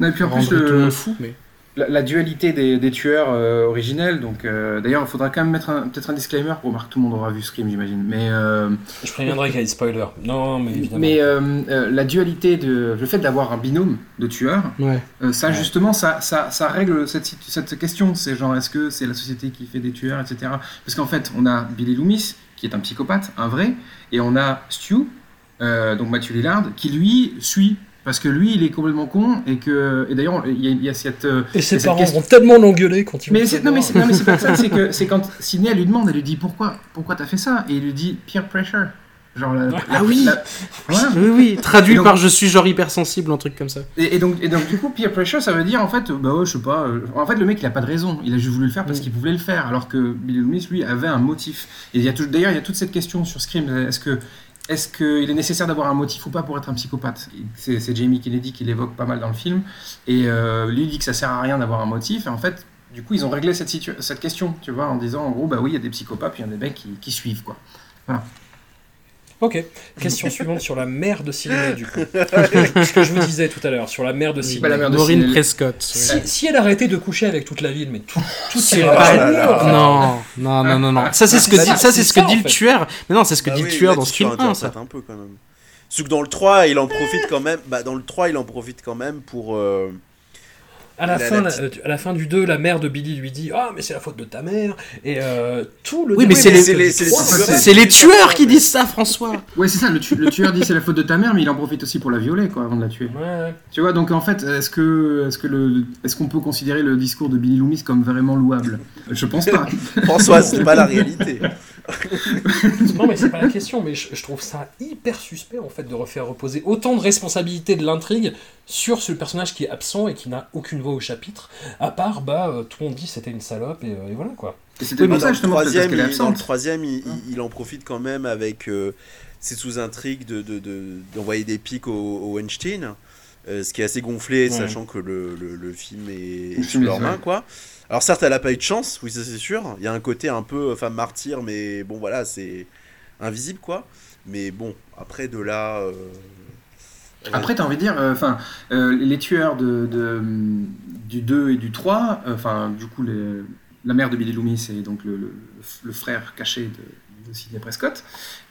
Speaker 4: Non, et puis en plus,
Speaker 2: rendraient tout le monde fou. Mais
Speaker 4: la, la dualité des, des tueurs euh, originels. Donc, euh, d'ailleurs, il faudra quand même mettre peut-être un disclaimer pour voir que tout le monde aura vu Scream, j'imagine. Mais, euh,
Speaker 1: Je préviendrai qu'il y a des spoilers. Non, mais évidemment.
Speaker 4: mais euh, euh, la dualité de, le fait d'avoir un binôme de tueurs,
Speaker 2: ouais.
Speaker 4: euh, ça
Speaker 1: Ouais.
Speaker 4: justement, ça, ça, ça règle cette, cette question. C'est genre, est-ce que c'est la société qui fait des tueurs, etc. Parce qu'en fait, on a Billy Loomis qui est un psychopathe, un vrai, et on a Stu, euh, donc Matthew Lillard, qui lui suit. Parce que lui, il est complètement con, et que. Et d'ailleurs, il y, a- il y a cette. euh,
Speaker 1: Et ses parents
Speaker 4: question-
Speaker 1: vont tellement l'engueuler quand ils
Speaker 4: Mais non, mais non, mais c'est pas (laughs) ça, c'est que c'est quand Sidney elle lui demande, elle lui dit pourquoi, pourquoi t'as fait ça? Et il lui dit peer pressure. Genre la, la-
Speaker 2: Ah oui.
Speaker 4: la- voilà. (laughs)
Speaker 2: Oui, oui, traduit
Speaker 4: donc-
Speaker 2: par je suis genre hypersensible, un truc comme ça.
Speaker 4: Et, et donc, et donc du coup, peer pressure, ça veut dire en fait, bah ouais, je sais pas. euh, en fait, le mec, il a pas de raison. Il a juste voulu le faire parce
Speaker 1: Mm.
Speaker 4: qu'il voulait le faire, alors que Billy Loomis, lui, avait un motif. Et il y a tout- d'ailleurs, il y a toute cette question sur Scream. Est-ce que est-ce qu'il est nécessaire d'avoir un motif ou pas pour être un psychopathe? C'est, Jamie Kennedy qui l'évoque pas mal dans le film. Et euh, lui dit que ça sert à rien d'avoir un motif. Et en fait, du coup, ils ont réglé cette, question, tu vois, en disant en gros, bah oui, il y a des psychopathes, puis il y a des mecs qui, qui suivent, quoi.
Speaker 1: Ok. Question suivante sur la mère de Sydney, du coup. Ce que, je, ce vous disais tout à l'heure, sur la mère de Sydney.
Speaker 4: bah, la mère de
Speaker 2: Maureen. Prescott.
Speaker 1: Si,
Speaker 2: ouais.
Speaker 1: si elle arrêtait de coucher avec toute la ville, mais tout, tout
Speaker 2: C'est pas-
Speaker 1: pas.
Speaker 2: Non, non, non, non, non. Ça, c'est ce que
Speaker 1: Bah,
Speaker 2: dit, ça, c'est ce que dit le tueur. Mais non, c'est ce que
Speaker 3: Ah
Speaker 2: dit
Speaker 3: oui,
Speaker 2: le tueur
Speaker 3: là,
Speaker 2: dans
Speaker 3: tu
Speaker 2: Scream 1, ça.
Speaker 3: un peu quand même. Sauf que dans le 3, il en profite quand même. Bah, dans le 3, il en profite quand même pour. euh,
Speaker 1: À la,
Speaker 3: La-
Speaker 1: fin,
Speaker 3: la
Speaker 1: la- à la fin du 2, la mère de Billy lui dit Ah, mais c'est la faute de ta mère. Et euh, tout le
Speaker 2: Oui, mais
Speaker 1: début
Speaker 2: c'est les-
Speaker 3: c'est les- c'est les
Speaker 2: les tueurs qui disent ça, François. (laughs)
Speaker 4: Ouais, c'est ça, le, tu- le tueur dit c'est la faute de ta mère, mais il en profite aussi pour la violer, quoi, avant de la tuer.
Speaker 1: Ouais.
Speaker 4: Tu vois, donc en fait, est-ce que, est-ce que le, est-ce qu'on peut considérer le discours de Billy Loomis comme vraiment louable? Je pense pas. (laughs) (laughs)
Speaker 3: François, c'est pas la réalité. (laughs)
Speaker 1: Non, mais c'est pas la question, mais je, je trouve ça hyper suspect en fait de refaire reposer autant de responsabilités de l'intrigue sur ce personnage qui est absent et qui n'a aucune voix au chapitre, à part, bah, euh, tout le monde dit c'était une salope et, euh, et voilà quoi.
Speaker 4: Et c'était
Speaker 3: Oui,
Speaker 4: ça justement parce
Speaker 3: troisième,
Speaker 4: qu'elle est
Speaker 3: il, dans le
Speaker 4: absente.
Speaker 3: troisième, il, il- il en profite quand même avec euh, ses sous-intrigues de, de- de- d'envoyer des pics au, au Weinstein, euh, ce qui est assez gonflé,
Speaker 1: Ouais.
Speaker 3: sachant que le, le- le film est, sous leurs mains,
Speaker 4: ouais.
Speaker 3: quoi. Alors certes, elle a pas eu de chance, oui, ça c'est sûr. Il y a un côté un peu euh, femme martyr, mais bon, voilà, c'est invisible, quoi. Mais bon, après de là. euh,
Speaker 4: Après, t'as envie de dire, euh, enfin, les tueurs de, du 2 et du 3, euh, enfin, du coup, la mère de Billy Loomis et donc le, frère caché de, de Sidney Prescott,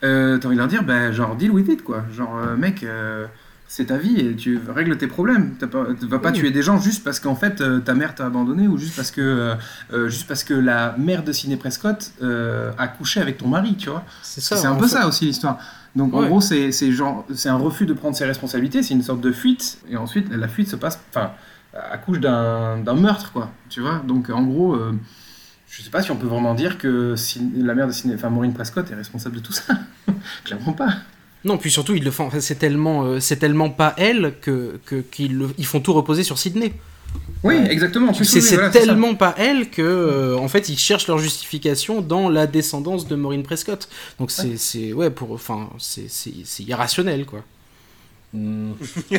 Speaker 4: euh, t'as envie de leur dire, ben, genre, deal with it, quoi. Genre, euh, mec, euh, c'est ta vie et tu règles tes problèmes. Tu vas pas
Speaker 1: Oui.
Speaker 4: tuer des gens juste parce qu'en fait, euh, ta mère t'a abandonné ou juste parce que, euh, euh, juste parce que la mère de Sidney Prescott euh, a couché avec ton mari, tu vois.
Speaker 2: C'est
Speaker 4: C'est un peu ça aussi l'histoire. Donc en gros, c'est c'est genre c'est un refus de prendre ses responsabilités, c'est une sorte de fuite, et ensuite la fuite se passe, enfin, accouche d'un d'un meurtre, quoi. Tu vois Donc en gros, je sais pas si on peut vraiment dire que si la mère de Sidney, enfin Maureen Prescott est responsable de tout ça. (laughs) Clairement pas.
Speaker 2: Non, puis surtout, ils le font. enfin, c'est tellement, euh, c'est tellement pas elle que que- qu'ils le- ils font tout reposer sur Sydney.
Speaker 4: Oui, exactement. En plus,
Speaker 2: C'est
Speaker 4: oui,
Speaker 2: c'est
Speaker 4: voilà, c'est ça.
Speaker 2: tellement pas elle que, euh, en fait, ils cherchent leur justification dans la descendance de Maureen Prescott. Donc c'est, c'est, ouais, pour, enfin, c'est, irrationnel, quoi.
Speaker 1: Hmm. (laughs)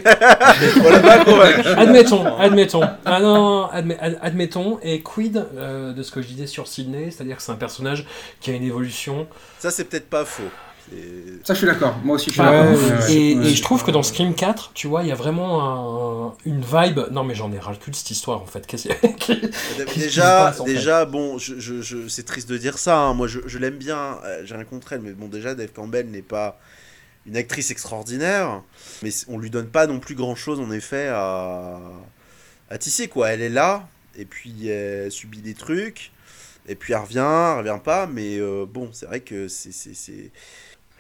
Speaker 1: Admettons, admettons. Ah non, admet- ad- admettons. Et quid euh, de ce que je disais sur Sydney, c'est-à-dire que c'est un personnage qui a une évolution.
Speaker 3: Ça, c'est peut-être pas faux.
Speaker 4: Ça, je suis d'accord. Moi aussi, je suis
Speaker 1: Ouais,
Speaker 4: d'accord.
Speaker 1: et,
Speaker 4: Ouais,
Speaker 1: et
Speaker 4: ouais.
Speaker 1: je trouve que dans Scream 4, tu vois, il y a vraiment un- une vibe. Non, mais j'en ai ras le cul de cette histoire en fait. Qu'est-ce que- (laughs) Qu'est-ce qui
Speaker 3: Déjà,
Speaker 1: passe, en fait
Speaker 3: déjà, bon, je, je, je- c'est triste de dire ça. hein. Moi, je, je l'aime bien. euh, J'ai rien contre elle, mais bon, déjà, Dave Campbell n'est pas une actrice extraordinaire, mais on lui donne pas non plus grand chose en effet à, à tisser quoi. Elle est là, et puis elle subit des trucs, et puis elle revient, elle revient pas, mais euh, bon, c'est vrai que c'est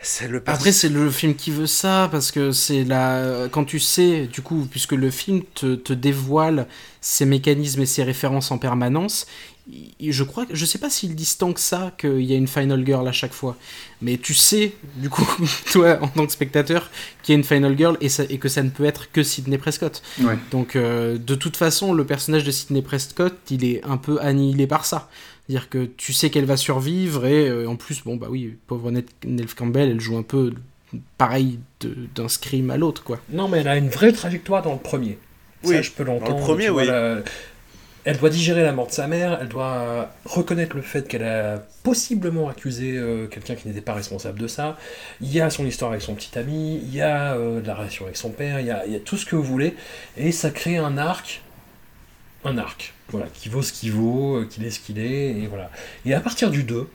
Speaker 3: c'est le
Speaker 2: Après, c'est le film qui veut ça, parce que c'est la... quand tu sais, du coup, puisque le film te, te dévoile ses mécanismes et ses références en permanence, je crois, que- je sais pas s'il distingue que ça, qu'il y a une Final Girl à chaque fois, mais tu sais, du coup, (laughs) toi, en tant que spectateur, qu'il y a une Final Girl et, ça- et que ça ne peut être que Sidney Prescott.
Speaker 4: Ouais.
Speaker 2: Donc, euh, de toute façon, le personnage de Sidney Prescott, il est un peu annihilé par ça. C'est-à-dire que tu sais qu'elle va survivre et euh, en plus, bon, bah oui, pauvre Neve Campbell, elle joue un peu pareil de- d'un scream à l'autre, quoi.
Speaker 1: Non, mais elle a une vraie trajectoire dans le premier.
Speaker 3: Oui,
Speaker 1: ça, je peux l'entendre.
Speaker 3: dans le premier, oui.
Speaker 1: la- Elle doit digérer la mort de sa mère, elle doit reconnaître le fait qu'elle a possiblement accusé euh, quelqu'un qui n'était pas responsable de ça. Il y a son histoire avec son petit ami, il y a euh, la relation avec son père, il y a, il y a tout ce que vous voulez. Et ça crée un arc, un arc, voilà, qui vaut ce qu'il vaut, euh, qu'il est ce qu'il est, et voilà. Et à partir du 2,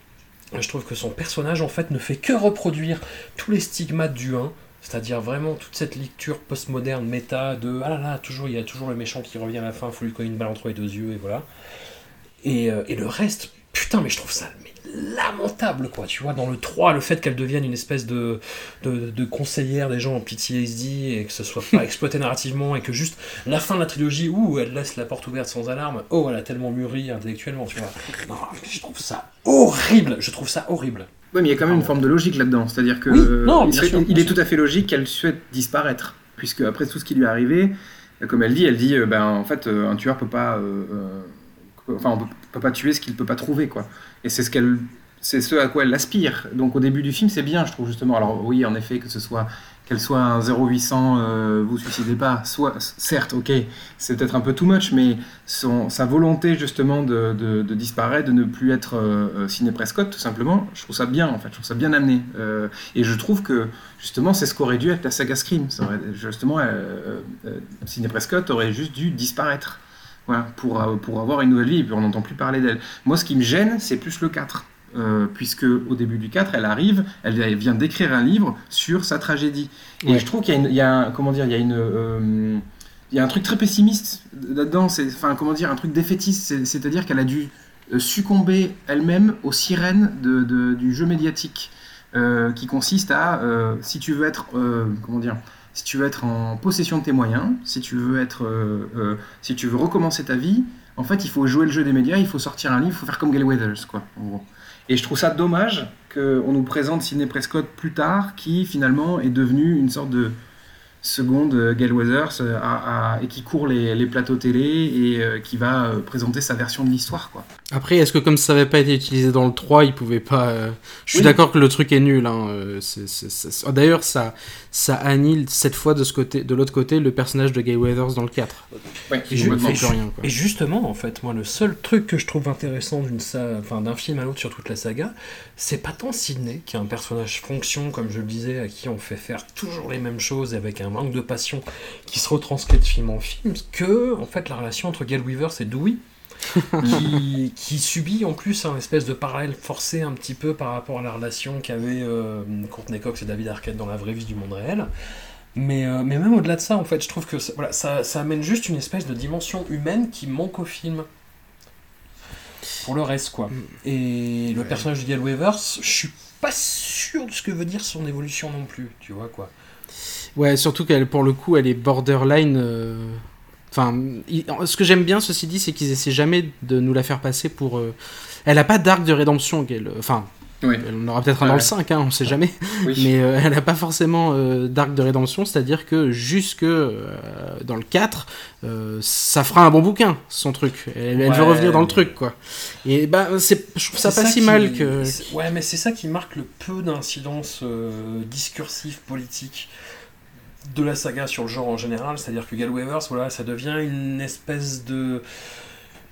Speaker 1: je trouve que son personnage en fait ne fait que reproduire tous les stigmates du 1, c'est-à-dire vraiment toute cette lecture postmoderne, méta, de ah là là, toujours, il y a toujours le méchant qui revient à la fin, faut lui coller une balle entre les deux yeux, et voilà. Et, euh, et le reste, putain, mais je trouve ça lamentable, quoi, tu vois, dans le 3, le fait qu'elle devienne une espèce de, de, de conseillère des gens en PTSD, et que ce soit pas (laughs) exploité narrativement, et que juste la fin de la trilogie, où elle laisse la porte ouverte sans alarme, oh, elle a tellement mûri intellectuellement, tu vois. Non, je trouve ça horrible, je trouve ça horrible.
Speaker 4: Oui, mais il y a quand même une forme de logique là-dedans. C'est-à-dire que
Speaker 1: Oui, non,
Speaker 4: il,
Speaker 1: sûr,
Speaker 4: il est tout à fait logique qu'elle souhaite disparaître, puisque après tout ce qui lui est arrivé, comme elle dit, elle dit, euh, ben en fait, euh, un tueur peut pas, euh, euh, enfin, on peut, peut pas tuer ce qu'il peut pas trouver, quoi. Et c'est ce qu'elle, c'est ce à quoi elle aspire. Donc au début du film, c'est bien, je trouve justement. Alors oui, en effet, que ce soit qu'elle soit un 0800, euh, vous suicidez pas, soit certes, ok, c'est peut-être un peu too much, mais son, sa volonté justement de, disparaître, de ne plus être euh, euh, Sidney Prescott, tout simplement, je trouve ça bien en fait, je trouve ça bien amené. Euh, et je trouve que justement c'est ce qu'aurait dû être la saga Scream. Justement, Sidney Prescott aurait juste dû disparaître. Voilà, pour, euh, pour avoir une nouvelle vie, et puis on n'entend plus parler d'elle. Moi, ce qui me gêne, c'est plus le 4. euh, puisque au début du 4, elle arrive, elle, vient d'écrire un livre sur sa tragédie. Et
Speaker 2: Ouais.
Speaker 4: je trouve qu'il y a, une, il y a un, comment dire, il y a une, euh, il y a un truc très pessimiste là-dedans. C'est, enfin, comment dire, un truc défaitiste. C'est- C'est-à-dire qu'elle a dû euh, succomber elle-même aux sirènes de, de- du jeu médiatique, euh, qui consiste à, si tu veux être, comment dire, si tu veux être en possession de tes moyens, si tu veux être, euh, euh, si tu veux recommencer ta vie, en fait, il faut jouer le jeu des médias, il faut sortir un livre, il faut faire comme Gail Weathers, quoi, en gros. Et je trouve ça dommage qu'on nous présente Sidney Prescott plus tard, qui finalement est devenu une sorte de seconde euh, Gail Weathers euh, à- à- et qui court les, les plateaux télé et euh, qui va euh, présenter sa version de l'histoire, quoi.
Speaker 2: Après, est-ce que comme ça n'avait pas été utilisé dans le 3, il pouvait pas. euh, Je suis
Speaker 4: Oui.
Speaker 2: d'accord que le truc est nul. Hein. euh, oh, D'ailleurs, ça, ça annule cette fois de, ce côté, de l'autre côté le personnage de Gay Weathers dans le 4.
Speaker 4: Ouais,
Speaker 2: Qui
Speaker 1: Et, ju-
Speaker 2: rien. Quoi.
Speaker 1: et justement, en fait, moi, le seul truc que je trouve intéressant d'une sa- enfin, d'un film à l'autre sur toute la saga, c'est pas tant Sidney, qui est un personnage fonction, comme je le disais, à qui on fait faire toujours les mêmes choses et avec un manque de passion qui se retranscrit de film en film, que, en fait, la relation entre Gail Weavers et Dewey, qui, (laughs) qui subit en plus un espèce de parallèle forcé un petit peu par rapport à la relation qu'avaient euh, Courtney Cox et David Arquette dans la vraie vie du monde réel. Mais, euh, mais même au-delà de ça, en fait, je trouve que ça, voilà, ça, ça amène juste une espèce de dimension humaine qui manque au film. Pour le reste, quoi. Et le personnage de Gail Weavers, je suis pas sûr de ce que veut dire son évolution non plus, tu vois, quoi.
Speaker 2: Ouais, surtout qu'elle, pour le coup, elle est borderline. euh, Enfin, ce que j'aime bien, ceci dit, c'est qu'ils essaient jamais de nous la faire passer pour. euh, Elle a pas d'arc de rédemption, qu'elle. Enfin,
Speaker 4: Oui.
Speaker 2: elle en aura peut-être un dans
Speaker 4: ouais.
Speaker 2: le 5, hein, on sait jamais.
Speaker 4: Oui.
Speaker 2: Mais euh, elle a pas forcément euh, d'arc de rédemption, c'est-à-dire que jusque euh, dans le 4, euh, ça fera un bon bouquin, son truc. Elle, elle veut revenir dans le truc, quoi. Et bah, c'est, je trouve ça pas si
Speaker 1: qui-
Speaker 2: mal que.
Speaker 1: Ouais, mais c'est ça qui marque le peu d'incidence euh, discursive politique de la saga sur le genre en général. C'est-à-dire que Gal Weavers, voilà, ça devient une espèce de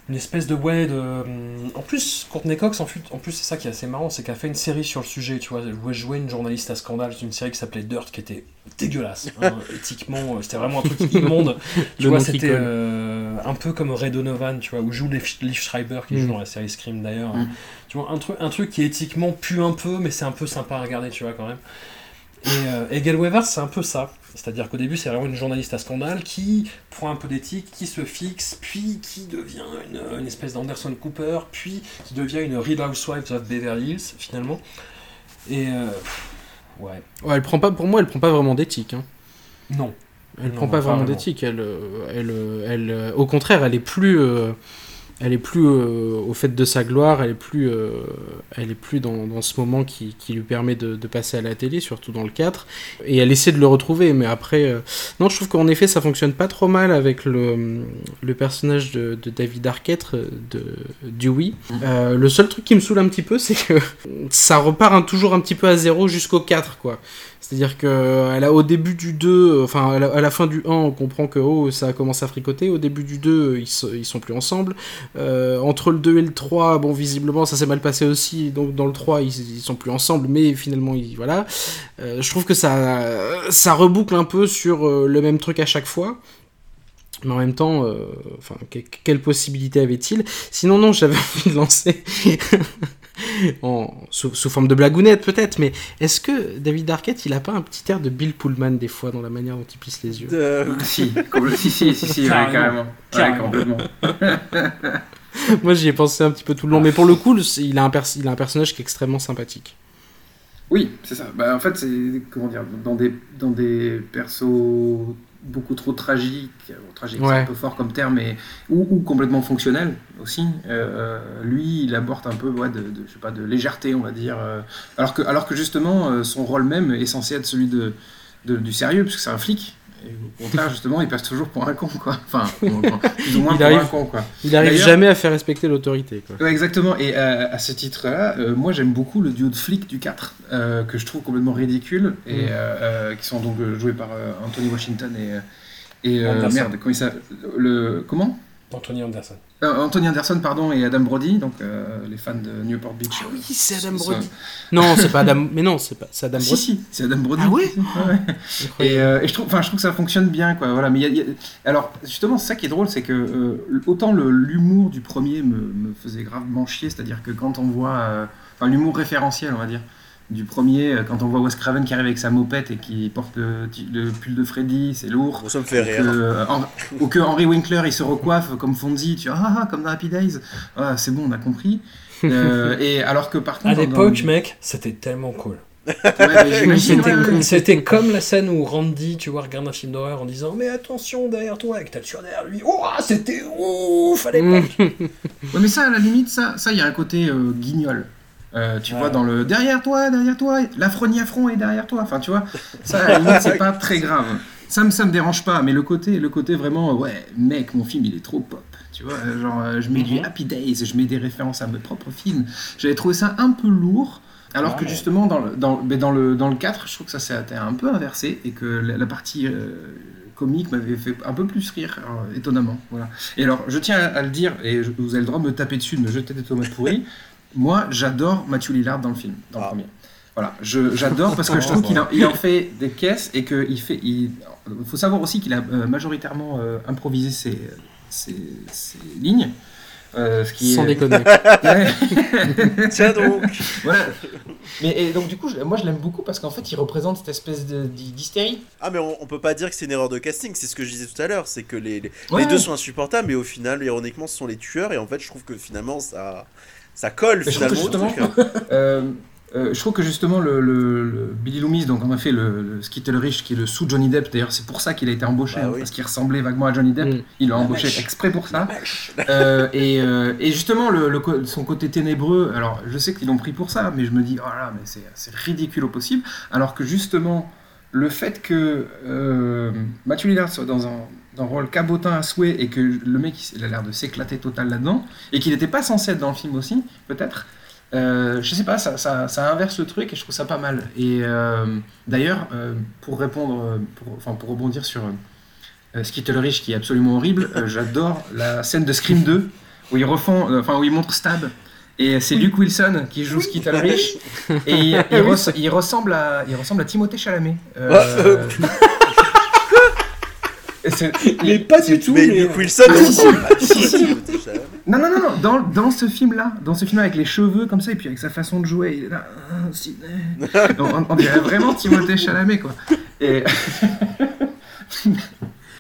Speaker 1: une espèce de ouais de hum, en plus Courtney Cox en, fut- en plus c'est ça qui est assez marrant c'est qu'elle a fait une série sur le sujet tu vois. Elle jouait- une journaliste à scandale c'est une série qui s'appelait Dirt qui était dégueulasse hein, (laughs) éthiquement euh, c'était vraiment un truc immonde. Tu
Speaker 2: Le
Speaker 1: vois c'était euh, un peu comme Ray Donovan tu vois où joue Liv Liv Schreiber qui
Speaker 2: Mm.
Speaker 1: joue dans la série Scream d'ailleurs.
Speaker 4: Mm.
Speaker 1: tu vois un truc un truc qui éthiquement pue un peu mais c'est un peu sympa à regarder tu vois quand même et, euh, et Gail Weathers, c'est un peu ça. C'est-à-dire qu'au début, c'est vraiment une journaliste à scandale qui prend un peu d'éthique, qui se fixe, puis qui devient une, une espèce d'Anderson Cooper, puis qui devient une Real Housewives of Beverly Hills, finalement. Et euh, ouais,
Speaker 2: Ouais, elle prend pas, pour moi, elle prend pas vraiment d'éthique. hein.
Speaker 1: non.
Speaker 2: Elle
Speaker 1: Non,
Speaker 2: prend pas
Speaker 1: pas
Speaker 2: vraiment
Speaker 1: vraiment.
Speaker 2: d'éthique. Elle, euh, elle, euh, elle, au contraire, elle est plus, euh, elle est plus euh, au fait de sa gloire. Elle est plus, euh, elle est plus dans, ce moment qui, lui permet de, passer à la télé, surtout dans le 4. Et elle essaie de le retrouver, mais après, euh, non, je trouve qu'en effet, ça fonctionne pas trop mal avec le, le personnage de, David Arquette, de Dewey. Le seul truc qui me saoule un petit peu, c'est que (laughs) ça repart toujours un petit peu à zéro jusqu'au 4, quoi. C'est-à-dire que elle a, au début du 2, euh, enfin à la, fin du 1, on comprend que oh, ça a commencé à fricoter. Au début du 2, ils, so- ils sont plus ensemble. Euh, entre le 2 et le 3, bon, visiblement, ça s'est mal passé aussi. Donc dans le 3, ils, ils sont plus ensemble, mais finalement, voilà. Euh, je trouve que ça, ça reboucle un peu sur euh, le même truc à chaque fois. Mais en même temps, euh, enfin, que- quelle possibilité avait-il? Sinon, non, j'avais (laughs) envie de lancer en, sous, sous forme de blagounette peut-être, mais est-ce que David Arquette, il a pas un petit air de Bill Pullman des fois dans la manière dont il plisse les yeux
Speaker 3: Euh,
Speaker 4: Si, si, si, si, si, ouais,
Speaker 1: Carrément.
Speaker 4: complètement. (laughs)
Speaker 2: Moi, j'y ai pensé un petit peu tout le long, mais pour le coup, il a un, pers- il a un personnage qui est extrêmement sympathique.
Speaker 4: Oui, c'est ça. Bah, en fait, c'est comment dire, dans des dans des persos beaucoup trop tragiques, bon, tragique, c'est un peu fort comme terme, mais ou, ou complètement fonctionnel aussi. euh, lui, il apporte un peu ouais, de, de- je sais pas de légèreté, on va dire. euh, alors que alors que justement, euh, son rôle même est censé être celui de, de- du sérieux, parce que c'est un flic. Et au contraire, justement, il passe toujours pour un con, quoi. Enfin, (laughs) plus ou moins
Speaker 2: Il
Speaker 4: pour
Speaker 2: arrive-
Speaker 4: un con, quoi.
Speaker 2: Il arrive
Speaker 4: D'ailleurs-
Speaker 2: jamais à faire respecter l'autorité. quoi.
Speaker 4: Ouais, exactement. Et euh, à ce titre-là, euh, moi j'aime beaucoup le duo de flics du 4, euh, que je trouve complètement ridicule, et
Speaker 2: Mm.
Speaker 4: euh, euh, qui sont donc joués par euh, Anthony Washington et. euh, et euh, merde, comment il s'appelle le, Comment?
Speaker 1: Anthony Anderson.
Speaker 4: Euh, Anthony Anderson, pardon, et Adam Brody, donc euh, les fans de Newport Beach.
Speaker 2: Ah oui, c'est Adam
Speaker 4: Ça-
Speaker 2: Brody. Non, c'est pas Adam. Mais non, c'est pas. C'est Adam
Speaker 4: Si,
Speaker 2: Brody.
Speaker 4: si, c'est Adam Brody.
Speaker 2: Ah Ouais.
Speaker 4: Et, euh, et je trouve, enfin, je trouve que ça fonctionne bien, quoi. Voilà. Mais il y a- il y a- alors, justement, c'est ça qui est drôle, c'est que euh, autant le- l'humour du premier me, me faisait gravement chier, c'est-à-dire que quand on voit, euh, enfin, l'humour référentiel, on va dire, du premier, euh, quand on voit Wes Craven qui arrive avec sa mopette et qui porte le, le pull de Freddy, c'est lourd.
Speaker 3: Ça me fait
Speaker 4: Ou que,
Speaker 3: rire.
Speaker 4: euh, ou que Henry Winkler il se recoiffe comme Fonzie, tu vois, ah, ah, comme dans Happy Days. Ah, c'est bon, on a compris. Euh, (laughs) et alors que par contre.
Speaker 1: À
Speaker 4: dans-
Speaker 1: l'époque, mec, c'était tellement cool.
Speaker 4: Ouais,
Speaker 1: C'était
Speaker 4: ouais, ouais.
Speaker 1: c'était comme la scène où Randy, tu vois, regarde un film d'horreur en disant Mais attention derrière toi, t'as le sur derrière lui. Oh, c'était ouf à l'époque. (laughs)
Speaker 4: Ouais, mais ça, à la limite, ça, ça, il y a un côté euh, guignol. Euh, tu
Speaker 1: Ouais.
Speaker 4: vois, dans le derrière toi, derrière toi, l'affroni affront est derrière toi. Enfin, tu vois, ça, c'est pas (laughs) très grave. Ça me, ça me dérange pas, mais le côté, le côté vraiment, euh, ouais, mec, mon film, il est trop pop. Tu vois, euh, genre, je mets du
Speaker 1: Mhm.
Speaker 4: Happy Days, je mets des références à mes propres films. J'avais trouvé ça un peu lourd. Alors que justement, dans le, dans, mais dans, le, dans le 4, je trouve que ça s'est un peu inversé et que la, la partie euh, comique m'avait fait un peu plus rire, alors, étonnamment. Voilà. Et alors, je tiens à, à le dire, et je- vous avez le droit de me taper dessus, de me jeter des tomates pourries. (laughs) Moi, j'adore Matthew Lillard dans le film, dans le
Speaker 3: Ah.
Speaker 4: premier. Voilà, je- j'adore parce que je trouve qu'il en, il en fait des caisses et qu'il fait. Il faut savoir aussi qu'il a euh, majoritairement euh, improvisé ses, ses, ses lignes. euh, ce qui
Speaker 2: Sans
Speaker 4: est...
Speaker 2: déconner. (laughs) (laughs)
Speaker 3: Tiens donc
Speaker 4: voilà. Mais et donc du coup, je- moi je l'aime beaucoup parce qu'en fait, il représente cette espèce de- d'hystérie.
Speaker 3: Ah, mais on, on peut pas dire que c'est une erreur de casting, c'est ce que je disais tout à l'heure, c'est que les, les,
Speaker 4: Ouais.
Speaker 3: les deux sont insupportables, mais au final, ironiquement, ce sont les tueurs, et en fait, je trouve que finalement, ça, ça colle
Speaker 4: Mais je trouve
Speaker 3: finalement
Speaker 4: que
Speaker 3: truc. hein. (laughs)
Speaker 4: Euh, euh, je trouve que justement le, le- le Billy Loomis, donc en effet le, le Skittle Rich qui est le sous Johnny Depp, d'ailleurs c'est pour ça qu'il a été embauché,
Speaker 3: Bah
Speaker 4: hein,
Speaker 3: oui.
Speaker 4: parce qu'il ressemblait vaguement à Johnny Depp,
Speaker 2: Mm.
Speaker 4: il l'a embauché
Speaker 3: mèche.
Speaker 4: exprès pour ça. (laughs) Euh, et, euh, et justement le, le son côté ténébreux, alors je sais qu'ils l'ont pris pour ça, mais je me dis oh là mais c'est ridicule au possible, alors que justement le fait que euh, Matthew Lillard soit dans un, dans un rôle cabotin à souhait et que le mec il a l'air de s'éclater total là-dedans et qu'il n'était pas censé être dans le film aussi peut-être euh, je sais pas, ça, ça, ça inverse le truc et je trouve ça pas mal. Et euh, d'ailleurs, euh, pour répondre, pour, enfin pour rebondir sur euh, Skittle Rich qui est absolument horrible, euh, (laughs) j'adore la scène de Scream 2 où ils refont, euh, enfin où ils montrent Stab. Et c'est Luke Wilson qui joue Skeet Ulrich. (laughs) Et il, il res- il ressemble à, il ressemble à Timothée Chalamet. (laughs) Euh,
Speaker 3: Euh,
Speaker 4: et c'est- (laughs)
Speaker 1: Mais pas du tout.
Speaker 3: mais
Speaker 1: mais-
Speaker 3: Luke Wilson,
Speaker 4: si, si. Non, non, non, dans, dans ce film-là, dans ce film avec les cheveux comme ça, et puis avec sa façon de jouer, il est là, ah, (laughs) on, dirait vraiment Timothée Chalamet, quoi. Et (laughs)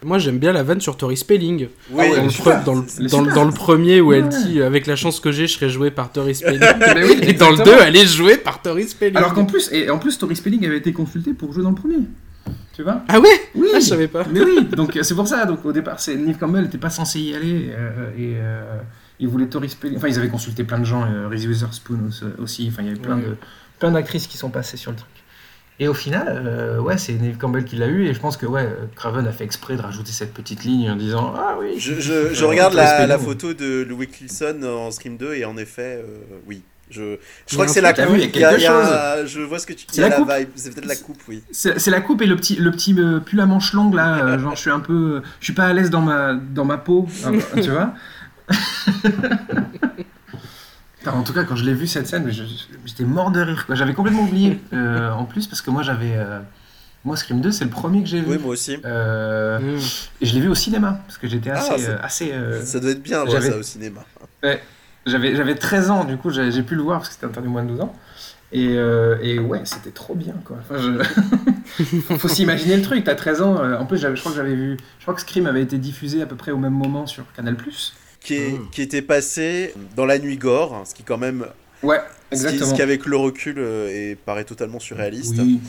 Speaker 2: Moi, j'aime bien la vanne sur Tori Spelling.
Speaker 3: Oui,
Speaker 2: dans, le,
Speaker 4: super.
Speaker 2: pre- dans, le,
Speaker 4: C'est
Speaker 2: dans, le-
Speaker 4: super.
Speaker 2: dans le premier où elle
Speaker 4: Ouais.
Speaker 2: dit Avec la chance que j'ai, je serai joué par Tori Spelling.
Speaker 4: Oui,
Speaker 2: et dans le 2,
Speaker 4: exactement.
Speaker 2: elle est jouée par Tori Spelling.
Speaker 4: Alors qu'en plus, et en plus, Tori Spelling avait été consulté pour jouer dans le premier. Tu vois
Speaker 2: Ah ouais
Speaker 4: Oui.
Speaker 2: Ah, je savais pas.
Speaker 4: Mais oui, donc c'est pour ça. Donc au départ, c'est Neve Campbell n'était pas censé y aller euh, et euh, il voulait Tori Spelling. Enfin, ils avaient consulté plein de gens, euh, Reese Witherspoon aussi-. Enfin, il y avait plein
Speaker 2: Ouais.
Speaker 4: de plein d'actrices qui sont passées sur le truc. Et au final, euh, ouais, c'est Neve Campbell qui l'a eu et je pense que ouais, Craven a fait exprès de rajouter cette petite ligne en disant ah oui.
Speaker 3: Je, je, je regarde la, photo de Louis Wilson en Scream 2 et en effet, euh, oui. Je, je crois que c'est la coupe.
Speaker 4: il y a
Speaker 3: y a- Je vois ce que tu a
Speaker 4: la
Speaker 3: la
Speaker 4: coupe.
Speaker 3: vibe. C'est peut-être la coupe, oui.
Speaker 4: C'est c'est la coupe et le petit, le petit euh, pull à manches longues là, euh, genre je suis un peu, je suis pas à l'aise dans ma, dans ma peau, hein, (laughs) tu vois. (laughs) Putain, en tout cas, quand je l'ai vu cette scène, j'étais mort de rire. quoi. J'avais complètement oublié euh, en plus parce que moi j'avais, euh, moi Scream 2 c'est le premier que j'ai vu.
Speaker 3: Oui, moi aussi.
Speaker 4: Euh,
Speaker 2: Mmh.
Speaker 4: et je l'ai vu au cinéma parce que j'étais assez,
Speaker 3: Ah, c'est-
Speaker 4: euh, assez. euh,
Speaker 3: Ça doit être bien
Speaker 4: j'avais-
Speaker 3: ça au cinéma.
Speaker 4: j'avais, j'avais 13 ans, du coup j'ai, j'ai pu le voir parce que c'était interdit moins de 12 ans. Et, euh, et ouais, c'était trop bien quoi. Enfin, je- (laughs) Faut s'imaginer le truc, t'as 13 ans. euh, en plus, j'avais- je crois que j'avais vu. Je crois que Scream avait été diffusé à peu près au même moment sur Canal.
Speaker 3: Qui, est,
Speaker 4: Hmm.
Speaker 3: qui était passé dans la nuit gore, ce qui quand même,
Speaker 4: Ouais,
Speaker 3: ce qui,
Speaker 4: exactement.
Speaker 3: ce qui avec le recul euh, est, paraît totalement surréaliste.
Speaker 4: Oui,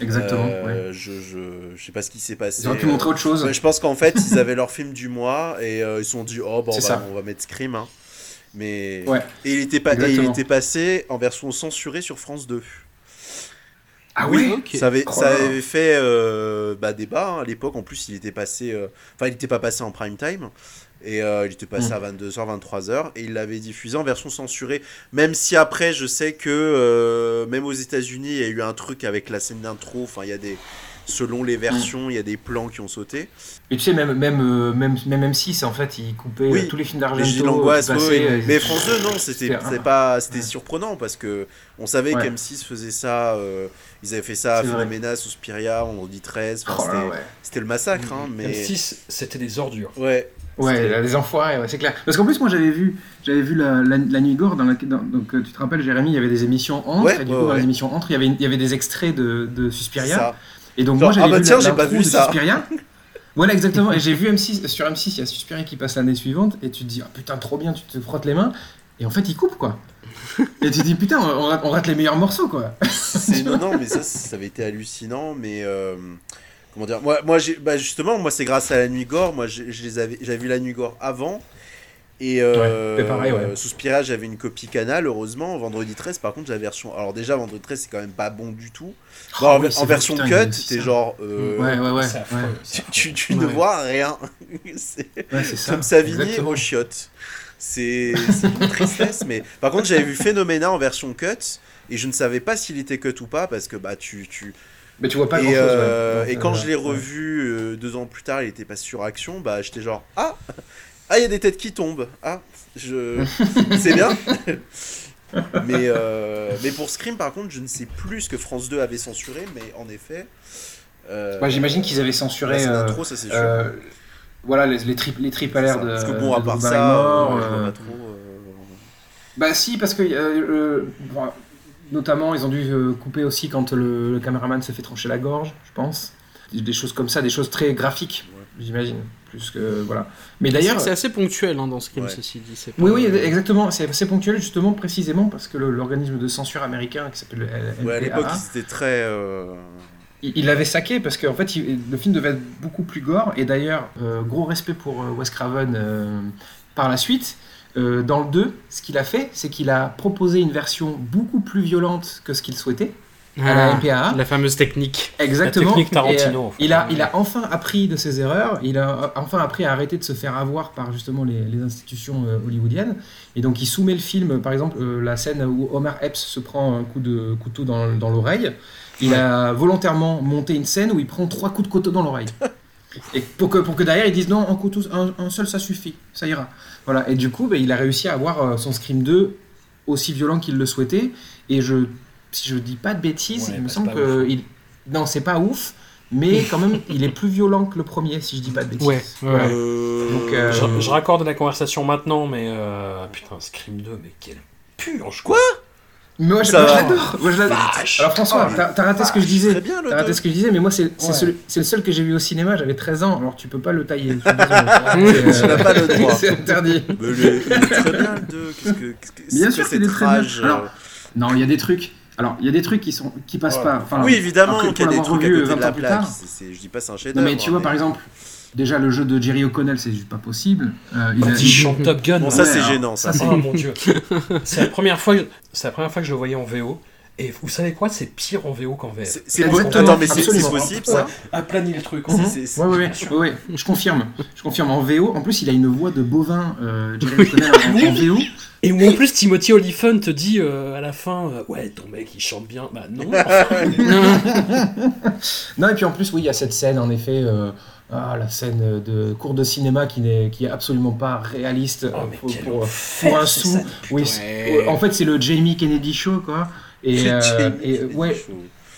Speaker 4: exactement.
Speaker 3: Euh,
Speaker 4: ouais.
Speaker 3: je, je, je sais pas ce qui s'est passé.
Speaker 4: Ils auraient pu montrer autre chose.
Speaker 3: Je pense qu'en fait, ils avaient leur film du mois et euh, ils se sont dit, oh, bon, on
Speaker 4: C'est
Speaker 3: va,
Speaker 4: ça.
Speaker 3: on va mettre Scream. hein. Mais...
Speaker 4: Ouais.
Speaker 3: Et, il était pas, et il était passé en version censurée sur France 2.
Speaker 4: Ah
Speaker 3: oui,
Speaker 2: Ok.
Speaker 3: Ça avait,
Speaker 4: Oh
Speaker 3: ça avait fait euh, bah, débat hein, à l'époque. En plus, il était passé. euh, Enfin, il n'était pas passé en prime time. Et euh, il était passé
Speaker 4: Mm.
Speaker 3: à 22h, 23h. Et il l'avait diffusé en version censurée. Même si après, je sais que euh, même aux États-Unis, il y a eu un truc avec la scène d'intro. Enfin, il y a des. Selon les versions, il y a des plans qui ont sauté.
Speaker 4: Et tu sais, même, même, euh, même, même M6, en fait, ils coupaient
Speaker 3: Oui.
Speaker 4: euh, tous les films
Speaker 3: Mais
Speaker 4: d'Argento.
Speaker 3: oui.
Speaker 4: euh,
Speaker 3: Mais France 2, non, c'était
Speaker 4: C'était
Speaker 3: c'était
Speaker 4: un-
Speaker 3: pas, c'était
Speaker 4: Ouais.
Speaker 3: surprenant parce que on savait
Speaker 4: Ouais.
Speaker 3: qu'M6 faisait ça. euh, ils avaient fait ça à. Phénoména, Suspiria, Vendredi 13. enfin,
Speaker 4: Oh là,
Speaker 3: c'était-
Speaker 4: ouais.
Speaker 3: C'était le massacre, hein, mais.
Speaker 1: M6, c'était des ordures.
Speaker 3: Ouais.
Speaker 4: Ouais, les enfoirés, ouais, c'est clair. Parce qu'en plus, moi, j'avais vu, j'avais vu la, la, la nuit gore. Dans la, dans- donc, tu te rappelles, Jérémy, il y avait des émissions entre.
Speaker 3: Ouais,
Speaker 4: et du
Speaker 3: ouais,
Speaker 4: coup, dans
Speaker 3: ouais.
Speaker 4: les émissions entre, il y avait, il y avait des extraits de, de Suspiria. Et donc,
Speaker 3: Genre,
Speaker 4: moi, j'avais
Speaker 3: ah bah tiens, j'ai pas vu ça.
Speaker 4: Suspiria. (laughs) Voilà, exactement. Et j'ai vu M6, sur M6, il y a Suspiria qui passe l'année suivante. Et tu te dis, ah putain, trop bien, tu te frottes les mains. Et en fait, il coupe, quoi. (laughs) Et tu te dis, putain, on rate, on rate les meilleurs morceaux, quoi.
Speaker 3: C'est non, non, mais ça, ça avait été hallucinant, mais euh, comment dire Moi, moi, j'ai, bah justement, moi, c'est grâce à la nuit gore. Moi, j'avais vu la nuit gore avant. Et euh,
Speaker 4: Ouais, pareil, ouais.
Speaker 3: Suspiria, j'avais une copie canal, heureusement. Vendredi 13, par contre, la version. Alors, déjà, Vendredi 13, c'est quand même pas bon du tout. En,
Speaker 4: oui,
Speaker 3: en version
Speaker 4: putain,
Speaker 3: cut, t'es genre. euh,
Speaker 4: Ouais, ouais, ouais.
Speaker 1: Affreux,
Speaker 4: ouais. (laughs)
Speaker 3: Tu, ne
Speaker 4: Ouais.
Speaker 3: vois rien. (laughs) c'est comme Savigny
Speaker 4: Exactement.
Speaker 3: au chiottes. C'est une tristesse, mais par contre j'avais vu Phénoména en version cut et je ne savais pas s'il était cut ou pas parce que bah tu tu
Speaker 4: Mais tu vois pas
Speaker 3: et,
Speaker 4: grand chose.
Speaker 3: euh, et quand je l'ai revu euh, deux ans plus tard, il était pas sur action, bah j'étais genre ah ah il y a des têtes qui tombent ah je (laughs) c'est bien. (laughs) mais euh, mais pour Scream par contre je ne sais plus ce que France 2 avait censuré, mais en effet. euh,
Speaker 4: Ouais, J'imagine qu'ils avaient censuré.
Speaker 3: scène
Speaker 4: euh,
Speaker 3: d'intro, ça c'est sûr.
Speaker 4: euh, voilà, les, les, tripes, les tripes à l'air de.
Speaker 3: Parce que bon, à part ça, euh, je vois pas trop.
Speaker 4: Bah si, parce que bon, notamment ils ont dû couper aussi quand le, le caméraman s'est fait trancher la gorge, je pense. Des, des choses comme ça, des choses très graphiques, j'imagine. Plus que voilà. Mais d'ailleurs,
Speaker 2: C'est assez ponctuel hein, dans Scream,
Speaker 3: Ouais.
Speaker 2: ceci dit. pas-
Speaker 4: oui, oui, exactement. C'est assez ponctuel justement, précisément parce que l'organisme de censure américain qui s'appelle
Speaker 3: Ouais, à l'époque, étaient très. euh,
Speaker 4: il il l'avait saqué parce qu'en fait, il- le film devait être beaucoup plus gore. Et d'ailleurs, euh, gros respect pour euh, Wes Craven euh, par la suite. Euh, dans le 2, ce qu'il a fait, c'est qu'il a proposé une version beaucoup plus violente que ce qu'il souhaitait à la
Speaker 2: Ah,
Speaker 4: MPAA.
Speaker 2: La fameuse technique.
Speaker 4: Exactement.
Speaker 1: technique Tarantino,
Speaker 4: Et, euh,
Speaker 1: en fait.
Speaker 4: il, a, il a enfin appris de ses erreurs, il a enfin appris à arrêter de se faire avoir par justement les, les institutions euh, hollywoodiennes. Et donc il soumet le film, par exemple, euh, la scène où Omar Epps se prend un coup de couteau dans, dans l'oreille. Il a volontairement monté une scène où il prend trois coups de couteau dans l'oreille. (laughs) Et pour que, pour que derrière ils disent non, un, couteau, un, un seul ça suffit, ça ira. Voilà. Et du coup, ben, il a réussi à avoir euh, son Scream 2 aussi violent qu'il le souhaitait. Et je, si je dis pas de bêtises,
Speaker 1: Ouais,
Speaker 4: il me
Speaker 1: bah,
Speaker 4: semble que.
Speaker 1: ouf.
Speaker 4: Il... Non, c'est pas ouf, mais (laughs) quand même, il est plus violent que le premier, si je dis pas de bêtises.
Speaker 2: Ouais, ouais, ouais.
Speaker 3: Euh,
Speaker 4: Donc, euh,
Speaker 1: Je, je raccorde la conversation maintenant, mais euh, putain, Scream 2, mais quelle purge quoi
Speaker 4: Mais moi, je, moi, je l'adore. Alors François,
Speaker 3: Oh,
Speaker 4: t'as raté ce que je disais.
Speaker 3: Très bien le
Speaker 4: T'as raté ce que je disais, mais moi c'est c'est
Speaker 1: Ouais.
Speaker 4: le seul que j'ai vu au cinéma, j'avais 13 ans, alors tu peux pas le tailler. (laughs)
Speaker 3: Tu n'as pas le droit.
Speaker 4: C'est interdit.
Speaker 3: Mais il est très bien le 2. Qu'est-ce que. qu'est-ce que-
Speaker 4: Bien
Speaker 3: c'est
Speaker 4: sûr
Speaker 3: que
Speaker 4: qu'il est
Speaker 3: cette
Speaker 4: très bien.
Speaker 3: rage, euh,
Speaker 4: Alors, Non, il y a des trucs. Alors, il y a des trucs qui sont qui passent
Speaker 1: Ouais.
Speaker 4: pas. Enfin,
Speaker 3: Oui, évidemment qu'il y a des trucs à
Speaker 4: revu
Speaker 3: côté de
Speaker 4: 20
Speaker 3: la
Speaker 4: ans plus
Speaker 3: plaque.
Speaker 4: tard.
Speaker 3: c'est- c'est- Je dis pas c'est un
Speaker 4: Non,
Speaker 3: chef-d'œuvre.
Speaker 4: mais tu vois,
Speaker 3: hein,
Speaker 4: par exemple, déjà le jeu de Jerry O'Connell, c'est juste pas possible. Euh, il a-
Speaker 1: il chante Top Gun.
Speaker 3: Bon, ça
Speaker 4: Ouais,
Speaker 3: c'est gênant. Ça,
Speaker 4: ça,
Speaker 1: Oh mon dieu. C'est la première fois, c'est la première fois que je le voyais en VO. Et vous savez quoi, c'est pire en VO qu'en VF.
Speaker 3: C'est- Attends, mais c'est possible ça
Speaker 1: Aplanir le truc.
Speaker 4: Mhm. Ouais, je confirme. Je confirme. En VO, en plus, il a une voix de bovin, euh, O'Connell, en, en VO.
Speaker 1: Et où en plus Timothy Olyphant te dit euh, à la fin euh, Ouais, ton mec il chante bien. Bah non, (laughs)
Speaker 4: Non, et puis en plus, oui, il y a cette scène, en effet, euh, ah, la scène de cours de cinéma qui n'est qui est absolument pas réaliste
Speaker 1: Oh,
Speaker 4: pour, un sou. Oui, en fait, c'est le Jamie Kennedy show, quoi. Et, (laughs) euh, et, ouais,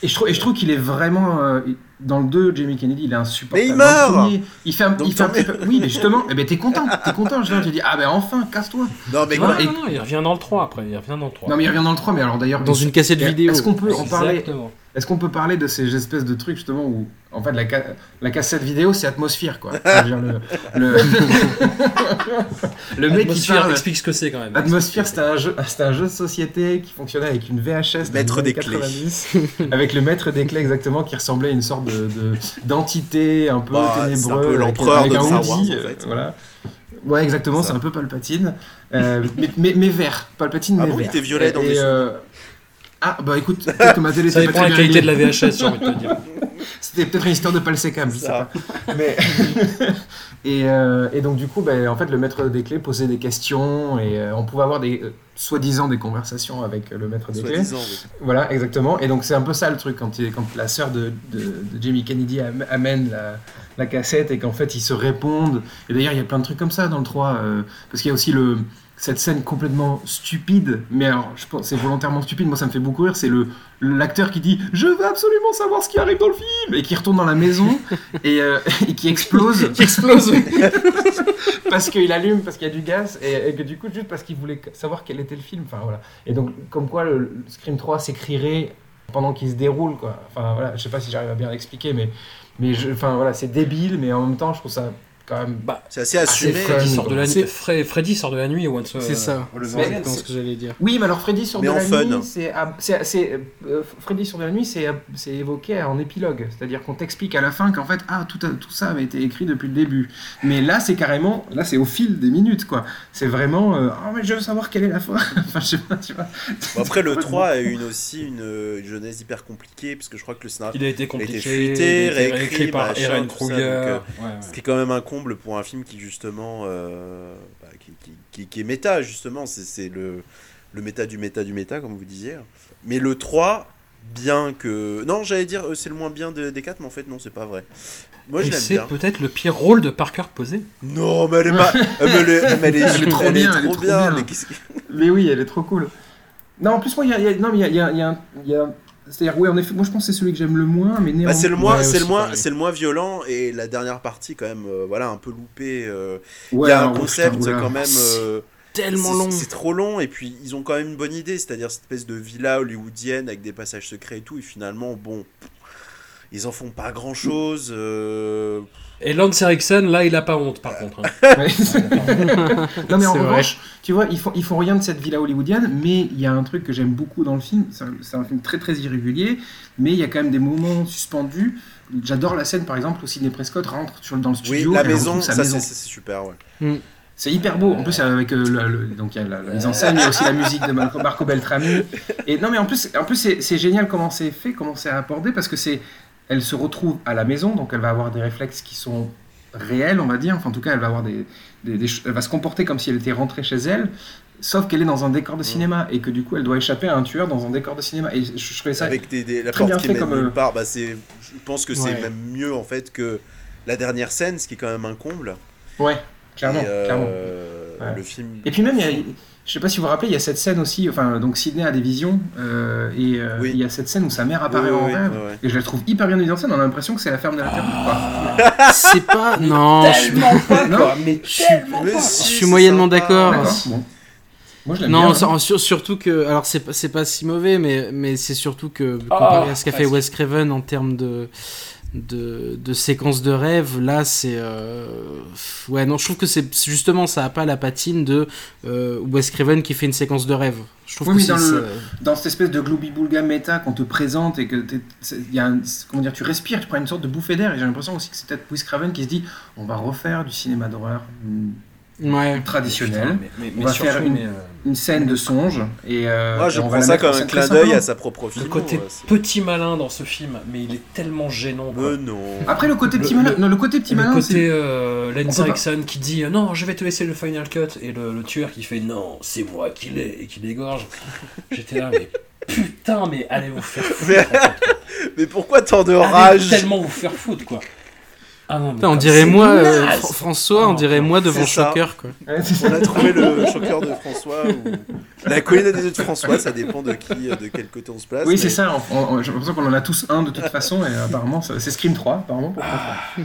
Speaker 4: et je trouve, et je trouve qu'il est vraiment. euh, dans le 2, Jamie Kennedy, il est insupportable.
Speaker 3: Mais il meurt
Speaker 4: premier, Il fait un,
Speaker 3: Donc
Speaker 4: il fait un petit peu. Oui, mais justement, eh ben, t'es content, (laughs) t'es content, justement, tu dis, ah ben enfin, casse-toi.
Speaker 3: Non, mais
Speaker 4: et-
Speaker 1: non, il revient dans le 3 après. Il revient dans le 3.
Speaker 4: Non, mais il revient dans le 3, mais alors d'ailleurs.
Speaker 2: Dans une cassette vidéo.
Speaker 4: Est-ce qu'on peut en parler
Speaker 1: Exactement.
Speaker 4: Est-ce qu'on peut parler de ces espèces de trucs justement où en fait la, ca- la cassette vidéo c'est atmosphère quoi. (laughs) C'est-à-dire le, le... le mec qui
Speaker 1: Atmosphère,
Speaker 4: parle.
Speaker 1: explique ce que c'est quand même.
Speaker 4: Atmosphère c'était un jeu, c'était un jeu de société qui fonctionnait avec une VHS. dans
Speaker 3: Maître
Speaker 4: les
Speaker 3: des clés.
Speaker 4: 90, (laughs) avec le maître des clés exactement qui ressemblait à une sorte de de- d'entité un peu
Speaker 3: Bah, un peu
Speaker 4: avec-
Speaker 3: l'empereur
Speaker 4: avec
Speaker 3: de
Speaker 4: un
Speaker 3: Star
Speaker 4: hoodie,
Speaker 3: Wars, en
Speaker 4: euh,
Speaker 3: fait.
Speaker 4: Voilà. Ouais exactement, c'est un peu Palpatine, euh, mais, mais, mais vert, Palpatine
Speaker 3: Ah
Speaker 4: mais
Speaker 3: bon, il
Speaker 4: vert.
Speaker 3: était violet dans
Speaker 4: Et,
Speaker 3: mes
Speaker 4: euh, Ah bah écoute, peut-être que ma télé
Speaker 1: Ça
Speaker 4: pas
Speaker 1: dépend
Speaker 4: très
Speaker 1: la
Speaker 4: bien
Speaker 1: qualité de
Speaker 4: réglée.
Speaker 1: la VHS, j'ai envie de te dire. (laughs)
Speaker 4: C'était peut-être une histoire de Palsecam, je sais
Speaker 3: Ça.
Speaker 4: pas. Mais... (laughs) et, euh, et donc du coup, ben, en fait, le maître des clés posait des questions et euh, on pouvait avoir des euh, soi-disant des conversations avec le maître des clés.
Speaker 3: Soi-disant, oui.
Speaker 4: Voilà, exactement. Et donc c'est un peu ça le truc quand, il- quand la sœur de, de, de Jamie Kennedy am- amène la, la cassette et qu'en fait ils se répondent. Et d'ailleurs il y a plein de trucs comme ça dans le 3, euh, parce qu'il y a aussi le cette scène complètement stupide, mais alors je pense c'est volontairement stupide, moi ça me fait beaucoup rire, c'est le l'acteur qui dit je veux absolument savoir ce qui arrive dans le film! Et qui retourne dans la maison (laughs) et, euh, et qui explose.
Speaker 1: Qui explose, (laughs)
Speaker 4: parce qu'il allume parce qu'il y a du gaz et, et que du coup juste parce qu'il voulait savoir quel était le film enfin voilà. Et donc comme quoi le, le Scream 3 s'écrirait pendant qu'il se déroule quoi. Enfin voilà je sais pas si j'arrive à bien l'expliquer mais mais je enfin voilà c'est débile mais en même temps je trouve ça quand même
Speaker 1: Bah,
Speaker 3: C'est assez assumé.
Speaker 1: Freddy sort de la nuit. Fre- Freddy sort de la nuit Once.
Speaker 2: C'est ça. C'est ce que j'allais dire.
Speaker 4: oui mais alors Freddy
Speaker 3: Mais
Speaker 4: de la
Speaker 3: fun.
Speaker 4: nuit c'est ah, euh, Freddy sur de la nuit c'est c'est évoqué en épilogue c'est-à-dire qu'on t'explique à la fin qu'en fait ah tout, a- tout ça avait été écrit depuis le début mais là c'est carrément là c'est au fil des minutes quoi c'est vraiment euh, oh mais je veux savoir quelle est la fin (laughs) enfin je sais pas tu vois
Speaker 3: Bon, après, le 3 a eu une, aussi une, une jeunesse hyper compliquée, parce que je crois que le scénario.
Speaker 1: Il a été compliqué.
Speaker 3: fuité,
Speaker 1: il a été
Speaker 3: réécrit,
Speaker 1: par Aaron Kruger.
Speaker 3: euh. Ce qui est quand même un comble pour un film qui, justement, euh, bah, qui, qui- qui- qui est méta, justement. C'est c'est le, le méta du méta du méta, comme vous disiez. Mais le 3, bien que. Non, j'allais dire, euh, c'est le moins bien de- des 4, mais en fait, non, c'est pas vrai. Moi, je l'aime
Speaker 1: c'est
Speaker 3: bien.
Speaker 1: peut-être le pire rôle de Parker posé.
Speaker 3: Non, mais elle est pas. (laughs) mais elle est, mais elle est,
Speaker 4: Elle est trop
Speaker 3: elle est
Speaker 4: bien, elle est
Speaker 3: trop bien.
Speaker 4: bien.
Speaker 3: Mais
Speaker 4: oui, elle est trop cool. Non, en plus, moi, il y a, il y a- non, mais il y a, y a- il y a un- il y a- c'est-à-dire, oui, en effet, moi, je pense que c'est celui que j'aime le moins, mais néanmoins.
Speaker 3: Bah, c'est le moins,
Speaker 2: Ouais,
Speaker 3: c'est le moins, c'est le moins violent et la dernière partie quand même, euh, voilà, un peu loupé. euh, Il
Speaker 4: Ouais,
Speaker 3: y a un concept
Speaker 4: putain,
Speaker 3: quand même. euh,
Speaker 1: Tellement
Speaker 3: c'est-
Speaker 1: long.
Speaker 3: C'est trop long et puis ils ont quand même une bonne idée, c'est-à-dire cette espèce de villa hollywoodienne avec des passages secrets et tout. Et finalement, bon, ils en font pas grand-chose. euh,
Speaker 1: Et Lance Erickson, là, il a pas honte, par contre. hein. (laughs) (laughs)
Speaker 4: Non mais en
Speaker 2: C'est vrai.
Speaker 4: revanche, tu vois, ils font, ils font rien de cette villa hollywoodienne, mais il y a un truc que j'aime beaucoup dans le film, c'est un, film très très irrégulier, mais il y a quand même des moments suspendus. J'adore la scène par exemple où Sidney Prescott rentre sur, dans le
Speaker 3: Oui,
Speaker 4: studio
Speaker 3: la
Speaker 4: et
Speaker 3: maison,
Speaker 4: sa
Speaker 3: ça c'est super, ouais.
Speaker 4: C'est hyper beau. En plus, avec euh, le, le- donc il y a la, la mise en scène, il y a aussi la musique de Marco, Marco Beltrami. Et non, mais en plus, en plus, c'est c'est génial comment c'est fait, comment c'est abordé, parce que c'est, elle se retrouve à la maison, donc elle va avoir des réflexes qui sont réels, on va dire. Enfin, en tout cas, elle va avoir des, des- des ch- elle va se comporter comme si elle était rentrée chez elle. Sauf qu'elle est dans un décor de cinéma et que du coup elle doit échapper à un tueur dans un décor de cinéma. Et je, je trouvais ça
Speaker 3: Avec des, des- la
Speaker 4: très bien
Speaker 3: porte qui
Speaker 4: fait comme,
Speaker 3: nulle
Speaker 4: euh,
Speaker 3: part, bah c'est, je pense que c'est
Speaker 2: Ouais.
Speaker 3: même mieux en fait que la dernière scène, ce qui est quand même un comble.
Speaker 4: Ouais, clairement,
Speaker 3: Et, euh,
Speaker 4: clairement. Ouais.
Speaker 3: Le film.
Speaker 4: Et puis même, il y a, je sais pas si vous vous rappelez, il y a cette scène aussi, enfin, donc Sydney a des visions, euh, et euh,
Speaker 3: Oui.
Speaker 4: il y a cette scène où sa mère apparaît
Speaker 3: Oui,
Speaker 4: en
Speaker 3: oui,
Speaker 4: rêve, et je la trouve hyper bien mise en scène, on a l'impression que c'est la ferme de la terre. quoi. (laughs)
Speaker 2: C'est pas. Non, je suis,
Speaker 1: Tellement pas,
Speaker 4: Non.
Speaker 1: quoi. Mais tellement
Speaker 3: Mais
Speaker 1: pas.
Speaker 3: si,
Speaker 2: je suis moyennement d'accord.
Speaker 4: Bon. Moi, je l'aime
Speaker 2: Non,
Speaker 4: bien.
Speaker 2: sur- sur- surtout que. Alors, c'est pas- c'est pas si mauvais, mais, mais c'est surtout que, comparé à ce qu'a fait. Wes Craven en termes de, de, de séquences de rêve, là, c'est. euh, Ouais, non, je trouve que c'est justement, ça a pas la patine de euh, Wes Craven qui fait une séquence de rêve. Je trouve
Speaker 4: Oui,
Speaker 2: que
Speaker 4: mais
Speaker 2: c'est-
Speaker 4: dans le- dans cette espèce de gloobie-boulga méta qu'on te présente et que y a un- comment dire, tu respires, tu prends une sorte de bouffée d'air et j'ai l'impression aussi que c'est peut-être Wes Craven qui se dit on va refaire du cinéma d'horreur mm,
Speaker 2: Ouais.
Speaker 4: traditionnel,
Speaker 1: Putain, mais- mais-
Speaker 4: on va
Speaker 1: surtout,
Speaker 4: faire une,
Speaker 1: mais, euh,
Speaker 4: une scène de songe et euh,
Speaker 3: Moi, je
Speaker 4: et on
Speaker 3: prends ça comme un clin d'œil à sa propre
Speaker 1: Le
Speaker 3: film.
Speaker 1: côté
Speaker 3: ouais,
Speaker 1: petit malin dans ce film, mais il est tellement gênant. quoi.
Speaker 3: Mais non.
Speaker 4: Après le côté
Speaker 1: Le-
Speaker 4: petit malin,
Speaker 1: le-
Speaker 4: non, le côté petit
Speaker 1: le
Speaker 4: malin,
Speaker 1: côté
Speaker 4: c'est
Speaker 1: euh, Lance Erickson qui dit euh, non, je vais te laisser le final cut et le, le tueur qui fait non, c'est moi qui l'ai et qui l'égorge. (laughs) J'étais là, mais putain, mais allez vous faire (laughs) foutre.
Speaker 3: Mais-
Speaker 1: en fait.
Speaker 3: Mais pourquoi tant de
Speaker 1: Allez
Speaker 3: rage
Speaker 1: tellement vous faire foutre quoi. Ah non, mais
Speaker 2: Putain, on dirait moi, euh. Fr- François, on
Speaker 1: Oh,
Speaker 2: dirait moi devant
Speaker 3: c'est ça.
Speaker 2: Shocker, quoi.
Speaker 3: On a trouvé le (laughs) choqueur de François ou la colline des yeux de François, ça dépend de qui, de quel côté on se place.
Speaker 4: Oui,
Speaker 3: mais-
Speaker 4: c'est ça. on- on- J'ai l'impression qu'on en a tous un de toute façon et apparemment ça- c'est Scream 3 apparemment. pour François.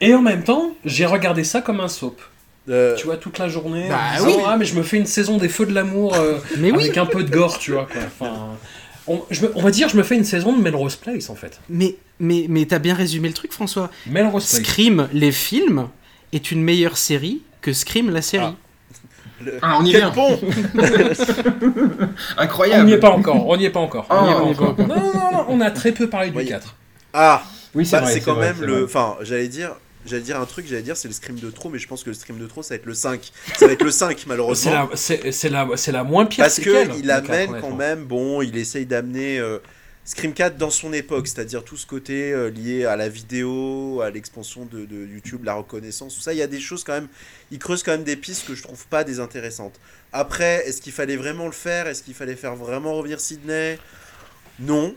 Speaker 1: Et en même temps, j'ai regardé ça comme un soap.
Speaker 3: Euh,
Speaker 1: Tu vois, toute la journée.
Speaker 2: Bah
Speaker 1: en disant,
Speaker 2: oui.
Speaker 1: Ah, mais je me fais une saison des Feux de l'amour euh,
Speaker 2: Mais oui,
Speaker 1: avec un peu de gore, tu vois. Quoi. Enfin, on, je me- on va dire, je me fais une saison de Melrose Place en fait.
Speaker 2: mais, mais, mais t'as bien résumé le truc, François.
Speaker 1: Melrose.
Speaker 2: Scream, les films, est une meilleure série que Scream, la série.
Speaker 3: le-
Speaker 4: Ah, on y
Speaker 3: Quel
Speaker 4: vient.
Speaker 3: pont (laughs)
Speaker 1: On
Speaker 4: Incroyable.
Speaker 1: n'y est pas encore, on n'y est pas encore.
Speaker 4: Ah,
Speaker 1: on n'y est pas
Speaker 4: on est
Speaker 1: encore. Non, non, non, on a très peu parlé du
Speaker 3: Oui.
Speaker 1: 4.
Speaker 3: Ah,
Speaker 4: Oui, c'est
Speaker 3: bah,
Speaker 4: vrai.
Speaker 3: c'est quand
Speaker 4: vrai,
Speaker 3: même le.
Speaker 4: vrai.
Speaker 3: Enfin, j'allais dire. J'allais dire un truc, j'allais dire c'est le scream de trop, mais je pense que le scream de trop ça va être le 5. Ça va être le 5
Speaker 1: C'est
Speaker 3: malheureusement.
Speaker 1: la, c'est, la, c'est la moins pire
Speaker 3: Parce
Speaker 1: séquelle,
Speaker 3: que
Speaker 1: le
Speaker 3: il
Speaker 1: 4,
Speaker 3: amène quand même, bon, il essaye d'amener euh, Scream 4 dans son époque, c'est-à-dire tout ce côté euh, lié à la vidéo, à l'expansion de, de YouTube, la reconnaissance, tout ça. Il y a des choses quand même, il creuse quand même des pistes que je trouve pas désintéressantes. Après, est-ce qu'il fallait vraiment le faire? Est-ce qu'il fallait faire vraiment revenir Sydney? Non.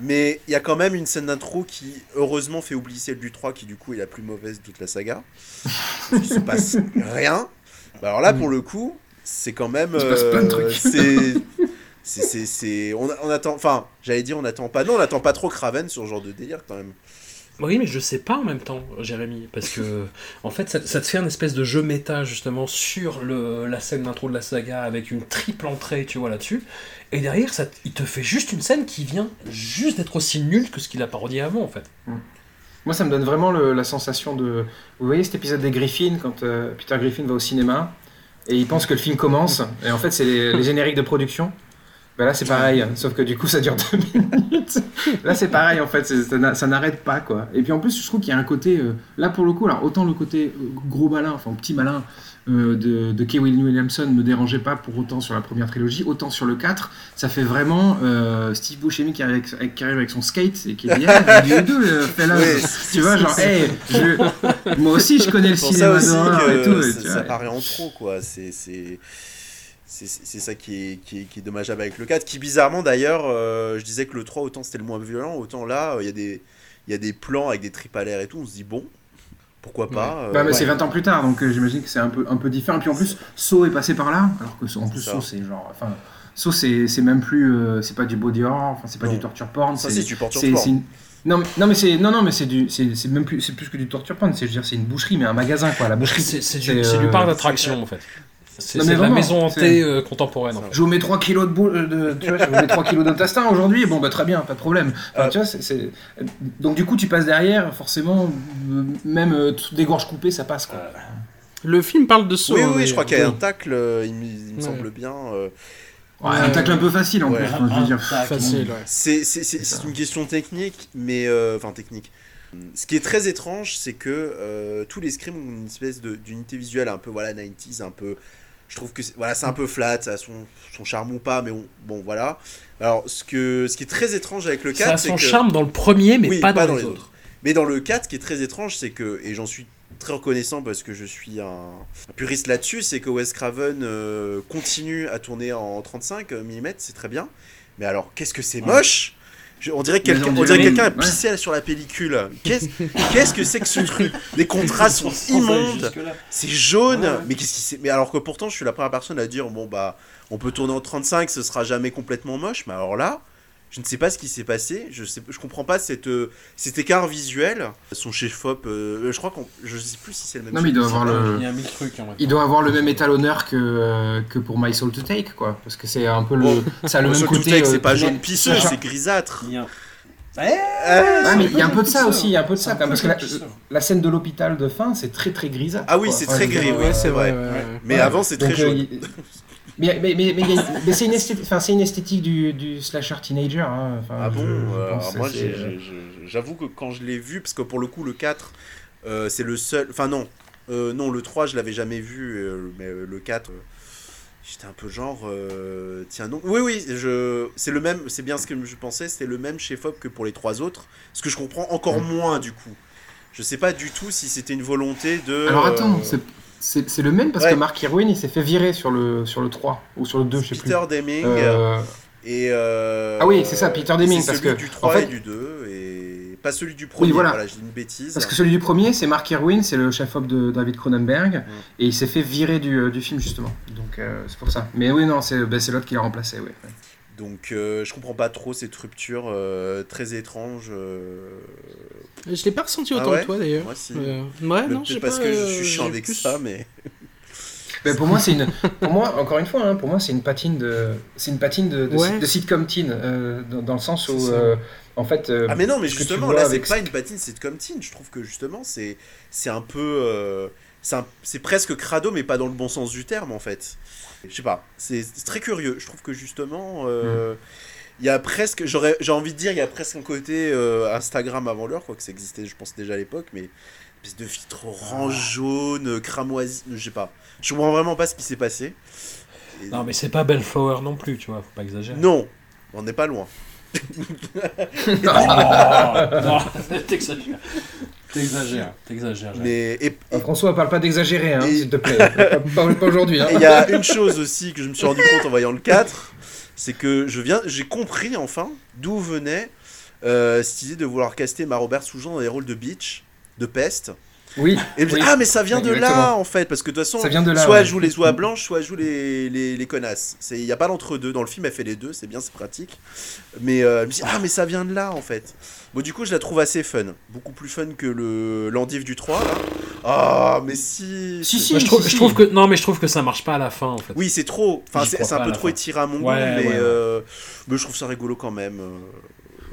Speaker 3: Mais il y a quand même une scène d'intro qui, heureusement, fait oublier celle du 3, qui du coup est la plus mauvaise de toute la saga. (laughs) Il se passe rien. Bah alors là, pour le coup, c'est quand même.
Speaker 4: Il se passe plein de trucs. (laughs)
Speaker 3: C'est. C'est, On, on attend, enfin, j'allais dire, on attend pas, non, on attend pas trop Craven sur ce genre de délire quand même.
Speaker 1: Oui, mais je sais pas en même temps, Jérémy, parce que (laughs) en fait, ça, ça te fait un espèce de jeu méta justement sur le, la scène d'intro de la saga avec une triple entrée, tu vois là-dessus. Et derrière, ça, il te fait juste une scène qui vient juste d'être aussi nulle que ce qu'il a parodié avant, en fait.
Speaker 4: Moi, ça me donne vraiment le- la sensation de. Vous voyez cet épisode des Griffins quand euh, Peter Griffin va au cinéma et il pense que le film commence et en fait c'est les, les génériques de production. Ben là c'est pareil, sauf que du coup ça dure (laughs) deux minutes. Là c'est pareil en fait, ça n'a- ça n'arrête pas quoi. Et puis en plus je trouve qu'il y a un côté, euh, là pour le coup, alors autant le côté euh, gros malin, enfin petit malin euh, de, de Kevin Williamson me dérangeait pas pour autant sur la première trilogie, autant sur le 4, ça fait vraiment euh, Steve Buscemi qui arrive, avec, avec- qui arrive avec son skate et qui dit hey, du deux, euh, (laughs) fais-là.
Speaker 3: Ouais,
Speaker 4: Tu vois, genre, hey, je- moi aussi je connais le cinéma d'horreur et tout. et
Speaker 3: ça,
Speaker 4: vois.
Speaker 3: paraît en trop, quoi. C'est, c'est, ça qui est, qui, est, qui est dommageable avec le 4. Qui, bizarrement, d'ailleurs, euh, je disais que le 3, autant c'était le moins violent, autant là, euh, il y, a des- il y a des plans avec des tripes à l'air et tout. On se dit, bon, pourquoi pas euh,
Speaker 4: Bah, mais
Speaker 3: ouais.
Speaker 4: c'est 20 ans plus tard, donc euh, j'imagine que c'est un peu, un peu différent. Puis en plus, Saw est passé par là, alors que Saw- en plus. Saw c'est genre. Enfin, Saw c'est c'est même plus. euh, c'est pas du body horror, enfin, c'est pas
Speaker 3: Non.
Speaker 4: du torture porn.
Speaker 3: Ça,
Speaker 4: c'est
Speaker 3: sport.
Speaker 4: c'est une- Non, mais, non, mais c'est non, non, mais c'est du, c'est c'est même plus, c'est plus que du torture porn. C'est, je veux dire, c'est une boucherie, mais un magasin quoi. La boucherie.
Speaker 1: C'est c'est
Speaker 4: c'est,
Speaker 1: du, du
Speaker 4: euh,
Speaker 1: parc d'attraction, en fait. C'est de la maison hantée
Speaker 4: c'est-
Speaker 1: euh, contemporaine. en fait.
Speaker 4: Je vous mets 3 kilos de boule, euh, de, tu vois, je vous mets 3 kilos d'intestin aujourd'hui, bon bah très bien, pas de problème. Enfin,
Speaker 3: Euh.
Speaker 4: tu vois, c'est- c'est- Donc du coup tu passes derrière, forcément, euh, même euh, des gorges coupées, ça passe quoi.
Speaker 2: Le film parle de ça.
Speaker 3: Oui,
Speaker 2: hein,
Speaker 3: oui,
Speaker 2: mais-
Speaker 3: je crois qu'il y a
Speaker 2: oui.
Speaker 3: un tacle, euh, il, me- il me
Speaker 2: Ouais.
Speaker 3: semble bien. euh,
Speaker 4: Ouais, un tacle un peu facile en
Speaker 3: Ouais.
Speaker 4: plus, enfin, je veux dire.
Speaker 2: Facile, ouais.
Speaker 3: C'est une question technique, mais euh, enfin technique. Ce qui est très étrange, c'est que euh, tous les scrims ont une espèce de- d'unité visuelle un peu voilà 90s, un peu. Je trouve que c'est- voilà c'est un peu flat, ça a son, son charme ou pas, mais on- bon voilà. Alors ce que ce qui est très étrange avec le 4,
Speaker 1: Ça a
Speaker 3: c'est
Speaker 1: son
Speaker 3: que
Speaker 1: charme dans le premier, mais
Speaker 3: Oui,
Speaker 1: pas dans, les, autres.
Speaker 3: mais dans le 4, ce qui est très étrange, c'est que, et j'en suis très reconnaissant parce que je suis un, un puriste là-dessus, c'est que Wes Craven euh, continue à tourner en 35 mm, c'est très bien. Mais alors, qu'est-ce que c'est moche Je- on dirait que quelqu'un
Speaker 4: on
Speaker 3: on dirait
Speaker 4: dirait-
Speaker 3: que quelqu'un a
Speaker 4: ouais.
Speaker 3: pissé sur la pellicule. Qu'est-ce (laughs) que c'est que ce truc? Les contrastes sont immondes. C'est jaune.
Speaker 1: Ouais, ouais.
Speaker 3: Mais qu'est-ce qui c'est Mais alors que pourtant, je suis la première personne à dire bon bah, on peut tourner en 35, ce sera jamais complètement moche. Mais alors là, je ne sais pas ce qui s'est passé. Je je comprends pas cette, euh, cet écart visuel. Son chef op, euh, je crois qu'on, je sais plus si c'est le même.
Speaker 4: Non, mais il doit avoir le.
Speaker 1: Il y a mille trucs. hein, en vrai.
Speaker 4: Il doit avoir le même étalonneur que, euh, que pour My Soul to Take, quoi. Parce que c'est un peu le. Ça a le
Speaker 3: Bon,
Speaker 4: même
Speaker 3: le
Speaker 4: côté. Euh,
Speaker 3: c'est pas jaune pisseux, c'est grisâtre.
Speaker 1: Il y a-
Speaker 4: Ah, mais il y a un peu de ça aussi, il y a un peu de ça, quand même, parce que la, scène de l'hôpital de fin, c'est très très grisâtre.
Speaker 3: Ah oui, c'est très gris, oui,
Speaker 4: euh,
Speaker 3: c'est vrai.
Speaker 2: ouais, ouais.
Speaker 3: Mais
Speaker 4: Ouais.
Speaker 3: avant, c'est très
Speaker 4: euh,
Speaker 3: jaune. (laughs)
Speaker 4: Mais, mais, mais, c'est une enfin, c'est une esthétique du, du slasher teenager. Hein. Enfin,
Speaker 3: Ah bon
Speaker 4: je
Speaker 3: Euh, Moi,
Speaker 4: c'est-
Speaker 3: j'ai- j'avoue que quand je l'ai vu, parce que pour le coup, le 4, euh, c'est le seul. Enfin, non. Euh, non, le 3, je l'avais jamais vu, euh, mais euh, le 4. euh, J'étais un peu genre, euh, tiens non. Oui, oui, je, c'est le même, c'est bien ce que je pensais, c'était le même chez Fob que pour les trois autres, ce que je comprends encore moins du coup. Je sais pas du tout si c'était une volonté de.
Speaker 4: Alors attends,
Speaker 3: euh,
Speaker 4: c'est- le même parce
Speaker 3: Ouais.
Speaker 4: que Mark Irwin il s'est fait virer sur le, sur le 3 ou sur le 2, je sais plus.
Speaker 3: Peter Deming
Speaker 4: Euh,
Speaker 3: et. euh,
Speaker 4: Ah oui, c'est ça, Peter Deming, parce
Speaker 3: celui
Speaker 4: que,
Speaker 3: du 3
Speaker 4: en fait-
Speaker 3: et du 2 et pas celui du premier.
Speaker 4: voilà.
Speaker 3: voilà, j'ai une bêtise.
Speaker 4: Parce que celui du premier, c'est Mark Irwin, c'est le chef-op de David Cronenberg, et il s'est fait virer du, euh, du film justement. Donc euh, c'est pour ça. Mais oui, non, c'est c'est l'autre qui l'a remplacé, oui. ouais.
Speaker 3: Donc euh, je comprends pas trop cette rupture euh, très étrange. euh,
Speaker 2: Je l'ai pas ressenti
Speaker 3: Ah
Speaker 2: autant
Speaker 3: ouais
Speaker 2: que toi d'ailleurs.
Speaker 3: Moi, si.
Speaker 2: Euh, ouais, non, je sais
Speaker 3: peut-être parce
Speaker 2: pas,
Speaker 3: que je
Speaker 2: euh,
Speaker 3: suis chiant
Speaker 2: j'ai
Speaker 3: avec
Speaker 2: plus-
Speaker 3: ça, mais.
Speaker 4: Mais (laughs) pour moi, c'est une, pour moi, encore une fois, hein, pour moi, c'est une patine de, c'est une patine de, de,
Speaker 2: Ouais.
Speaker 4: de sitcom teen, euh, dans, dans le sens où, euh, en fait. euh,
Speaker 3: Ah mais non, mais justement, là, c'est
Speaker 4: avec-
Speaker 3: pas une patine, comme teen. Je trouve que justement, c'est c'est un peu, euh, c'est un- c'est presque crado, mais pas dans le bon sens du terme en fait. Je sais pas, c'est très curieux. Je trouve que justement, euh, il y a presque, j'aurais, j'ai envie de dire, il y a presque un côté euh, Instagram avant l'heure, quoi que ça existait, je pense déjà à l'époque, mais espèce de filtre orange, jaune, cramoisi, je sais pas. Je comprends vraiment pas ce qui s'est passé. Et-
Speaker 1: Non, mais c'est pas Bellflower non plus, tu vois, faut pas exagérer.
Speaker 3: non, on n'est pas loin.
Speaker 1: Oh, (laughs) non, (laughs) (laughs) t'exagères. T'exagères, t'exagères.
Speaker 3: Mais et,
Speaker 4: Ah, François, parle pas d'exagérer, hein,
Speaker 3: Et-
Speaker 4: s'il te plaît. pas, pas- pas aujourd'hui. Hein.
Speaker 3: Et il y a (laughs) une chose aussi que je me suis rendu compte en voyant le 4, c'est que je viens, j'ai compris enfin d'où venait euh, cette idée de vouloir caster ma Robert Soujean dans les rôles de Beach, de peste.
Speaker 4: Oui.
Speaker 3: Et je me dis,
Speaker 4: Oui.
Speaker 3: ah mais ça vient de là en fait, parce que de toute façon,
Speaker 4: Ça vient de là,
Speaker 3: soit
Speaker 4: ouais,
Speaker 3: elle joue les oies blanches, soit elle joue les, les, les connasses. Il n'y a pas d'entre-deux. Dans le film, elle fait les deux, c'est bien, c'est pratique. Mais euh, je me dis, ah mais ça vient de là en fait. Bon, du coup, je la trouve assez fun. Beaucoup plus fun que le l'endive du 3 là. Ah, mais si.
Speaker 4: Si, si.
Speaker 1: Je, trouve,
Speaker 4: si,
Speaker 1: je
Speaker 4: si.
Speaker 1: trouve que non, mais je trouve que ça marche pas à la fin en fait.
Speaker 3: Oui, c'est trop. Enfin, c'est un peu trop
Speaker 1: fin.
Speaker 3: étiré à mon goût,
Speaker 1: Ouais,
Speaker 3: mais,
Speaker 1: ouais, ouais.
Speaker 3: euh, mais je trouve ça rigolo quand même. euh.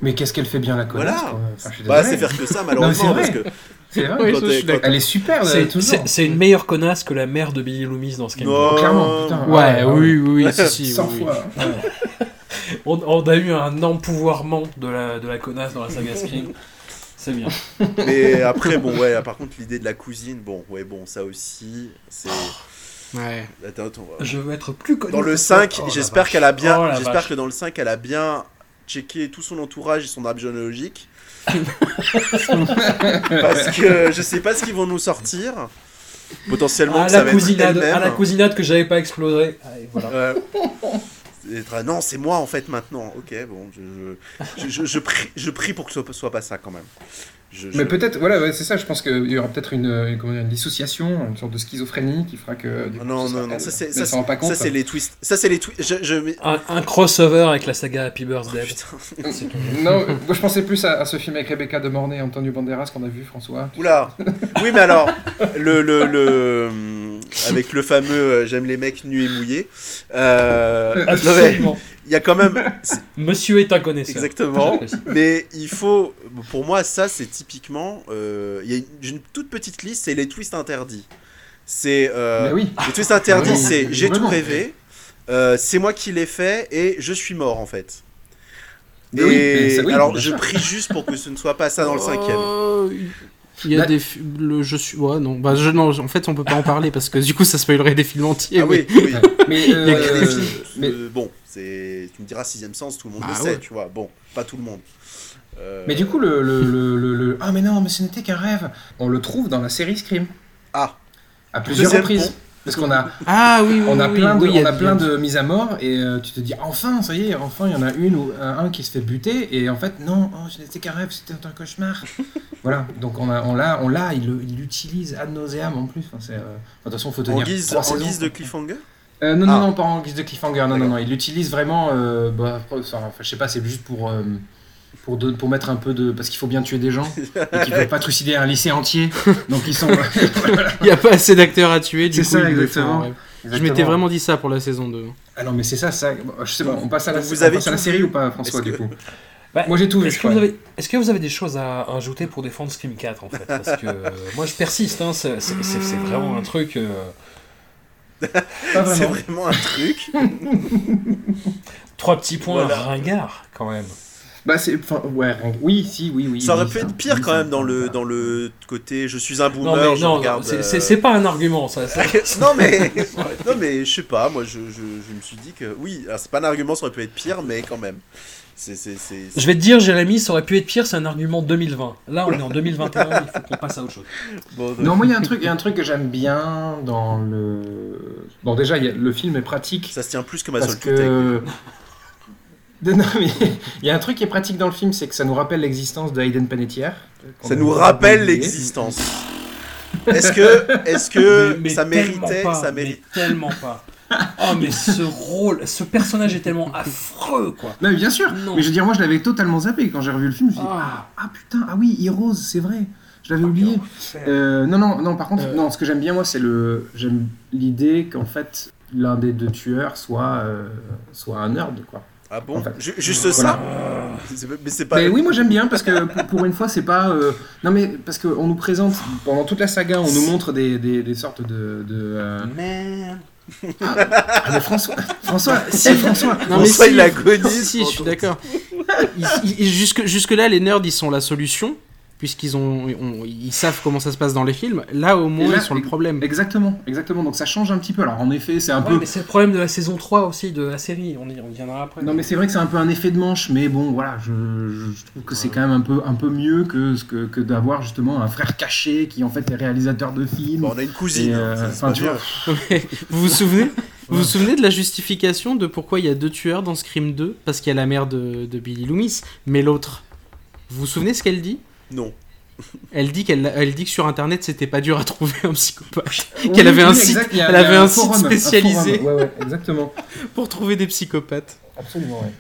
Speaker 4: Mais qu'est-ce qu'elle fait bien la connasse
Speaker 3: Voilà.
Speaker 4: Enfin,
Speaker 3: Bah, c'est faire que ça,
Speaker 4: Non,
Speaker 3: malheureusement,
Speaker 4: c'est
Speaker 3: parce
Speaker 4: vrai.
Speaker 3: que
Speaker 4: C'est vrai.
Speaker 2: Oui,
Speaker 3: quand
Speaker 2: suis d'accord.
Speaker 4: Elle est super,
Speaker 1: C'est- une meilleure connasse que la mère de Billy Loomis dans Scandal.
Speaker 3: Non.
Speaker 4: Clairement, putain.
Speaker 2: Ouais,
Speaker 4: Ah,
Speaker 2: oui, oui, oui, si, si. (laughs)
Speaker 4: 100
Speaker 2: oui, oui.
Speaker 1: On, on a eu un empouvoirment de la, de la connasse dans la saga Scream. C'est bien. (laughs)
Speaker 3: Mais après, bon, ouais, par contre, l'idée de la cousine, bon, ouais, bon, ça aussi, c'est.
Speaker 2: Ouais.
Speaker 3: Attends, attends,
Speaker 1: Je veux être plus connu.
Speaker 3: Dans le
Speaker 1: que
Speaker 3: 5,
Speaker 1: toi. Oh,
Speaker 3: j'espère qu'elle a bien.
Speaker 1: Oh,
Speaker 3: j'espère que dans le 5, elle a bien checké tout son entourage et son arbre généalogique. (laughs) Parce que je sais pas ce qu'ils vont nous sortir. Potentiellement,
Speaker 1: À
Speaker 3: que ça
Speaker 1: la,
Speaker 3: va être
Speaker 1: cousinade,
Speaker 3: elle-même.
Speaker 1: à la cousinade que j'avais pas explosé. Allez, voilà.
Speaker 3: Euh, être- non, c'est moi en fait maintenant. Ok, bon, je, je, je, je prie, je prie pour que ce soit, soit pas ça quand même. Je- je-
Speaker 4: Mais peut-être, voilà, ouais, c'est ça, je pense qu'il y aura peut-être une, une, comment dire, une dissociation, une sorte de schizophrénie qui fera que. du coup,
Speaker 3: non, non, non, ça c'est ça, ça, c'est les twists. Ça c'est les twists. Je, je mets-
Speaker 1: Un, un crossover avec la saga Happy Birthday. Tout. (laughs)
Speaker 4: Non, moi je pensais plus à, à ce film avec Rebecca De Mornay et Antonio Banderas qu'on a vu, François.
Speaker 3: Oula. Oui, mais alors le le, le (laughs) avec le fameux euh, j'aime les mecs nus et mouillés. Euh, non, mais
Speaker 1: Absolument.
Speaker 3: Il y a quand même (laughs)
Speaker 1: Monsieur est un connaisseur.
Speaker 3: exactement. Mais il faut, pour moi, ça c'est typiquement, euh, il y a une, j'ai une toute petite liste, c'est les twists interdits. C'est euh,
Speaker 4: Mais oui.
Speaker 3: les twists interdits, c'est j'ai tout rêvé, euh, c'est moi qui l'ai fait et je suis mort en fait.
Speaker 4: Mais
Speaker 3: et
Speaker 4: oui, mais ça- oui,
Speaker 3: alors je prie juste pour que ce ne soit pas ça dans le cinquième.
Speaker 2: Il y a
Speaker 4: Bah-
Speaker 2: des le je suis ouais non bah je non en fait on peut pas en parler parce que du coup ça spoilerait des films entiers.
Speaker 3: ah oui,
Speaker 2: mais-
Speaker 3: oui. (laughs)
Speaker 4: Mais,
Speaker 3: Il y a que
Speaker 4: euh,
Speaker 3: des films.
Speaker 4: mais,
Speaker 3: euh, bon, c'est, tu me diras sixième sens, tout le monde
Speaker 2: Bah
Speaker 3: le sait,
Speaker 2: ouais.
Speaker 3: tu vois. Bon, pas tout le monde. Euh,
Speaker 4: mais du coup, le, le, le, le- le- Ah, mais non, mais ce n'était qu'un rêve. On le trouve dans la série Scream.
Speaker 3: Ah,
Speaker 4: À plusieurs
Speaker 3: Deuxième
Speaker 4: reprises. Parce qu'on a,
Speaker 2: Ah oui, oui,
Speaker 4: on a
Speaker 2: oui,
Speaker 4: plein de, on a plein de mises à mort et euh, tu te dis enfin ça y est enfin il y en a une ou un, un qui se fait buter et en fait non oh, c'était qu'un rêve c'était un cauchemar (laughs) voilà donc on a on l'a on l'a il l'utilise ad nauseam en plus enfin, c'est, euh, enfin, de toute façon faut
Speaker 3: En
Speaker 4: tenir
Speaker 3: guise,
Speaker 4: trois
Speaker 3: en
Speaker 4: saisons,
Speaker 3: guise de cliffhanger
Speaker 4: Euh, non, non,
Speaker 3: Ah.
Speaker 4: non, pas en guise de cliffhanger. Non, non, non. Il l'utilise vraiment. euh, bah, enfin, enfin, je sais pas, c'est juste pour. Pour, de- pour mettre un peu de. Parce qu'il faut bien tuer des gens. (laughs) et qu'ils veulent pas trucider un lycée entier. Donc ils sont. (laughs) voilà.
Speaker 2: Il n'y a pas assez d'acteurs à tuer, du
Speaker 4: C'est
Speaker 2: coup,
Speaker 4: ça, exactement.
Speaker 2: font. Je m'étais vraiment dit ça pour la saison 2.
Speaker 4: Ah non, mais c'est ça, ça. bon, Je sais pas, on passe à la,
Speaker 3: vous avez
Speaker 4: passe à la série ou pas, François, du coup (laughs)
Speaker 1: Bah,
Speaker 4: Moi j'ai tout vu,
Speaker 1: Est-ce que, vous
Speaker 4: crois.
Speaker 1: avez, est-ce que vous avez des choses à ajouter pour défendre Scream 4 en fait? Parce que euh, moi je persiste, hein, c'est, vraiment un truc. euh,
Speaker 3: C'est
Speaker 4: vraiment.
Speaker 3: vraiment un truc.
Speaker 1: trois petits points
Speaker 3: Voilà.
Speaker 1: ringards quand même.
Speaker 4: Bah, c'est. Enfin, ouais, oui, si, oui, oui.
Speaker 3: Ça aurait
Speaker 4: oui,
Speaker 3: pu
Speaker 4: ça.
Speaker 3: être pire
Speaker 4: Oui,
Speaker 3: quand même dans le, dans le côté je suis un
Speaker 1: Non,
Speaker 3: boomer,
Speaker 1: mais
Speaker 3: je
Speaker 1: non,
Speaker 3: regarde.
Speaker 1: c'est,
Speaker 3: euh,
Speaker 1: c'est- c'est pas un argument ça. ça- (laughs)
Speaker 3: non mais (laughs) non mais je sais pas moi je, je, je me suis dit que oui alors c'est pas un argument ça aurait pu être pire mais quand même c'est c'est c'est
Speaker 1: Je vais te dire, Jérémy, ça aurait pu être pire, c'est un argument 2020. Là, on est en 2021, il faut qu'on passe à autre chose. (laughs)
Speaker 3: bon, donc-
Speaker 4: Non, moi il y a un truc, il y a un truc que j'aime bien dans le. Bon, déjà, y a- le film est pratique.
Speaker 3: ça se tient plus que ma
Speaker 4: Parce que. Non, mais (laughs) il y a un truc qui est pratique dans le film, c'est que ça nous rappelle l'existence de Hayden Panettiere. qu'on
Speaker 3: ça nous rappelle l'existence est-ce que est-ce que
Speaker 1: Mais- mais
Speaker 3: ça méritait
Speaker 1: pas,
Speaker 3: ça
Speaker 1: mais tellement pas. Oh, mais ce rôle, ce personnage est tellement affreux, quoi.
Speaker 4: Non, mais bien sûr.
Speaker 1: Non.
Speaker 4: Mais je veux dire, moi je l'avais totalement zappé quand j'ai revu le film. Je me suis dit,
Speaker 1: Ah.
Speaker 4: ah, ah, putain, ah oui, Heroes, c'est vrai. Je l'avais oublié. Euh, non, non, non, par contre,
Speaker 1: Euh.
Speaker 4: non, ce que j'aime bien, moi, c'est le. J'aime l'idée qu'en fait, l'un des deux tueurs soit, euh, soit un nerd, quoi.
Speaker 3: Ah bon
Speaker 4: En fait.
Speaker 3: Ju- juste ça mais c'est pas
Speaker 4: Mais oui, moi j'aime bien parce que pour, une fois, c'est pas. euh, Non, mais parce qu'on nous présente, pendant toute la saga, on nous montre des, des, des sortes de. de euh,
Speaker 1: Man.
Speaker 4: Ah, mais François, François, (laughs) si, François.
Speaker 2: Non, mais
Speaker 3: François,
Speaker 2: si,
Speaker 3: il agonise
Speaker 2: Si, je suis d'accord. Jusque, jusque là, les nerds, ils sont la solution, puisqu'ils ont, ont- ils savent comment ça se passe dans les films. Là, au moins,
Speaker 4: là,
Speaker 2: ils sont le problème.
Speaker 4: Exactement, exactement. Donc ça change un petit peu. Alors en effet, c'est un
Speaker 1: Ouais,
Speaker 4: peu.
Speaker 1: mais c'est le problème de la saison 3 aussi, de la série. On y, on y viendra après.
Speaker 4: Non mais c'est vrai que c'est un peu un effet de manche, mais bon voilà, je, trouve que c'est quand même un peu, un peu mieux que, ce que, que d'avoir justement un frère caché qui en fait est réalisateur de films.
Speaker 3: Bon, on a une cousine
Speaker 4: Et,
Speaker 3: hein,
Speaker 4: euh,
Speaker 3: ça,
Speaker 4: tu vois, (laughs)
Speaker 2: Vous vous souvenez (laughs) Vous vous souvenez de la justification de pourquoi il y a deux tueurs dans Scream 2 Parce qu'il y a la mère de, de Billy Loomis, mais l'autre. Vous vous souvenez ce qu'elle dit?
Speaker 3: Non
Speaker 2: Elle dit qu'elle elle dit que sur internet c'était pas dur à trouver un psychopathe. (laughs)
Speaker 4: Oui,
Speaker 2: Qu'elle avait
Speaker 4: oui,
Speaker 2: un site,
Speaker 4: a-
Speaker 2: elle avait un site
Speaker 4: forum,
Speaker 2: spécialisé.
Speaker 4: Ouais, ouais, exactement. (laughs)
Speaker 2: pour trouver des psychopathes.
Speaker 4: Absolument, ouais.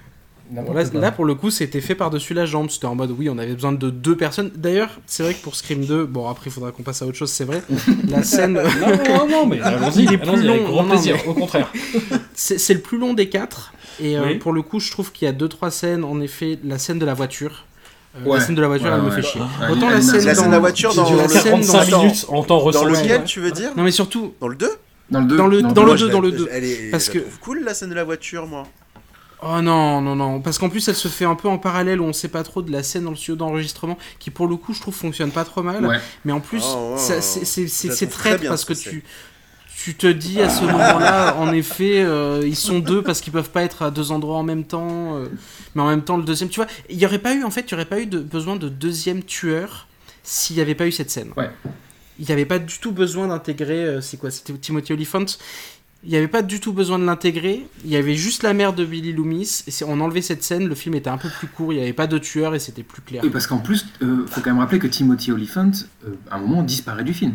Speaker 2: Bon, là, là, pour le coup, c'était fait par-dessus la jambe. C'était en mode, oui, on avait besoin de deux personnes. D'ailleurs, c'est vrai que pour Scream 2, bon, après, il faudra qu'on passe à autre chose, c'est vrai. (laughs) La scène,
Speaker 1: Non, non, non, mais allons-y, avec grand
Speaker 2: non,
Speaker 1: plaisir,
Speaker 2: mais-
Speaker 1: au contraire.
Speaker 2: c'est c'est le plus long des quatre. Et euh,
Speaker 1: Oui.
Speaker 2: pour le coup, je trouve qu'il y a deux, trois scènes. En effet, la scène de la voiture. Euh,
Speaker 4: Ouais.
Speaker 2: La scène de la voiture,
Speaker 4: Ouais,
Speaker 2: elle me fait chier.
Speaker 4: Ouais,
Speaker 2: Autant la scène,
Speaker 3: La
Speaker 2: dans...
Speaker 3: scène de la voiture dans le-
Speaker 1: 45
Speaker 3: Attends.
Speaker 1: minutes en temps
Speaker 3: dans
Speaker 1: ressenti.
Speaker 3: lequel
Speaker 1: ouais.
Speaker 3: tu veux dire
Speaker 2: Non, mais surtout,
Speaker 3: dans le 2
Speaker 4: Dans le 2.
Speaker 2: Dans le- dans
Speaker 3: Moi,
Speaker 2: le
Speaker 3: je
Speaker 2: deux,
Speaker 3: la-
Speaker 2: dans le deux.
Speaker 3: elle est
Speaker 2: Parce
Speaker 3: je
Speaker 2: que-
Speaker 3: cool la scène de la voiture moi
Speaker 2: Oh non, non, non, parce qu'en plus elle se fait un peu en parallèle où on sait pas trop de la scène dans le studio d'enregistrement qui pour le coup je trouve fonctionne pas trop mal.
Speaker 4: Ouais.
Speaker 2: Mais en plus,
Speaker 3: Oh, oh, oh.
Speaker 2: c'est- traître parce que tu, tu te dis à ce moment-là, en effet, euh, ils sont deux parce qu'ils peuvent pas être à deux endroits en même temps. euh, mais en même temps, le deuxième, tu vois, il y aurait pas eu, en fait, il y aurait pas eu de, besoin de deuxième tueur s'il y avait pas eu cette scène.
Speaker 4: Ouais.
Speaker 2: Il n'y avait pas du tout besoin d'intégrer, euh, c'est quoi, c'était Timothy Olyphant. Il n'y avait pas du tout besoin de l'intégrer. Il y avait juste la mère de Billy Loomis. Et on enlevait cette scène, le film était un peu plus court. Il n'y avait pas de tueur et c'était plus clair.
Speaker 4: Oui, parce qu'en plus, euh, faut quand même rappeler que Timothy Olyphant, euh, à un moment, disparaît du film.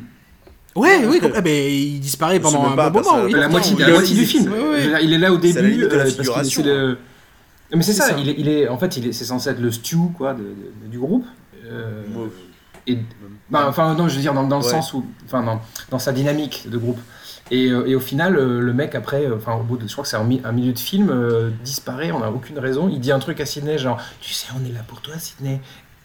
Speaker 2: Ouais, oui, ah, ben, il disparaît pendant un
Speaker 3: pas
Speaker 2: bon moment. oui.
Speaker 4: la moitié,
Speaker 3: il
Speaker 4: la
Speaker 3: est-
Speaker 4: moitié du
Speaker 3: il-
Speaker 4: film.
Speaker 2: ouais,
Speaker 4: Il est là au
Speaker 3: C'est à la
Speaker 4: début.
Speaker 3: limite de la
Speaker 4: euh, c'est le- Mais c'est
Speaker 2: C'est
Speaker 4: ça,
Speaker 2: ça.
Speaker 4: Il, est, il est, en fait, il est, c'est censé être le stew quoi, de, de- du groupe. Euh,
Speaker 3: Ouais.
Speaker 4: et, bah, enfin, non, je veux dire, dans, dans le
Speaker 3: Ouais.
Speaker 4: sens où. Enfin, dans, dans sa dynamique de groupe. Et, euh, et au final, le mec, après, enfin, au bout de. Je crois que c'est un, mi- un milieu de film, euh, disparaît, on n'a aucune raison. Il dit un truc à Sidney, genre, tu sais, on est là pour toi, Sidney.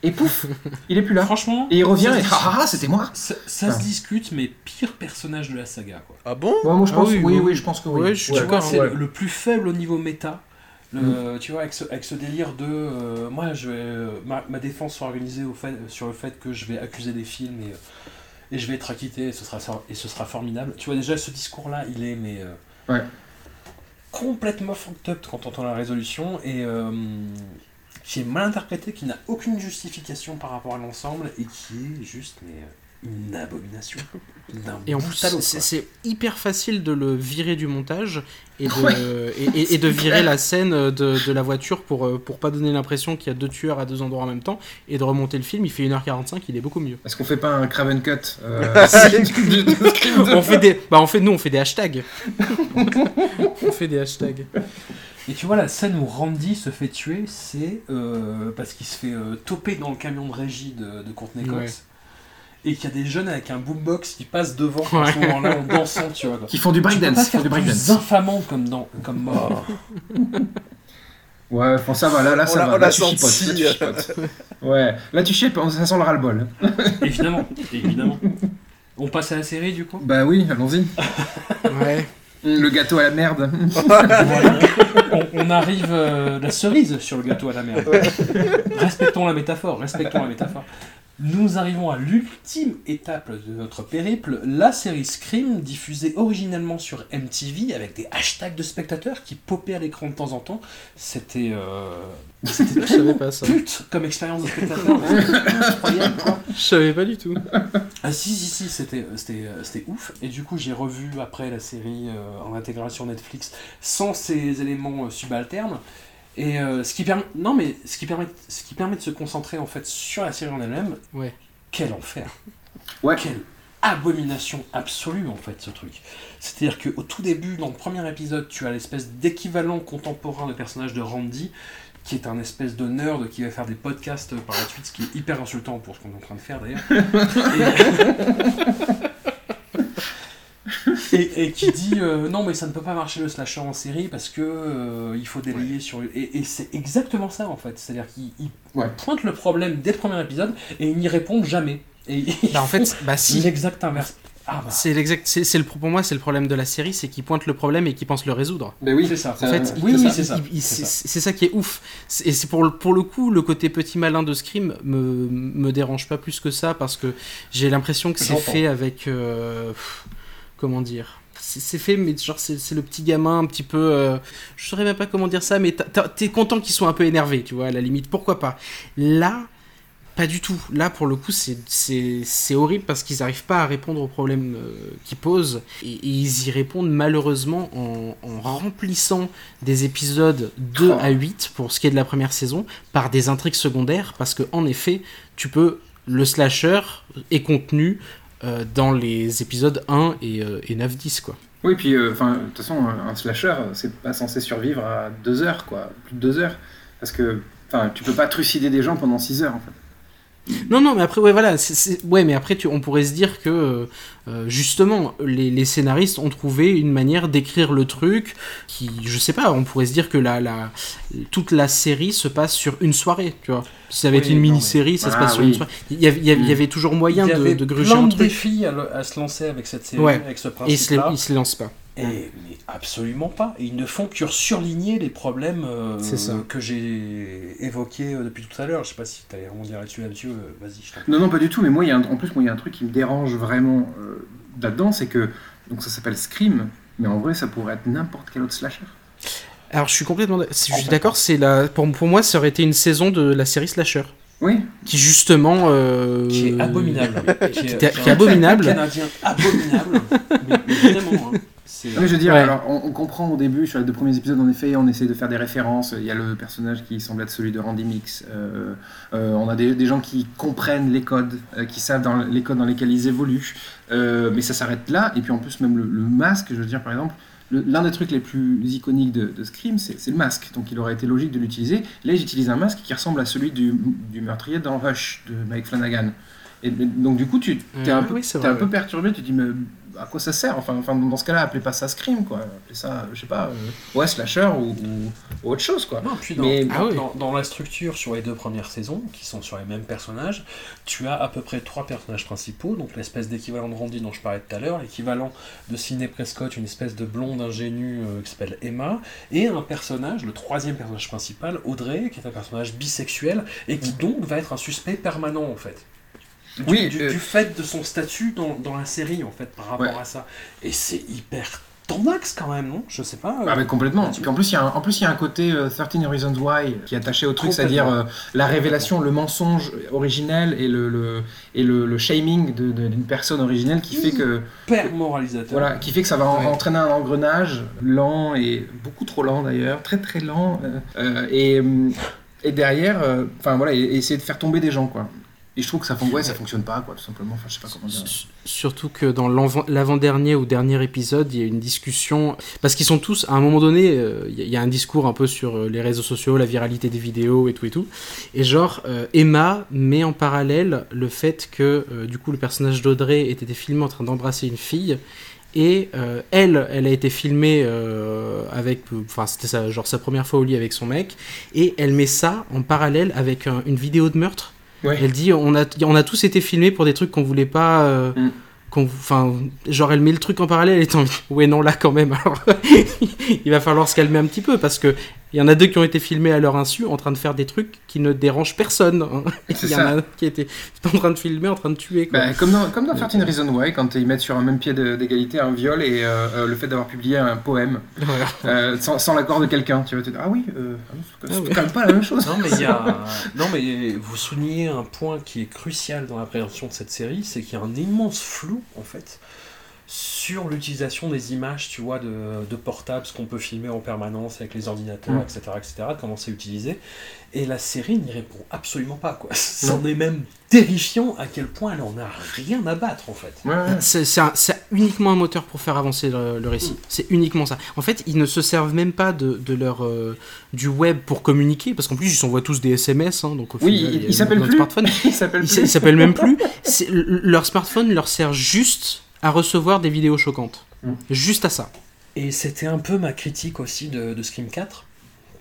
Speaker 4: Et pouf, il est plus là.
Speaker 1: Franchement,
Speaker 4: Et il revient et ah ah, c'était moi.
Speaker 1: Ça, ça se discute, mais pire personnage de la saga, quoi.
Speaker 3: ah bon?
Speaker 4: Ouais, moi je
Speaker 2: Ah oui,
Speaker 4: oui, oui,
Speaker 2: oui.
Speaker 4: je pense que oui.
Speaker 2: Ouais, je suis
Speaker 1: tu vois, c'est
Speaker 4: ouais.
Speaker 1: le, le plus faible au niveau méta. Le-
Speaker 4: Mm.
Speaker 1: Tu vois, avec ce, avec ce délire de. euh, moi, je vais, euh, ma, ma défense sera organisée au fait, sur le fait que je vais accuser des films et, euh, et je vais être acquitté et ce sera, et ce sera formidable. Tu vois, déjà, ce discours-là, il est mais, euh,
Speaker 4: Ouais.
Speaker 1: complètement fucked up quand on entend la résolution et euh, qui est mal interprété, qui n'a aucune justification par rapport à l'ensemble et qui est juste mais, euh, une abomination. D'un
Speaker 2: Et en plus, c'est hyper facile de le virer du montage et de,
Speaker 4: Ouais. (laughs)
Speaker 2: et, et- et de virer la scène de, de la voiture pour, euh, pour pas donner l'impression qu'il y a deux tueurs à deux endroits en même temps et de remonter le film. Il fait 1h45, il est beaucoup mieux.
Speaker 4: Est-ce qu'on fait pas un Craven Cut euh, (laughs) (laughs)
Speaker 2: on fait des, bah on fait, nous, on fait des hashtags. on fait des hashtags.
Speaker 1: Et tu vois, la scène où Randy se fait tuer, c'est euh, parce qu'il se fait euh, toper dans le camion de régie de, de Courtney Cox.
Speaker 2: Ouais.
Speaker 1: Et qu'il y a des jeunes avec un boombox qui passent devant à
Speaker 2: Ouais.
Speaker 1: ce moment-là en dansant, tu vois. quoi.
Speaker 4: Qui font du breakdance.
Speaker 1: faire
Speaker 4: du
Speaker 1: plus
Speaker 4: breakdance.
Speaker 1: infamant comme, dans, comme mort. (laughs)
Speaker 4: Ouais, bon, ça va, là, là
Speaker 3: On
Speaker 4: ça
Speaker 3: l'a-
Speaker 4: va.
Speaker 3: on
Speaker 4: Là,
Speaker 3: l'a
Speaker 4: tu chipotes,
Speaker 3: senti.
Speaker 4: là, tu chipotes. Ouais, là tu chipotes, ça sent le ras-le-bol. (laughs)
Speaker 1: évidemment, évidemment. (laughs) On passe à la série du coup?
Speaker 4: Bah oui, allons-y.
Speaker 2: Ouais.
Speaker 4: Le gâteau à la merde.
Speaker 1: on, on arrive euh, la cerise sur le gâteau à la merde. Respectons la métaphore, respectons la métaphore. Nous arrivons à l'ultime étape de notre périple, la série Scream, diffusée originellement sur MTV avec des hashtags de spectateurs qui popaient à l'écran de temps en temps. C'était euh, (laughs) c'était
Speaker 2: Je savais pas ça.
Speaker 1: pute comme expérience de spectateur. C'était (laughs) incroyable, quoi.
Speaker 2: Je savais pas du tout.
Speaker 1: Ah si si si c'était c'était euh, c'était ouf et du coup j'ai revu après la série euh, en intégration Netflix sans ces éléments euh, subalternes et euh, ce qui permet non mais ce qui permet ce qui permet de se concentrer en fait sur la série en elle-même
Speaker 2: Ouais.
Speaker 1: quel enfer
Speaker 4: Ouais.
Speaker 1: quelle abomination absolue en fait ce truc c'est à dire qu'au tout début dans le premier épisode tu as l'espèce d'équivalent contemporain de personnage de Randy qui est un espèce de nerd qui va faire des podcasts par la suite, ce qui est hyper insultant pour ce qu'on est en train de faire d'ailleurs. (laughs) Et, (laughs) et- et qui dit euh, non mais ça ne peut pas marcher le slasher en série parce que euh, il faut délayer sur et, et c'est exactement ça en fait c'est à dire qu'il il
Speaker 4: Ouais.
Speaker 1: pointe le problème dès le premier épisode et ils n'y répondent jamais et
Speaker 2: Bah, en fait, bah si.
Speaker 1: l'exact inverse ah bah
Speaker 2: C'est l'exact, c'est, c'est le pour moi c'est le problème de la série, c'est qu'il pointe le problème et qu'il pense le résoudre.
Speaker 4: Bah oui,
Speaker 1: c'est ça
Speaker 2: En fait,
Speaker 1: oui c'est ça,
Speaker 2: il- il-
Speaker 1: c'est
Speaker 2: c'est,
Speaker 1: ça.
Speaker 2: c'est ça qui est ouf. C'est- Et c'est pour le, pour le coup le côté petit malin de Scream me me dérange pas plus que ça parce que j'ai l'impression que c'est fait avec euh, pff, comment dire. C'est, fait mais genre c'est, le petit gamin un petit peu euh, je saurais même pas comment dire ça mais t'es content qu'ils soient un peu énervés tu vois à la limite pourquoi pas. Là pas du tout. Là, pour le coup, c'est- horrible parce qu'ils n'arrivent pas à répondre aux problèmes euh, qu'ils posent. Et, et ils y répondent malheureusement en, en remplissant des épisodes 2
Speaker 4: Oh.
Speaker 2: à 8 pour ce qui est de la première saison par des intrigues secondaires. Parce que en effet, tu peux. Le slasher est contenu dans les épisodes 1 et, euh, et 9-10, quoi.
Speaker 4: Oui, puis euh, de toute façon, un slasher, euh, c'est pas censé survivre à deux heures, quoi, plus de deux heures, parce que, enfin, tu peux pas trucider des gens pendant six heures, en fait.
Speaker 2: Non, non, mais après, ouais, voilà. Ouais, mais après, tu... on pourrait se dire que, euh, euh, justement, les, les scénaristes ont trouvé une manière d'écrire le truc qui, je sais pas, on pourrait se dire que la, la... toute la série se passe sur une soirée, tu vois. Si ça avait
Speaker 1: Oui,
Speaker 2: été une mini-série, ça se
Speaker 4: Ah,
Speaker 2: passe sur
Speaker 4: oui.
Speaker 2: une soirée. Il y avait, il y avait, il y avait toujours moyen de, de gruger
Speaker 1: plein
Speaker 2: un
Speaker 1: de
Speaker 2: truc.
Speaker 1: défis à, le- à se lancer avec cette série
Speaker 2: Ouais.
Speaker 1: avec ce
Speaker 2: Et il se, il se les lance pas.
Speaker 1: Et mais absolument pas. Ils ne font que surligner les problèmes euh,
Speaker 2: ça.
Speaker 1: que j'ai évoqués euh, depuis tout à l'heure. Je sais pas si tu allais rebondir là-dessus, là-dessus. euh, Vas-y, je.
Speaker 4: Non, non, pas du tout, mais moi, il y a un- en plus, moi, il y a un truc qui me dérange vraiment euh, là-dedans, c'est que, donc ça s'appelle Scream, mais en vrai, ça pourrait être n'importe quel autre slasher.
Speaker 2: Alors, je suis complètement. Je suis d'accord, c'est la... pour, pour moi, ça aurait été une saison de la série Slasher.
Speaker 4: Oui,
Speaker 2: Qui, justement. euh,
Speaker 1: Qui est abominable.
Speaker 2: qui est- qui est abominable.
Speaker 1: Canadien abominable. mais, mais vraiment. hein. C'est-
Speaker 4: Non, mais je veux dire,
Speaker 2: Ouais.
Speaker 4: alors, on, on comprend au début, sur les deux premiers épisodes, en effet, on essaie de faire des références. Il y a le personnage qui semble être celui de Randy Mix. Euh, euh, on a des, des gens qui comprennent les codes, euh, qui savent dans les codes dans lesquels ils évoluent. Euh, mais ça s'arrête là. Et puis en plus, même le, le masque, je veux dire, par exemple, le- l'un des trucs les plus iconiques de, de Scream, c'est c'est le masque. Donc il aurait été logique de l'utiliser. Là, ils utilisent un masque qui ressemble à celui du, du meurtrier dans Rush de Mike Flanagan. Et donc du coup, tu es un, peu,
Speaker 2: oui, c'est
Speaker 4: t'es un peu perturbé, tu te dis mais à quoi ça sert enfin, enfin dans ce cas-là, appelez pas ça Scream quoi, appelez ça, je sais pas, euh, ouais slasher ou, ou- ou autre chose quoi.
Speaker 1: Non, puis dans,
Speaker 4: Mais-
Speaker 1: dans-
Speaker 2: Ah oui.
Speaker 1: dans- dans la structure sur les deux premières saisons, qui sont sur les mêmes personnages, tu as à peu près trois personnages principaux, donc l'espèce d'équivalent de Randy dont je parlais tout à l'heure, l'équivalent de Sidney Prescott, une espèce de blonde ingénue euh, qui s'appelle Emma, et un personnage, le troisième personnage principal, Audrey, qui est un personnage bisexuel, et qui donc va être un suspect permanent en fait. Du,
Speaker 4: Oui,
Speaker 1: du,
Speaker 4: euh,
Speaker 1: du fait de son statut dans, dans la série en fait par rapport
Speaker 4: Ouais.
Speaker 1: à ça. Et c'est hyper ton axe quand même, non? Je sais pas. euh,
Speaker 4: Ah, mais complètement. en plus, il y a un, en plus, il y a un côté euh, 13 Reasons Why qui est attaché au truc, c'est-à-dire euh, la révélation, le mensonge originel et le, le- et le, le shaming de- de- d'une personne originelle qui fait que
Speaker 1: Père moralisateur.
Speaker 4: voilà, qui fait que ça va en- entraîner un engrenage lent et beaucoup trop lent d'ailleurs, très très lent. euh, euh, et, et derrière, euh, enfin voilà, et, et essayer de faire tomber des gens quoi. Et je trouve que ça, fon- ouais, ça fonctionne pas quoi, tout simplement. Enfin, je sais pas comment dire.
Speaker 2: Surtout que dans l'avant- l'avant-dernier ou dernier épisode, il y a une discussion. Parce qu'ils sont tous, à un moment donné, euh, il y a- un discours un peu sur euh, les réseaux sociaux, la viralité des vidéos et tout et tout. Et genre, euh, Emma met en parallèle le fait que, du coup, le personnage d'Audrey était filmé en train d'embrasser une fille. Et euh, elle, elle a été filmée euh, avec, enfin c'était sa, genre sa première fois au lit avec son mec, et elle met ça en parallèle avec un- une vidéo de meurtre.
Speaker 4: Ouais.
Speaker 2: Elle dit on a, on a tous été filmés pour des trucs qu'on voulait pas. euh,
Speaker 4: Mm.
Speaker 2: Enfin, genre elle met le truc en parallèle et envie, (laughs) ouais non là quand même. Alors, (laughs) il va falloir se calmer un petit peu parce que il y en a deux qui ont été filmés à leur insu en train de faire des trucs qui ne dérangent personne. hein. (laughs) Il y en a un qui était en train de filmer, en train de tuer. Quoi.
Speaker 4: Bah, comme dans, comme dans 13 Reasons Why, quand ils mettent sur un même pied d'égalité un viol et euh, euh, le fait d'avoir publié un poème (laughs)
Speaker 2: Voilà.
Speaker 4: euh, sans, sans l'accord de quelqu'un, tu vas te dire ah oui, euh, c'est
Speaker 2: Ah ouais.
Speaker 4: quand même pas la même chose.
Speaker 1: Non mais il y a... (laughs) non mais vous soulignez un point qui est crucial dans la présentation de cette série, c'est qu'il y a un immense flou en fait sur l'utilisation des images, tu vois, de, de portables, ce qu'on peut filmer en permanence avec les ordinateurs,
Speaker 4: Mm.
Speaker 1: etc., etc., comment c'est utilisé. Et la série n'y répond absolument pas, quoi. (laughs) C'en est même terrifiant à quel point elle en a rien à battre, en fait.
Speaker 4: Ouais.
Speaker 2: C'est c'est un- c'est uniquement un moteur pour faire avancer le, le récit. C'est uniquement ça. En fait, ils ne se servent même pas de, de leur euh, du web pour communiquer, parce qu'en plus ils s'envoient tous des SMS. hein, donc au
Speaker 4: Oui,
Speaker 2: final,
Speaker 4: il- il s'appelle plus.
Speaker 2: smartphone. (laughs)
Speaker 4: Il s'appelle
Speaker 2: même plus. Leur smartphone leur sert juste à recevoir des vidéos choquantes.
Speaker 4: Mm.
Speaker 2: Juste à ça.
Speaker 1: Et c'était un peu ma critique aussi de, de Scream 4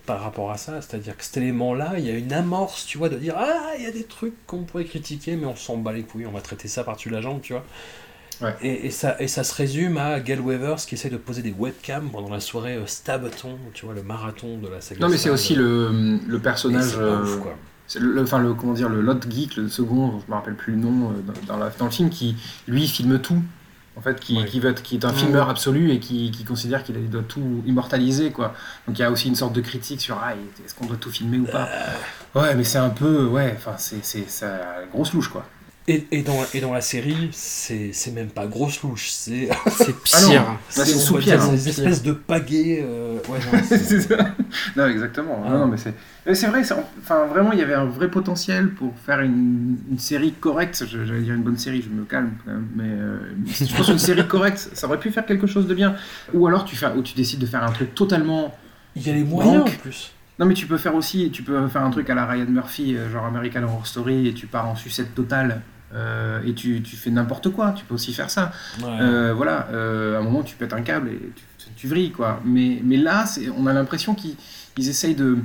Speaker 1: par rapport à ça, c'est-à-dire que cet élément-là, il y a une amorce, tu vois, de dire ah, il y a des trucs qu'on pourrait critiquer, mais on s'en bat les couilles, on va traiter ça par-dessus la jambe, tu vois.
Speaker 4: Ouais.
Speaker 1: Et, et ça, et ça se résume à Gail Weathers qui essaie de poser des webcams pendant la soirée euh, Stabaton, tu vois, le marathon de la saga.
Speaker 4: Non mais c'est aussi le, personnage, euh,
Speaker 1: ouf, quoi.
Speaker 4: c'est le, enfin le comment dire, le lot geek, le second, je me rappelle plus le nom euh, dans, dans la- dans le film, qui lui filme tout. En fait, qui,
Speaker 1: Ouais.
Speaker 4: qui, veut être- qui est un
Speaker 2: Ouais.
Speaker 4: filmeur absolu et qui, qui considère qu'il doit tout immortaliser, quoi. Donc il y a aussi une sorte de critique sur ah, est-ce qu'on doit tout filmer ou pas? Ouais, mais c'est un peu, ouais, enfin c'est c'est ça grosse louche, quoi.
Speaker 1: Et, et, dans, et dans la série, c'est c'est même pas grosse louche, c'est
Speaker 4: Ah (laughs)
Speaker 2: pire.
Speaker 4: Là, c'est
Speaker 1: dire
Speaker 4: hein.
Speaker 1: des espèces de pagaies. euh, ouais, (laughs) c'est-
Speaker 4: ça. Non, exactement.
Speaker 1: Ah.
Speaker 4: Non, mais c'est, vrai. c'est- Enfin, vraiment, il y avait un vrai potentiel pour faire une, une série correcte. J'allais dire une bonne série, je me calme quand même. Mais euh, je pense qu'une série correcte, ça aurait pu faire quelque chose de bien. Ou alors tu fais, ou tu décides de faire un truc totalement.
Speaker 1: Il y a les moyens en plus.
Speaker 4: Non, mais tu peux faire aussi, tu peux faire un truc à la Ryan Murphy, euh, genre American Horror Story, et tu pars en sucette totale. Euh, et tu, tu fais n'importe quoi, tu peux aussi faire ça.
Speaker 1: Ouais.
Speaker 4: Euh, voilà, euh, à un moment tu pètes un câble et tu, tu vrilles quoi. Mais, mais là, on a l'impression qu'ils ils essayent de.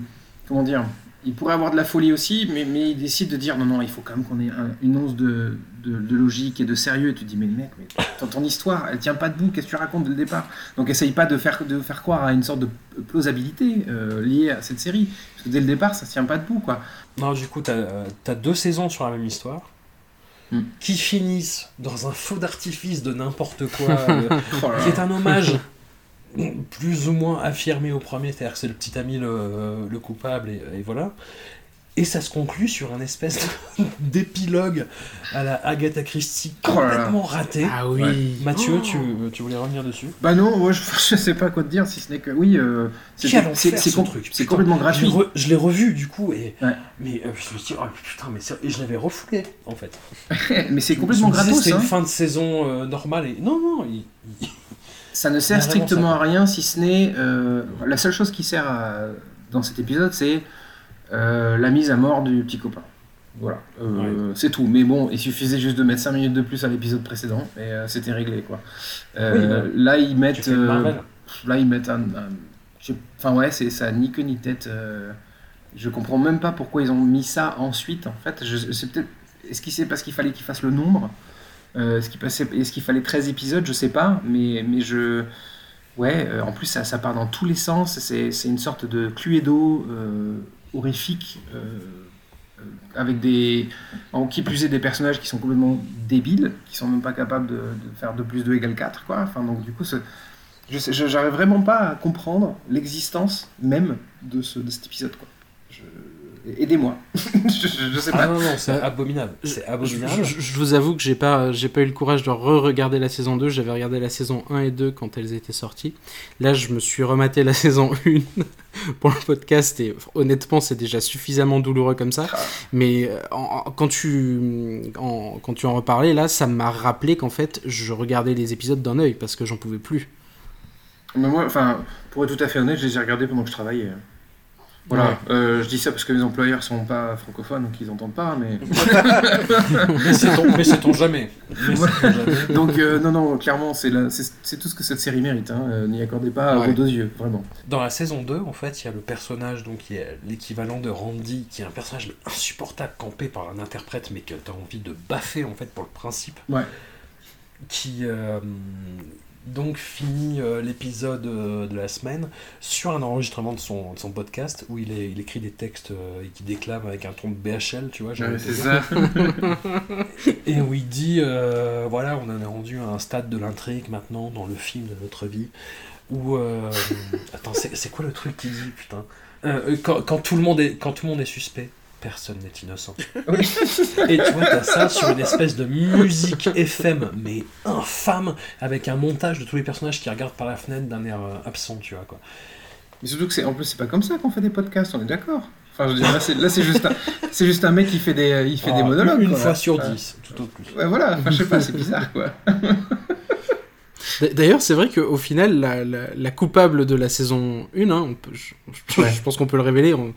Speaker 4: Comment dire Ils pourraient avoir de la folie aussi, mais, mais ils décident de dire non, non, il faut quand même qu'on ait un- une once de, de, de logique et de sérieux. Et tu te dis, mais mec, mais ton, ton histoire, elle tient pas debout, qu'est-ce que tu racontes dès le départ? Donc essaye pas de faire, de faire croire à une sorte de plausibilité liée à cette série. Parce que dès le départ, ça tient pas debout quoi.
Speaker 1: Non, du coup, t'as as deux saisons sur la même histoire.
Speaker 4: Hmm.
Speaker 1: Qui finissent dans un feu d'artifice de n'importe quoi, (laughs) euh,
Speaker 4: Oh
Speaker 1: qui est un hommage plus ou moins affirmé au premier, c'est-à-dire que c'est le petit ami le, le coupable, et, et voilà. Et ça se conclut sur un espèce (laughs) d'épilogue à la Agatha Christie complètement raté.
Speaker 2: Ah oui.
Speaker 4: Ouais.
Speaker 1: Mathieu,
Speaker 2: Oh.
Speaker 1: tu, tu voulais revenir dessus?
Speaker 4: Bah non, moi, je, (laughs) je sais pas quoi te dire, si ce n'est que oui, euh, c'est c'est- c'est com- c'est complètement
Speaker 1: Je
Speaker 4: gratuit.
Speaker 1: re- Je l'ai revu du coup, et,
Speaker 4: Ouais.
Speaker 1: mais euh, je me suis dit, oh putain, mais c'est- et je l'avais refoulé en fait. (laughs)
Speaker 4: Mais c'est complètement
Speaker 1: me disais,
Speaker 4: gratos.
Speaker 1: C'était
Speaker 4: hein.
Speaker 1: une fin de saison euh, normale, et non, non, il- il-
Speaker 4: Ça ne sert strictement
Speaker 1: ça.
Speaker 4: à rien si ce n'est. euh, la seule chose qui sert à- dans cet épisode, c'est euh, la mise à mort du petit copain. Voilà, Euh, c'est tout. Mais bon, il suffisait juste de mettre 5 minutes de plus à l'épisode précédent et euh, c'était réglé quoi. Euh,
Speaker 1: Oui, bah,
Speaker 4: là, ils mettent. euh, là, ils mettent un. Enfin, ouais, c'est ça, ni queue ni tête. euh, je comprends même pas pourquoi ils ont mis ça ensuite en fait. Je, c'est peut-être. Est-ce qu'il c'est parce qu'il fallait qu'ils fassent le nombre Euh, Est-ce qu'il passait- est-ce qu'il fallait 13 épisodes Je sais pas, mais, mais je. Ouais, euh, en plus ça, ça part dans tous les sens, c'est c'est une sorte de cluedo euh, horrifique, euh, avec des. En qui plus est des personnages qui sont complètement débiles, qui sont même pas capables de, faire 2 plus 2 égale 4, quoi. Enfin, donc du coup, Je j'arrive vraiment pas à comprendre l'existence même de, ce, de cet épisode. Quoi. Aidez-moi. (laughs) je, je- sais
Speaker 1: Ah
Speaker 4: pas.
Speaker 1: non, non, c'est
Speaker 2: Euh,
Speaker 1: abominable. C'est
Speaker 2: Je,
Speaker 1: abominable.
Speaker 2: je- je vous avoue que j'ai pas, j'ai pas eu le courage de re-regarder la saison 2. J'avais regardé la saison 1 et 2 quand elles étaient sorties. Là, je me suis rematé la (laughs) saison 1 pour le podcast et honnêtement, c'est déjà suffisamment douloureux comme ça. Mais euh, en- en- quand, tu, en, quand tu en reparlais, là, ça m'a rappelé qu'en fait, je regardais les épisodes d'un œil parce que j'en pouvais plus.
Speaker 4: Mais moi, enfin, pour être tout à fait honnête, je les ai regardés pendant que je travaillais. Voilà,
Speaker 2: Ouais.
Speaker 4: Euh, je dis ça parce que mes employeurs sont pas francophones, donc ils n'entendent pas, mais... (laughs)
Speaker 1: Mais c'est ton, mais c'est ton jamais. Mais ton jamais. (laughs)
Speaker 4: donc euh, non, non, clairement, c'est tout ce que cette série mérite, hein. Euh, n'y accordez pas
Speaker 2: Ouais.
Speaker 4: vos deux yeux, vraiment.
Speaker 1: Dans la saison 2, en fait, il y a le personnage donc, qui est l'équivalent de Randy, qui est un personnage insupportable campé par un interprète, mais que tu as envie de baffer en fait pour le principe.
Speaker 4: Ouais.
Speaker 1: Qui euh, donc finit euh, l'épisode euh, de la semaine sur un enregistrement de son, de son podcast où il, est, il écrit des textes euh, et qui déclame avec un ton de BHL, tu vois.
Speaker 4: Ouais, c'est ça. (laughs)
Speaker 1: Et où il dit, voilà, on en est rendu à un stade de l'intrigue maintenant dans le film de notre vie, où... (laughs) attends, c'est c'est quoi le truc qu'il dit, putain? Quand, quand tout le monde est, quand tout le monde est suspect, personne n'est innocent. Et tu vois, t'as ça sur une espèce de musique FM, mais infâme, avec un montage de tous les personnages qui regardent par la fenêtre d'un air euh, absent, tu vois, quoi.
Speaker 4: Mais surtout que c'est en plus c'est pas comme ça qu'on fait des podcasts, on est d'accord. Enfin, je veux dire, là c'est là, c'est juste un c'est juste un mec qui fait des il fait des
Speaker 1: Ah,
Speaker 4: monologues.
Speaker 1: Une
Speaker 4: quoi.
Speaker 1: fois sur
Speaker 4: Enfin,
Speaker 1: dix, tout au plus.
Speaker 4: Ouais, voilà. Enfin, je sais pas, c'est bizarre quoi.
Speaker 2: D'ailleurs, c'est vrai qu'au final, la, la- la coupable de la saison 1, hein, on peut- je, je-
Speaker 4: Ouais.
Speaker 2: je pense qu'on peut le révéler, on-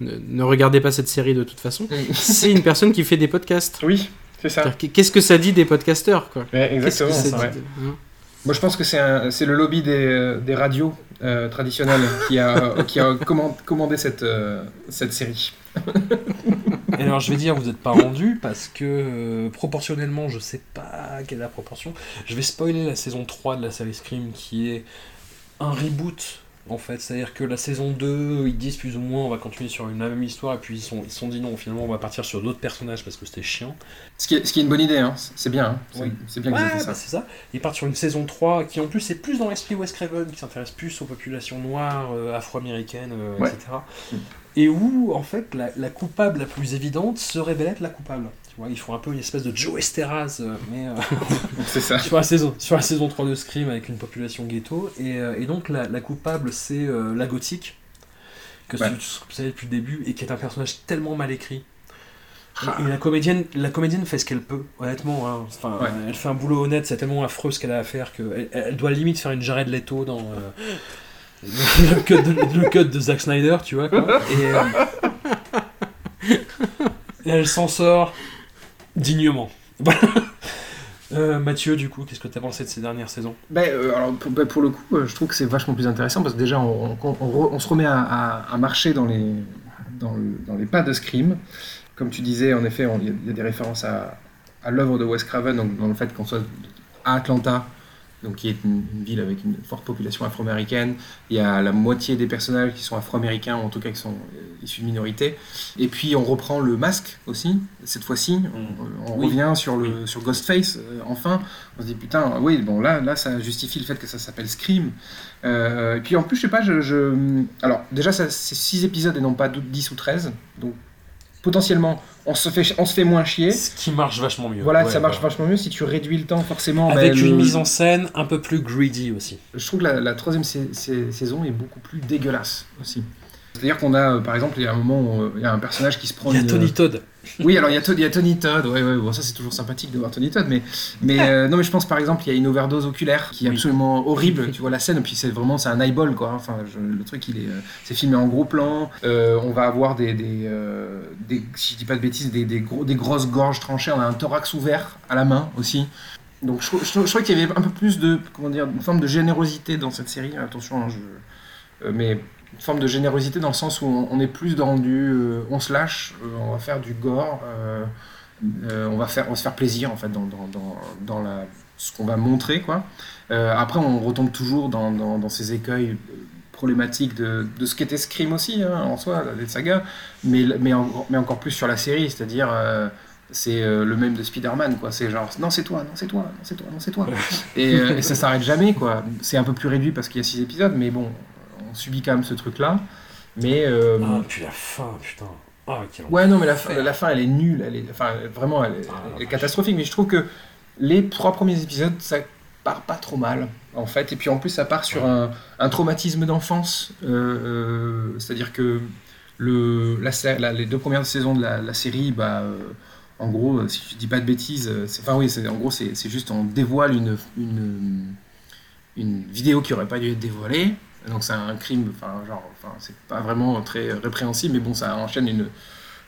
Speaker 2: ne, ne regardez pas cette série de toute façon, c'est une personne qui fait des podcasts.
Speaker 4: oui, c'est ça.
Speaker 2: Qu'est-ce que ça dit des podcasteurs quoi
Speaker 4: Ouais,
Speaker 2: Qu'est-ce que
Speaker 4: exactement.
Speaker 2: ça
Speaker 4: ça, ouais.
Speaker 2: dit de- hein
Speaker 4: Moi, je pense que c'est c'est le lobby des, des radios euh, traditionnelles qui a, (laughs) qui a comman- commandé cette, euh, cette série.
Speaker 1: Et alors je vais dire, vous n'êtes pas rendu parce que euh, proportionnellement, je sais pas quelle est la proportion. Je vais spoiler la saison 3 de la série Scream qui est un reboot en fait. C'est-à-dire que la saison 2, ils disent plus ou moins on va continuer sur une même histoire et puis ils sont, ils sont dit non, finalement on va partir sur d'autres personnages parce que c'était chiant.
Speaker 4: Ce qui est, ce qui est une bonne idée, hein. c'est bien. hein. C'est
Speaker 1: Oui.
Speaker 4: bien
Speaker 1: Ouais,
Speaker 4: ça.
Speaker 1: bah, c'est ça. Ils partent sur une saison 3 qui en plus est plus dans l'esprit Wes Craven, qui s'intéresse plus aux populations noires, euh, afro-américaines, euh,
Speaker 4: Ouais.
Speaker 1: etc. Et où, en fait, la, la coupable la plus évidente se révèle être la coupable. Ils font un peu une espèce de Joe Esteras, euh, mais euh, (laughs)
Speaker 4: C'est ça.
Speaker 1: sur, la saison, sur la saison 3 de Scream avec une population ghetto. Et, euh, et donc, la, la coupable, c'est euh, la gothique, que
Speaker 4: Ouais.
Speaker 1: tu, savais depuis le début, et qui est un personnage tellement mal écrit. Et, et la comédienne, la comédienne fait ce qu'elle peut, honnêtement. hein. Enfin,
Speaker 4: Ouais.
Speaker 1: Elle fait un boulot honnête, c'est tellement affreux ce qu'elle a à faire qu'elle elle, doit limite faire une Jared Leto dans le, cut de, le cut de Zack Snyder, tu vois. Quoi. Et (laughs) elle s'en sort dignement. (laughs) Voilà. Euh, Mathieu, du coup, qu'est-ce que tu as pensé de ces dernières saisons?
Speaker 4: Ben, euh, alors, pour, ben, pour le coup, euh, je trouve que c'est vachement plus intéressant parce que déjà, on, on- on re- on se remet à, à- à marcher dans les, dans, le- dans les pas de Scream. Comme tu disais, en effet, on- il y, a- il y a des références à, à l'œuvre de Wes Craven, donc dans le fait qu'on soit à Atlanta, donc qui est une, une ville avec une forte population afro-américaine. Il y a la moitié des personnages qui sont afro-américains, ou en tout cas qui sont euh, issus de minorités. Et puis on reprend le masque aussi, cette fois-ci. On, on
Speaker 1: Oui.
Speaker 4: revient sur, le, sur Ghostface, euh, enfin. On se dit putain, oui, bon là, là ça justifie le fait que ça s'appelle Scream. Euh, et puis en plus, je sais pas, je. je- Alors déjà, c'est 6 épisodes et non pas 10 ou 13. Donc potentiellement, on se fait, on se fait moins chier.
Speaker 1: Ce qui marche vachement mieux.
Speaker 4: Voilà,
Speaker 1: Ouais,
Speaker 4: ça marche vachement mieux si tu réduis le temps forcément.
Speaker 1: Avec
Speaker 4: ben,
Speaker 1: une
Speaker 4: le-
Speaker 1: mise en scène un peu plus greedy aussi.
Speaker 4: je trouve que la, la troisième sa- sa- saison est beaucoup plus dégueulasse aussi. C'est-à-dire qu'on a, euh, par exemple, il y a un moment où euh, il y a un personnage qui se prend
Speaker 1: Il y a
Speaker 4: une-
Speaker 1: Tony Todd.
Speaker 4: Oui, alors il y a, y Tony Todd, ouais, ouais, bon, ça c'est toujours sympathique de voir Tony Todd, mais, mais euh, non, mais je pense par exemple, il y a une overdose oculaire qui est
Speaker 1: Oui.
Speaker 4: absolument horrible, tu vois la scène, et puis c'est vraiment, c'est un eyeball quoi, enfin, je- le truc il est, euh, c'est filmé en gros plan, Euh, on va avoir des, des, des- si je dis pas de bêtises, des, des, gros, des grosses gorges tranchées, on a un thorax ouvert à la main aussi. Donc je, je, trouvais qu'il y avait un peu plus de, comment dire, une forme de générosité dans cette série, attention, hein, je, mais une forme de générosité dans le sens où on, on est plus dans du euh, on se lâche, euh, on va faire du gore, euh, on, va faire, on va se faire plaisir en fait dans, dans, dans, dans la, ce qu'on va montrer. Quoi. Après, on retombe toujours dans, ces écueils problématiques de, de ce qu'était Scream aussi hein, en soi, les sagas, mais, mais, en- mais encore plus sur la série, c'est-à-dire c'est euh, le même de Spider-Man, quoi. C'est genre, non, c'est toi, non, c'est toi, non, c'est toi, non, c'est toi. et, euh, et ça (laughs) s'arrête jamais, quoi. C'est un peu plus réduit parce qu'il y a six épisodes, mais bon, on subit quand même ce truc-là. Mais. euh,
Speaker 1: Ah, puis la fin, putain. Ah,
Speaker 4: Ouais, non, mais la, fin- la fin, elle est nulle. Elle est, enfin, vraiment, elle est,
Speaker 1: Ah,
Speaker 4: elle est catastrophique. Mais je trouve que les trois premiers épisodes, ça part pas trop mal, en fait. Et puis en plus, ça part sur un, un traumatisme d'enfance. Euh, euh, C'est-à-dire que le, la, les deux premières saisons de la, la série, bah, euh, en gros, si je dis pas de bêtises, c'est- enfin oui, en gros, c'est c'est juste on dévoile une, une, une vidéo qui aurait pas dû être dévoilée. Donc c'est un crime, enfin genre, enfin c'est pas vraiment très répréhensible, mais bon, ça enchaîne une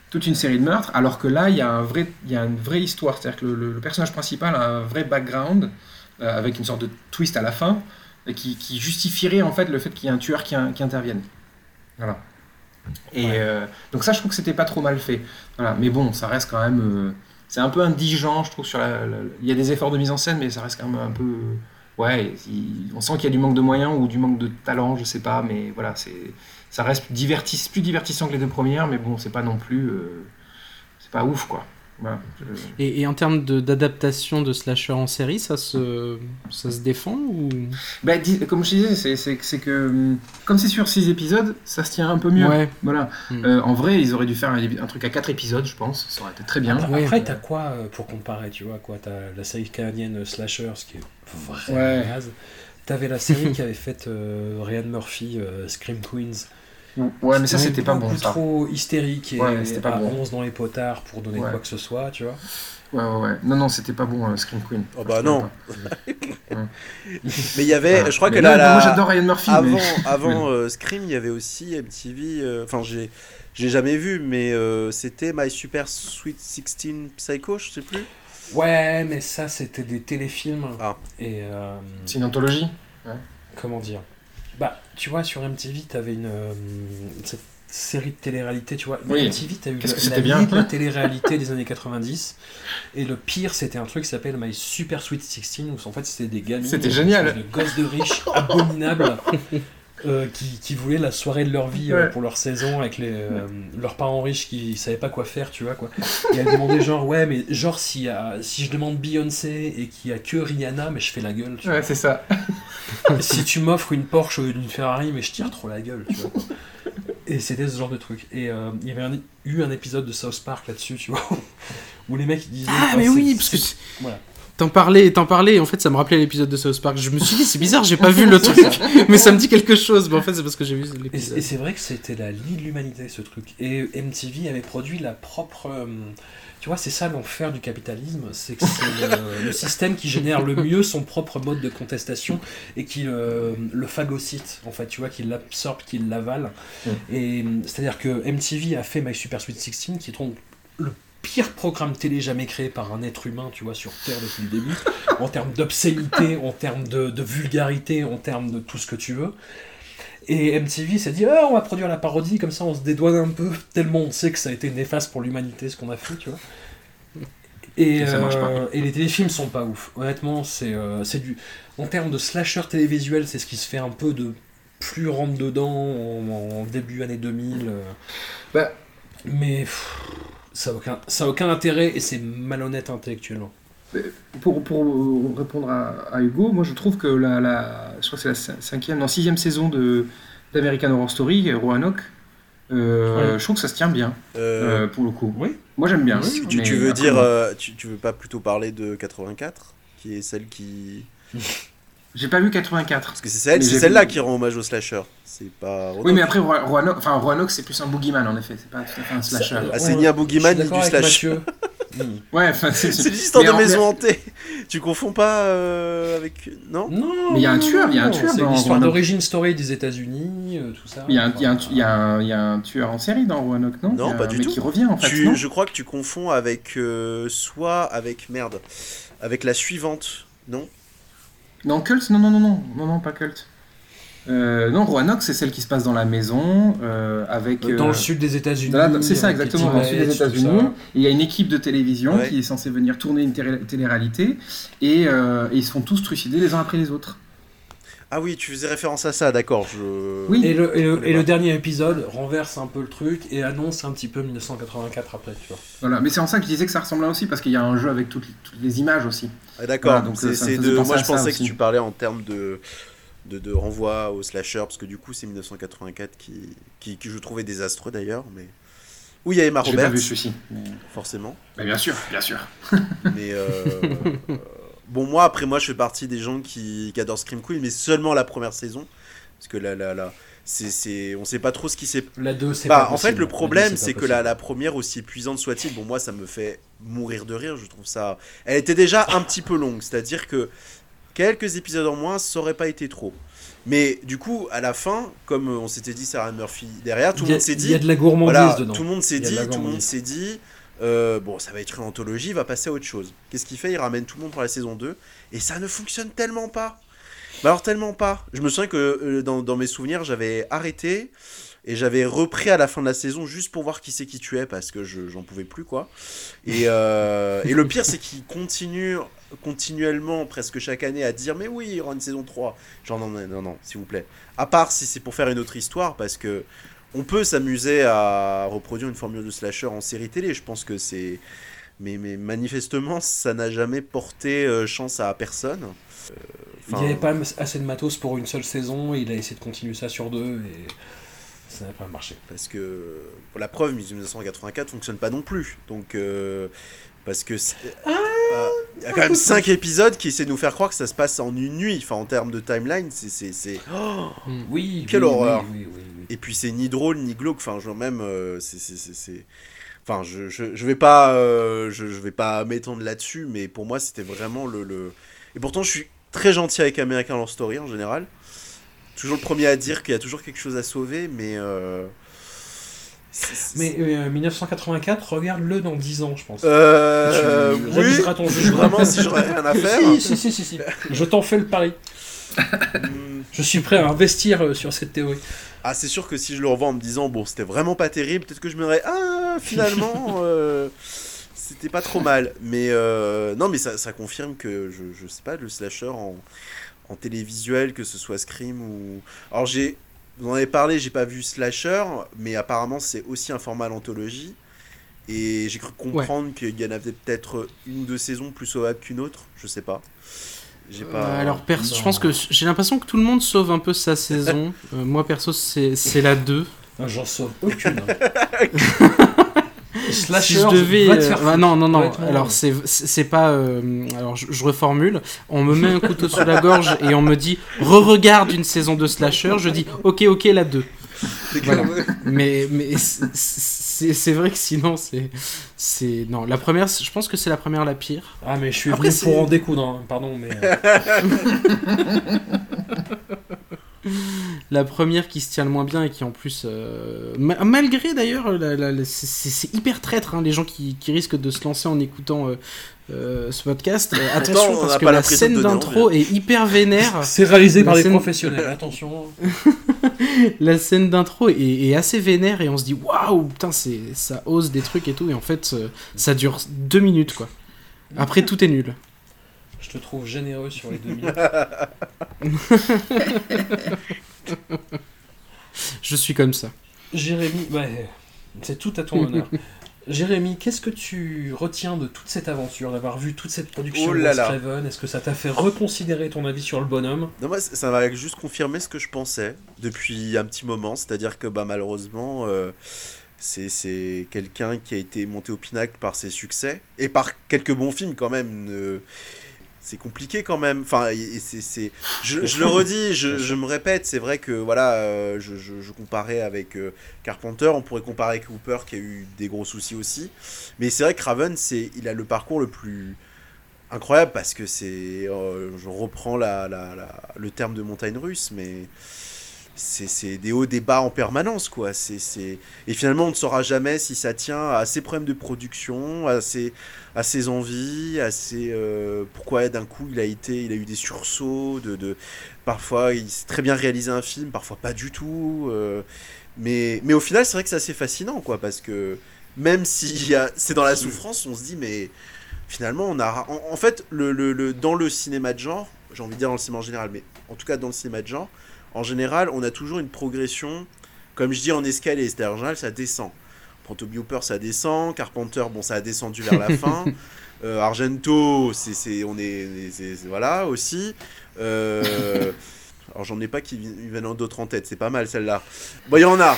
Speaker 4: toute une série de meurtres. Alors que là, il y a un vrai, il y a une vraie histoire, c'est-à-dire que le, personnage principal a un vrai background euh, avec une sorte de twist à la fin et qui, qui justifierait en fait le fait qu'il y ait un tueur qui, in- qui intervienne. Voilà. Et euh, donc ça, je trouve que c'était pas trop mal fait. Voilà. Mais bon, ça reste quand même, euh, c'est un peu indigent, je trouve. Sur la, la- il y a des efforts de mise en scène, mais ça reste quand même un peu, ouais, on sent qu'il y a du manque de moyens ou du manque de talent, je sais pas. Mais voilà, c'est, ça reste plus divertissant que les deux premières, mais bon, c'est pas non plus, euh, c'est pas ouf quoi. Je-
Speaker 2: Et, et en termes de- d'adaptation de slasher en série, ça se, ça se défend ou?
Speaker 4: Bah, dis- comme je disais, c'est, que hum, comme c'est sur 6 épisodes, ça se tient un peu mieux.
Speaker 2: Ouais.
Speaker 4: Voilà.
Speaker 2: Hmm.
Speaker 4: Euh, en vrai, ils auraient dû faire un, un truc à 4 épisodes, je pense. Ça aurait été très bien.
Speaker 1: Après,
Speaker 2: Ouais.
Speaker 1: après, t'as quoi euh, pour comparer, tu vois quoi T'as la série canadienne euh, Slasher, ce qui est vraiment
Speaker 4: Ouais.
Speaker 1: naze. T'avais la série qui avait fait euh, Ryan Murphy, euh, Scream Queens.
Speaker 4: Ouais, mais ça, c'était pas bon, ça.
Speaker 1: trop hystérique et
Speaker 4: Ouais, c'était pas
Speaker 1: à
Speaker 4: bon.
Speaker 1: 11 dans les potards pour donner
Speaker 4: Ouais.
Speaker 1: quoi que ce soit, tu vois.
Speaker 4: Ouais, ouais, ouais. Non, non, c'était pas bon, euh, Scream Queen.
Speaker 3: Oh bah non. (laughs) Mais il y avait, je crois
Speaker 4: Mais
Speaker 3: que
Speaker 4: non,
Speaker 3: là, la-
Speaker 4: Moi, j'adore Ryan Murphy,
Speaker 3: avant,
Speaker 4: mais. (laughs)
Speaker 3: avant euh, Scream, il y avait aussi MTV. euh, Enfin, j'ai, j'ai jamais vu, mais euh, c'était My Super Sweet 16 Psycho, je sais plus.
Speaker 1: Ouais, mais ça, c'était des téléfilms.
Speaker 3: Ah.
Speaker 1: Et euh,
Speaker 4: C'est une anthologie?
Speaker 1: Comment dire? Tu vois, sur MTV, t'avais une euh, cette série de télé-réalité, tu vois.
Speaker 4: Oui.
Speaker 1: MTV, t'as eu
Speaker 4: Qu'est-ce que
Speaker 1: la,
Speaker 4: c'était bien (laughs)
Speaker 1: télé-réalité des années 90. Et le pire, c'était un truc qui s'appelle My Super Sweet 16, où en fait, c'était des gamins.
Speaker 4: C'était génial.
Speaker 1: De gosses de riches (laughs) abominables. euh, qui, qui voulaient la soirée de leur vie euh,
Speaker 4: Ouais.
Speaker 1: pour leur saison avec les, euh, leurs parents riches qui savaient pas quoi faire, tu vois quoi. Et elle demandait genre ouais mais genre si, si je demande Beyoncé et qu'il y a que Rihanna mais je fais la gueule, tu
Speaker 4: Ouais, c'est ça. (laughs)
Speaker 1: Si tu m'offres une Porsche lieu d'une Ferrari mais je tire trop la gueule, tu vois. Et c'était ce genre de truc. Et euh, il y avait un- eu un épisode de South Park là-dessus, tu vois, (laughs) où les mecs ils disaient
Speaker 2: Ah,
Speaker 1: oh,
Speaker 2: mais oui, parce que
Speaker 1: voilà.
Speaker 2: t'en parlais, t'en parlais, et en fait, ça me rappelait l'épisode de South Park. Je me suis dit, c'est bizarre, j'ai pas vu le (laughs) truc, mais ça me dit quelque chose. Mais en fait, c'est parce que j'ai vu l'épisode.
Speaker 1: et c'est vrai que c'était la lie de l'humanité ce truc. Et MTV avait produit la propre. euh, tu vois, c'est ça l'enfer du capitalisme, c'est que c'est le, (laughs) le système qui génère le mieux son propre mode de contestation et qui le, le phagocyte, en fait, tu vois, qui l'absorbe, qui l'avale.
Speaker 4: Mm.
Speaker 1: Et c'est-à-dire que MTV a fait My Super Sweet 16, qui est donc le pire programme télé jamais créé par un être humain, tu vois, sur Terre depuis le début, en termes d'obscénité, en termes de, de vulgarité, en termes de tout ce que tu veux. Et MTV s'est dit, Ah, on va produire la parodie, comme ça on se dédouane un peu, (laughs) tellement on sait que ça a été néfaste pour l'humanité ce qu'on a fait, tu vois. Et,
Speaker 4: Et ça marche pas.
Speaker 1: euh, et les téléfilms sont pas ouf. Honnêtement, c'est euh, c'est du. En termes de slasher télévisuel, c'est ce qui se fait un peu de plus rentre dedans en, en début année 2000. euh.
Speaker 4: Bah.
Speaker 1: Mais pff, ça a aucun, ça a aucun intérêt et c'est malhonnête intellectuellement.
Speaker 4: Pour, pour euh, répondre à, à Hugo, moi je trouve que la, la je crois que c'est la cin- cinquième, non sixième saison de d'American Horror Story, Roanoke, euh, je trouve que ça se tient bien
Speaker 3: Euh,
Speaker 4: euh, pour le coup.
Speaker 1: Oui.
Speaker 4: Moi j'aime bien.
Speaker 3: tu, tu- veux
Speaker 4: après,
Speaker 3: dire, euh, tu, tu veux pas plutôt parler de 84 qui est celle qui. (laughs)
Speaker 4: J'ai pas vu 84.
Speaker 3: Parce que c'est celle,
Speaker 4: Mais
Speaker 3: celle-là
Speaker 4: vu-
Speaker 3: qui rend hommage au slasher. C'est pas.
Speaker 4: Oui, mais après Ro- Roanoke, enfin Roanoke c'est plus un boogeyman en effet, c'est pas tout à fait un slasher.
Speaker 1: Ça-
Speaker 3: Ah, c'est ni un boogeyman ni du slasher.
Speaker 1: Mathieu. (laughs) Mm.
Speaker 4: Ouais, enfin c'est
Speaker 3: C'est l'histoire
Speaker 4: mais
Speaker 3: de
Speaker 4: en-
Speaker 3: maison hantée. Tu confonds pas euh, avec. Non?
Speaker 1: Non,
Speaker 4: Mais il y a un tueur, il y a un tueur
Speaker 1: C'est
Speaker 4: dans
Speaker 1: l'histoire d'origine story des États-Unis, euh, tout ça.
Speaker 4: Il y, a un, il y a un y a un- il y a un tueur en série dans Roanoke, non?
Speaker 3: Non,
Speaker 4: a
Speaker 3: pas du
Speaker 4: mec
Speaker 3: tout.
Speaker 4: qui revient en fait,
Speaker 3: Tu-
Speaker 4: non?
Speaker 3: je crois que tu confonds avec. euh, soit avec. Merde. Avec la suivante. Non?
Speaker 4: Non, Cult Non, non, non, non, non, non, pas Cult. Euh, non, Roanoke, c'est celle qui se passe dans la maison euh, avec.
Speaker 1: Dans
Speaker 4: euh,
Speaker 1: le sud des États-Unis.
Speaker 4: C'est ça, exactement, dans le sud des États-Unis. Il y a une équipe de télévision
Speaker 3: Ouais.
Speaker 4: qui est censée venir tourner une télé- télé-réalité et, euh, et ils se font tous trucider les uns après les autres.
Speaker 3: Ah oui, tu faisais référence à ça, d'accord. Je...
Speaker 4: Oui.
Speaker 1: Et le, et le-
Speaker 3: connais
Speaker 1: et le
Speaker 3: pas.
Speaker 1: dernier épisode renverse un peu le truc et annonce un petit peu 1984 après, tu vois.
Speaker 4: Voilà, mais c'est en ça que je disais que ça ressemblait aussi, parce qu'il y a un jeu avec toutes, toutes les images aussi.
Speaker 3: Ah, d'accord,
Speaker 4: Voilà, donc,
Speaker 3: c'est
Speaker 4: euh,
Speaker 3: de... moi je pensais que
Speaker 4: aussi.
Speaker 3: tu parlais en termes de, de, de renvoi au slasher, parce que du coup c'est 1984 qui, qui, qui je trouvais désastreux d'ailleurs, mais... Où il y a Emma
Speaker 4: J'ai pas
Speaker 3: Roberts,
Speaker 4: vu celui-ci. Mais...
Speaker 3: forcément.
Speaker 4: mais bien sûr, bien sûr.
Speaker 3: Mais euh, (laughs) bon, moi, après, moi, je fais partie des gens qui, qui adorent Scream Queen, mais seulement la première saison. Parce que là, là, là, c'est, c'est, on sait pas trop ce qui s'est.
Speaker 1: La 2, c'est
Speaker 3: Bah,
Speaker 1: pas
Speaker 3: en fait, le problème, c'est que la, la première, aussi épuisante soit-il, bon, moi, ça me fait mourir de rire. Je trouve ça. Elle était déjà un petit peu longue, c'est-à-dire que quelques épisodes en moins, ça aurait pas été trop. Mais du coup, à la fin, comme on s'était dit, Sarah Murphy derrière, tout le monde s'est
Speaker 1: Il y a
Speaker 3: dit.
Speaker 1: de la gourmandise
Speaker 3: Voilà,
Speaker 1: dedans.
Speaker 3: tout le monde s'est dit, tout le monde s'est dit, euh, bon, ça va être une anthologie, il va passer à autre chose. Qu'est-ce qu'il fait? Il ramène tout le monde pour la saison 2, et ça ne fonctionne tellement pas. Bah alors tellement pas. Je me souviens que euh, dans, mes souvenirs, j'avais arrêté, et j'avais repris à la fin de la saison juste pour voir qui c'est qui tuait, parce que je- j'en pouvais plus, quoi. Et, euh, et le pire, c'est qu'il continue continuellement, presque chaque année, à dire, mais oui, il y aura une saison 3. Genre, non, non, non, non s'il vous plaît. À part si c'est pour faire une autre histoire, parce que on peut s'amuser à reproduire une formule de slasher en série télé. Je pense que c'est. Mais, mais manifestement, ça n'a jamais porté euh, chance à personne. Euh,
Speaker 1: Il n'y avait pas assez de matos pour une seule saison, il a essayé de continuer ça sur deux, et ça n'a pas marché.
Speaker 3: Parce que pour la preuve, 1984 fonctionne pas non plus. Donc. euh, parce que. c'est-
Speaker 1: Ah,
Speaker 3: euh, Il y a quand même 5 épisodes qui essaient de nous faire croire que ça se passe en une nuit. Enfin, en termes de timeline, c'est. c'est- c'est- Oh
Speaker 1: Oui,
Speaker 3: Quelle
Speaker 1: oui,
Speaker 3: horreur.
Speaker 1: oui, oui, oui, oui.
Speaker 3: Et puis c'est ni drôle ni glauque. Enfin, genre même, euh, c'est, c'est, c'est, c'est- Enfin, je, je, je vais pas, euh, je, je vais pas m'étendre là-dessus, mais pour moi, c'était vraiment le, le. Et pourtant, je suis très gentil avec American Horror Story en général. Toujours le premier à dire qu'il y a toujours quelque chose à sauver, mais. Euh,
Speaker 1: Mais euh, 1984, regarde-le dans 10 ans, je pense.
Speaker 3: Euh,
Speaker 1: Tu
Speaker 3: oui,
Speaker 1: réviseras ton jugement.
Speaker 3: vraiment, si j'aurais rien à faire.
Speaker 1: Si, si, si, si, si. Je t'en fais le pari. (laughs) Je suis prêt à investir euh, sur cette théorie.
Speaker 3: Ah, c'est sûr que si je le revois en me disant, bon, c'était vraiment pas terrible, peut-être que je me dirais, ah, finalement, (laughs) euh, c'était pas trop mal. Mais euh, non, mais ça, ça confirme que, je, je sais pas, le slasher en, en télévisuel, que ce soit Scream ou. Alors, j'ai. Vous en avez parlé, j'ai pas vu Slasher, mais apparemment, c'est aussi un format l'anthologie. Et j'ai cru comprendre qu'il y en avait peut-être une ou deux saisons plus sauvables qu'une autre, je sais pas. J'ai pas.
Speaker 2: Euh, alors, perso, je pense que j'ai l'impression que tout le monde sauve un peu sa (laughs) saison. Euh, moi, perso, c'est la 2.
Speaker 1: Ah, J'en sauve aucune. (laughs) Slasher,
Speaker 2: si je devais.
Speaker 1: va te
Speaker 2: euh,
Speaker 1: faire
Speaker 2: non, non, non. Alors, c'est pas. euh, alors, je, je reformule. On me met un couteau sous la gorge et on me dit re-regarde une saison de slasher. Je dis ok, ok, la 2.
Speaker 3: C'est
Speaker 2: Voilà.
Speaker 3: comme-
Speaker 2: Mais, mais c'est- vrai que sinon, c'est. c'est Non, la première, je pense que c'est la première la pire.
Speaker 1: Ah, mais je suis
Speaker 2: Après,
Speaker 1: venu pour en découdre, hein. pardon, mais. euh, (laughs) (laughs)
Speaker 2: La première qui se tient le moins bien et qui en plus, euh, ma- malgré d'ailleurs, la- c'est- hyper traître, hein, les gens qui, qui risquent de se lancer en écoutant euh, euh, ce podcast. Euh, attention
Speaker 3: on
Speaker 2: parce que la scène d'intro est hyper vénère. (laughs)
Speaker 1: C'est réalisé par
Speaker 2: La
Speaker 1: des
Speaker 2: scène-
Speaker 1: professionnels, (laughs) attention.
Speaker 2: la scène d'intro est, est assez vénère et on se dit waouh, putain, c'est ça ose des trucs et tout. Et en fait, euh, ça dure deux minutes quoi. Après, tout est nul.
Speaker 1: Je te trouve généreux sur les deux minutes. (laughs)
Speaker 2: Je suis comme ça.
Speaker 1: Jérémy, ouais, c'est tout à ton honneur. Jérémy, qu'est-ce que tu retiens de toute cette aventure, d'avoir vu toute cette production
Speaker 3: Oh
Speaker 1: de
Speaker 3: là
Speaker 1: Est-ce que ça t'a fait reconsidérer ton avis sur le bonhomme?
Speaker 3: Non, moi, ça va juste confirmer ce que je pensais depuis un petit moment. C'est-à-dire que bah, malheureusement, euh, c'est c'est quelqu'un qui a été monté au pinacle par ses succès et par quelques bons films quand même. euh, c'est compliqué quand même. Enfin, c'est, c'est- je, je le redis, je, je me répète, c'est vrai que voilà, euh, je, comparais avec euh, Carpenter, on pourrait comparer avec Hooper qui a eu des gros soucis aussi. Mais c'est vrai que Raven, c'est, il a le parcours le plus incroyable parce que c'est, euh, je reprends la, la- la- le terme de montagne russe, mais c'est, des hauts, des bas en permanence, quoi. C'est. Et finalement, on ne saura jamais si ça tient à ses problèmes de production, à ses, à ses envies, à ses, euh, pourquoi d'un coup il a été, il a eu des sursauts, de, de... parfois il sait très bien réaliser un film, parfois pas du tout. euh, Mais, mais au final, c'est vrai que c'est assez fascinant, quoi, parce que même si c'est dans la souffrance, on se dit, mais finalement, on a. En, fait, le- le- dans le cinéma de genre, j'ai envie de dire dans le cinéma en général, mais en tout cas dans le cinéma de genre, en général, on a toujours une progression, comme je dis en escalier, c'est-à-dire en général, ça descend. Proto Hooper, ça descend. Carpenter, bon, ça a descendu vers la (laughs) fin. Euh, Argento, c'est, c'est, on est, voilà aussi. Euh, alors j'en ai pas qui vi- viennent en d'autres en tête, c'est pas mal celle-là. Bon, il y en a.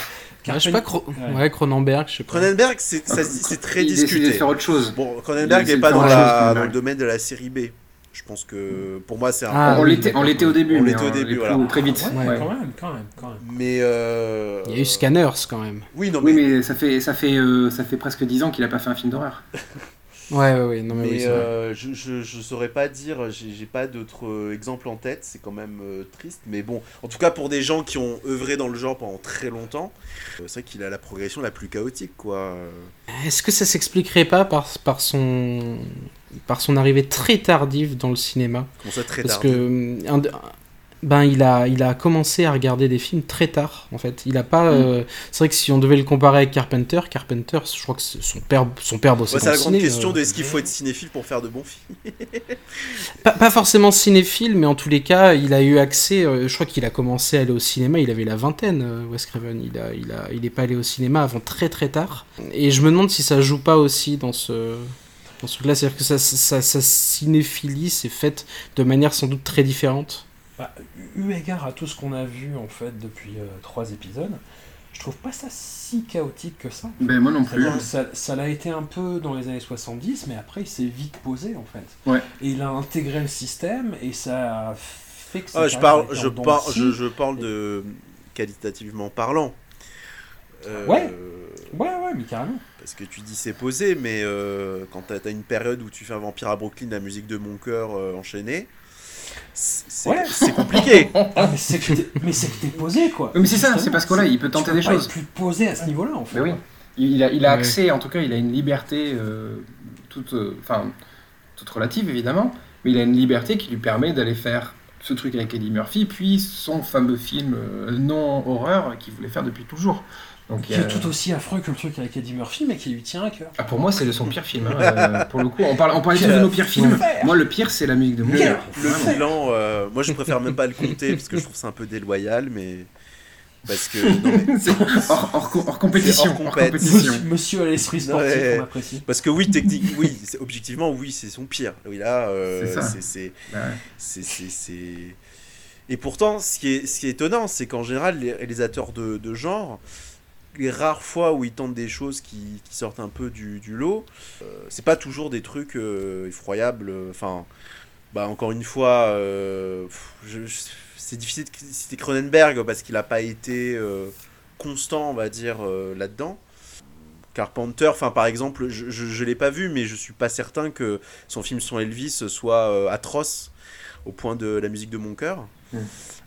Speaker 2: Ah, je sais pas, Cro-
Speaker 1: Ouais.
Speaker 2: ouais, Cronenberg, je sais pas.
Speaker 3: Cronenberg, c'est, très
Speaker 4: Il
Speaker 3: discuté.
Speaker 4: faire autre chose.
Speaker 3: Bon,
Speaker 4: Il
Speaker 3: Cronenberg n'est pas la, dans le domaine de la série B. Je pense que pour moi c'est un.
Speaker 2: Ah,
Speaker 4: on l'était, on
Speaker 2: d'accord.
Speaker 4: l'était au début,
Speaker 3: On l'était au début, voilà.
Speaker 4: très vite.
Speaker 1: Ouais,
Speaker 4: Ouais.
Speaker 1: quand même, quand même, quand même.
Speaker 3: Mais euh...
Speaker 2: Il y a eu Scanners quand même.
Speaker 3: Oui, non mais.
Speaker 4: Oui, mais ça fait, ça fait, euh, ça fait presque 10 ans qu'il a pas fait un film d'horreur. (laughs)
Speaker 2: Ouais, ouais, ouais. Non, mais,
Speaker 3: Mais
Speaker 2: oui,
Speaker 3: euh, je, je, je saurais pas dire, j'ai pas d'autres exemples en tête, c'est quand même euh, triste. Mais bon, en tout cas pour des gens qui ont œuvré dans le genre pendant très longtemps, euh, c'est vrai qu'il a la progression la plus chaotique quoi.
Speaker 2: Est-ce que ça s'expliquerait pas par, par, son, par son arrivée très tardive dans le cinéma
Speaker 3: Comment ça très
Speaker 2: Parce que un de- ben il a il a commencé à regarder des films très tard en fait. Il a pas
Speaker 3: Mm.
Speaker 2: euh, c'est vrai que si on devait le comparer avec Carpenter, Carpenter, je crois que c'est- son père son père bossait
Speaker 3: Ouais, c'est la grande
Speaker 2: ciné,
Speaker 3: question
Speaker 2: euh,
Speaker 3: de est-ce qu'il faut être cinéphile pour faire de bons films? (laughs)
Speaker 2: Pas, pas forcément cinéphile, mais en tous les cas, il a eu accès. euh, je crois qu'il a commencé à aller au cinéma. Il avait la vingtaine, euh, Wes Craven. Il a, il a, il est pas allé au cinéma avant très très tard. Et je me demande si ça joue pas aussi dans ce, dans ce truc-là, c'est-à-dire que sa, sa, sa cinéphilie s'est faite de manière sans doute très différente.
Speaker 1: Bah, eu égard à tout ce qu'on a vu en fait depuis euh, trois épisodes, je trouve pas ça si chaotique que ça.
Speaker 4: Ben moi non plus.
Speaker 1: Ça, ça l'a été un peu dans les années 70, mais après il s'est vite posé en fait.
Speaker 4: Ouais.
Speaker 1: Et il a intégré le système et ça a fait que
Speaker 3: Ah, je, parle,
Speaker 1: a été
Speaker 3: je, par- je, je parle de qualitativement parlant. Euh,
Speaker 1: Ouais. Ouais, ouais, mais carrément.
Speaker 3: Parce que tu dis c'est posé, mais euh, quand t'as as une période où tu fais un vampire à Brooklyn, la musique de mon cœur euh, enchaînée, c'est
Speaker 1: Ouais.
Speaker 3: compliqué. (laughs)
Speaker 1: Ah, mais c'est que t'es- mais posé quoi.
Speaker 4: Oui, mais c'est ça, c'est parce que là, il peut tenter des choses.
Speaker 1: être plus posé à ce niveau-là en fait.
Speaker 4: Ben oui. Il il a, il a
Speaker 2: Ouais.
Speaker 4: accès, en tout cas, il a une liberté euh, toute, euh, enfin, toute relative évidemment, mais il a une liberté qui lui permet d'aller faire ce truc avec Eddie Murphy, puis son fameux film euh, non horreur qu'il voulait faire depuis toujours. Donc,
Speaker 1: Qui
Speaker 4: a-
Speaker 1: est tout aussi affreux que le truc avec Eddie Murphy, mais qui lui tient à cœur.
Speaker 4: Ah, pour moi, c'est son pire film. hein, (laughs) euh, pour le coup, on, parle, on parlait tous de nos pires films. Moi, le pire, c'est la musique de mon
Speaker 3: Le, le bilan, euh, moi je préfère même pas le compter parce que je trouve ça un peu déloyal, mais. Parce que. non, mais- (laughs)
Speaker 4: C'est hors, hors, hors compétition.
Speaker 3: Hors
Speaker 4: compétition.
Speaker 1: Monsieur, monsieur à l'esprit sportif,
Speaker 3: Ouais.
Speaker 1: on apprécie.
Speaker 3: Parce que oui, technique, oui, objectivement, oui, c'est son pire. Oui, là, euh,
Speaker 4: C'est ça.
Speaker 3: c'est- c'est.
Speaker 4: Ouais.
Speaker 3: Et pourtant, ce qui est, ce qui est étonnant, c'est qu'en général, les réalisateurs de, de genre, les rares fois où ils tentent des choses qui, sortent un peu du, lot, euh, c'est pas toujours des trucs euh, effroyables. Enfin, bah, encore une fois, euh, c'est difficile de citer Cronenberg parce qu'il n'a pas été euh, constant, on va dire, euh, là-dedans. Carpenter, enfin par exemple, je, je, je l'ai pas vu, mais je suis pas certain que son film sur Elvis soit euh, atroce au point de la musique de mon cœur.
Speaker 4: Mm.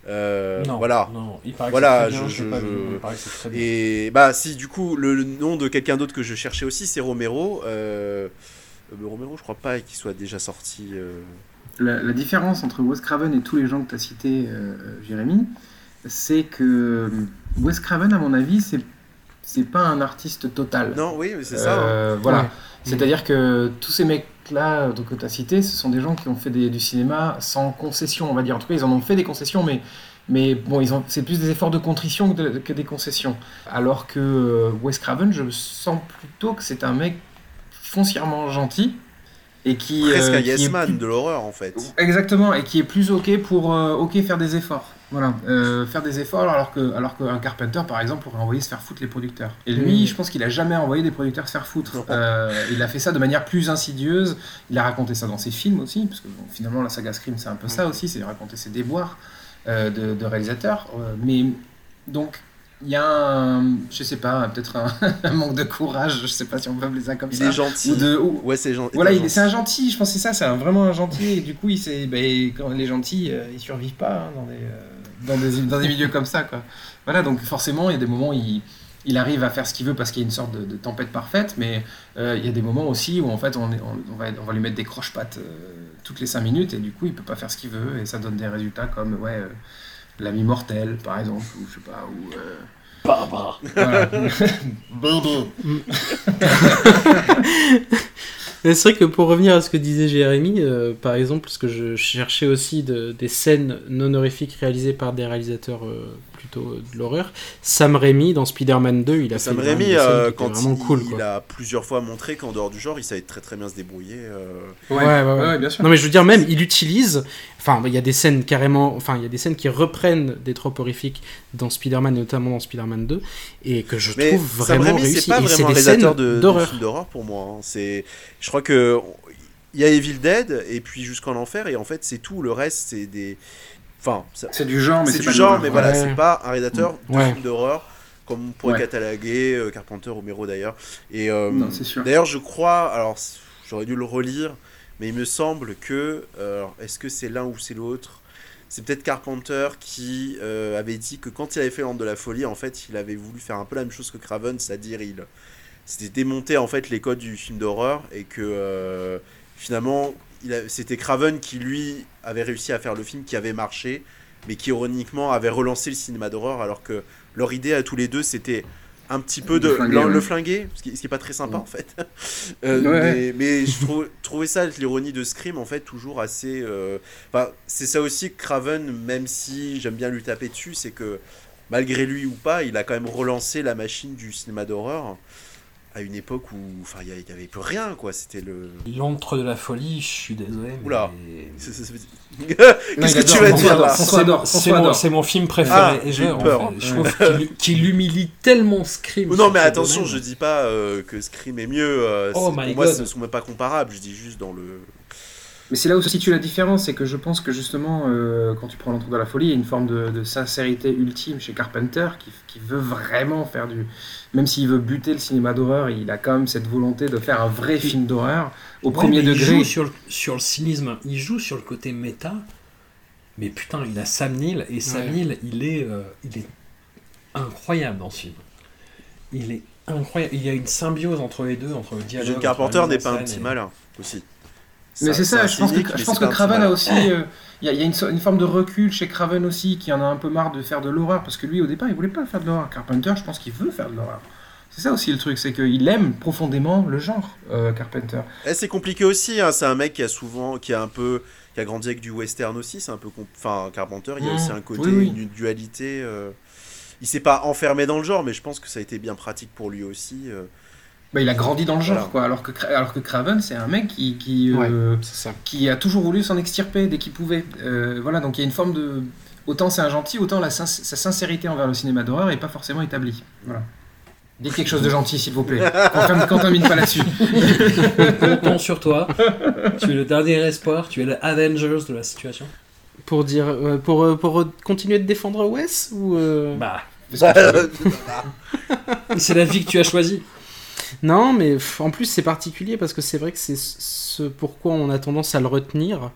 Speaker 3: Euh,
Speaker 1: non,
Speaker 3: voilà.
Speaker 1: non, il paraît
Speaker 3: Voilà,
Speaker 1: que c'est très bien,
Speaker 3: je-
Speaker 1: je, l'ai pas
Speaker 3: je-
Speaker 1: vu, il paraît que c'est très bien.
Speaker 3: Et bah si du coup le, le nom de quelqu'un d'autre que je cherchais aussi c'est Romero. Euh, euh, Romero je crois pas qu'il soit déjà sorti. euh.
Speaker 4: La, la différence entre Wes Craven et tous les gens que tu as cités, euh, Jérémy, c'est que Wes Craven, à mon avis, c'est c'est pas un artiste total.
Speaker 3: Non oui mais c'est ça. hein.
Speaker 4: Euh, Voilà.
Speaker 2: Ouais.
Speaker 4: C'est-à-dire que tous ces mecs-là donc, que tu as cités, ce sont des gens qui ont fait des- du cinéma sans concession, on va dire. En tout cas, ils en ont fait des concessions, mais, mais bon, c'est plus des efforts de contrition que, de- que des concessions. Alors que euh, Wes Craven, je sens plutôt que c'est un mec foncièrement gentil et qui.
Speaker 3: Presque
Speaker 4: euh,
Speaker 3: un yes man
Speaker 4: plus-
Speaker 3: de l'horreur en fait.
Speaker 4: Exactement, et qui est plus ok pour euh, ok faire des efforts. Voilà, euh, faire des efforts alors que alors qu'un Carpenter par exemple pourrait envoyer se faire foutre les producteurs. Et lui, je pense qu'il a jamais envoyé des producteurs se faire foutre. Euh, il a fait ça de manière plus insidieuse. Il a raconté ça dans ses films aussi, parce que bon, finalement la saga Scream c'est un peu ça aussi, c'est raconter ses déboires euh, de, de réalisateur. Euh, mais donc il y a un, je sais pas, peut-être un, (laughs) un manque de courage, je sais pas si on peut appeler ça comme
Speaker 3: Il
Speaker 4: ça.
Speaker 3: est gentil.
Speaker 4: Ou de, ou-
Speaker 3: Ouais c'est gentil.
Speaker 4: voilà, il est- c'est un gentil, je pense que c'est ça, c'est vraiment un gentil, et du coup, il ben, quand les gentils, euh, ils survivent pas hein, dans, des, euh, dans, des, dans des milieux comme ça, quoi. Voilà, donc forcément, il y a des moments où il, il arrive à faire ce qu'il veut parce qu'il y a une sorte de, de tempête parfaite, mais euh, il y a des moments aussi où en fait, on, est- on, on va, on va lui mettre des croche-pattes euh, toutes les 5 minutes, et du coup, il peut pas faire ce qu'il veut, et ça donne des résultats comme, ouais, euh, l'ami mortel, par exemple, ou je sais pas, ou... euh,
Speaker 1: Barbara.
Speaker 4: voilà. (laughs) (laughs)
Speaker 2: Mais c'est vrai que pour revenir à ce que disait Jérémy, euh, par exemple, parce que je cherchais aussi de- des scènes non honorifiques réalisées par des réalisateurs euh, plutôt de l'horreur. Sam Raimi dans Spider-Man 2, il a
Speaker 3: Sam
Speaker 2: fait
Speaker 3: Raimi,
Speaker 2: des scènes
Speaker 3: euh,
Speaker 2: qui étaient
Speaker 3: quand
Speaker 2: vraiment
Speaker 3: il,
Speaker 2: cool.
Speaker 3: il a plusieurs fois montré qu'en dehors du genre, il savait très très bien se débrouiller. euh.
Speaker 2: Ouais, ouais, ouais.
Speaker 4: ouais, bien sûr.
Speaker 2: Non mais je veux dire même, il utilise, enfin il y a des scènes carrément, enfin il y a des scènes qui reprennent des tropes horrifiques dans Spider-Man, notamment dans Spider-Man 2, et que je
Speaker 3: Mais
Speaker 2: trouve
Speaker 3: Sam
Speaker 2: vraiment
Speaker 3: Raimi,
Speaker 2: réussi.
Speaker 3: c'est pas vraiment un
Speaker 2: des
Speaker 3: réalisateur
Speaker 2: scènes d'horreur.
Speaker 3: films d'horreur pour moi. hein. C'est, je crois que il y a Evil Dead et puis Jusqu'en enfer et en fait c'est tout. Le reste c'est des, enfin, ça-
Speaker 4: C'est du genre, mais
Speaker 3: c'est du
Speaker 4: pas
Speaker 3: genre, mais voilà,
Speaker 2: Ouais.
Speaker 3: c'est pas un réalisateur de
Speaker 2: Ouais.
Speaker 3: films d'horreur comme on pourrait
Speaker 4: Ouais.
Speaker 3: cataloguer euh, Carpenter, Romero d'ailleurs. Et euh. D'ailleurs, je crois, alors j'aurais dû le relire, mais il me semble que, euh, est-ce que c'est l'un ou c'est l'autre C'est peut-être Carpenter qui euh, avait dit que quand il avait fait L'Antre de la Folie, en fait, il avait voulu faire un peu la même chose que Craven, c'est-à-dire il s'était démonté en fait les codes du film d'horreur et que euh, finalement, c'était Craven qui lui avait réussi à faire le film qui avait marché, mais qui ironiquement avait relancé le cinéma d'horreur, alors que leur idée à tous les deux, c'était un petit peu de
Speaker 4: Le flinguer,
Speaker 3: le,
Speaker 4: ouais.
Speaker 3: le flinguer, ce qui, ce qui est pas très sympa en fait. (laughs) Euh,
Speaker 4: Ouais.
Speaker 3: mais, mais je (laughs) trou- trouvais ça, l'ironie de Scream, en fait, toujours assez. euh, c'est ça aussi que Craven, même si j'aime bien lui taper dessus, c'est que malgré lui ou pas, il a quand même relancé la machine du cinéma d'horreur à une époque où enfin il y, avait plus rien quoi. C'était le.
Speaker 1: L'antre de la folie, je suis désolé. mais-
Speaker 3: Oula. (laughs) Qu'est-ce que tu vas dire là
Speaker 4: François
Speaker 1: C'est mon- film préféré.
Speaker 3: Ah,
Speaker 1: et je,
Speaker 3: j'ai eu
Speaker 1: en
Speaker 3: peur.
Speaker 1: fait, je (laughs) trouve qu'il humilie tellement Scream.
Speaker 3: non mais attention,
Speaker 1: domaine.
Speaker 3: je dis pas euh, que Scream est mieux. euh,
Speaker 1: Oh
Speaker 3: pour moi, ce ne sont même pas comparables. Je dis juste dans le.
Speaker 4: Mais c'est là où se situe la différence, c'est que je pense que justement, euh, quand tu prends l'entour de la folie, il y a une forme de, de sincérité ultime chez Carpenter qui, qui veut vraiment faire du. Même s'il veut buter le cinéma d'horreur, il a quand même cette volonté de faire un vrai film d'horreur au
Speaker 1: Ouais,
Speaker 4: premier
Speaker 1: mais Il
Speaker 4: degré.
Speaker 1: joue sur le, sur le cynisme, il joue sur le côté méta, mais putain, il a Sam Neill, et Sam
Speaker 2: Ouais.
Speaker 1: Neill, il est, euh, il est incroyable dans ce film. Il est incroyable. Il y a une symbiose entre les deux, entre le dialogue.
Speaker 3: John Carpenter n'est pas un petit
Speaker 1: et-
Speaker 3: malin aussi.
Speaker 4: Mais c'est ça, je pense
Speaker 3: cynique,
Speaker 4: que, je pense que Craven a aussi. euh, Il y a, il y a une, forme de recul chez Craven aussi, qui en a un peu marre de faire de l'horreur, parce que lui au départ il voulait pas faire de l'horreur. Carpenter, je pense qu'il veut faire de l'horreur. C'est ça aussi le truc, c'est qu'il aime profondément le genre, euh, Carpenter.
Speaker 3: Eh, c'est compliqué aussi, hein. c'est un mec qui a souvent, qui a un peu, qui a grandi avec du western aussi, c'est un peu, enfin Carpenter, il y a
Speaker 4: Mmh.
Speaker 3: aussi un côté,
Speaker 4: Oui, oui.
Speaker 3: une dualité. euh, Il s'est pas enfermé dans le genre, mais je pense que ça a été bien pratique pour lui aussi.
Speaker 4: Bah, il a grandi dans le genre,
Speaker 3: Voilà.
Speaker 4: quoi. Alors que, alors que Craven, c'est un mec qui, qui, euh, qui a toujours voulu s'en extirper dès qu'il pouvait. Euh, voilà, donc il y a une forme de. Autant c'est un gentil, autant la sin- sa sincérité envers le cinéma d'horreur est pas forcément établie. Voilà. Dites quelque chose de gentil, s'il vous plaît. (laughs) Qu'on contamine pas là-dessus. (laughs)
Speaker 1: On compte sur toi. tu es le dernier espoir, tu es le Avengers de la situation.
Speaker 2: Pour dire, euh, pour, euh, pour continuer de défendre Wes ou euh,
Speaker 1: Bah,
Speaker 3: Euh,
Speaker 1: c'est la vie que tu as choisie.
Speaker 2: Non, mais en plus c'est particulier parce que c'est vrai que c'est ce pourquoi on a tendance à le retenir.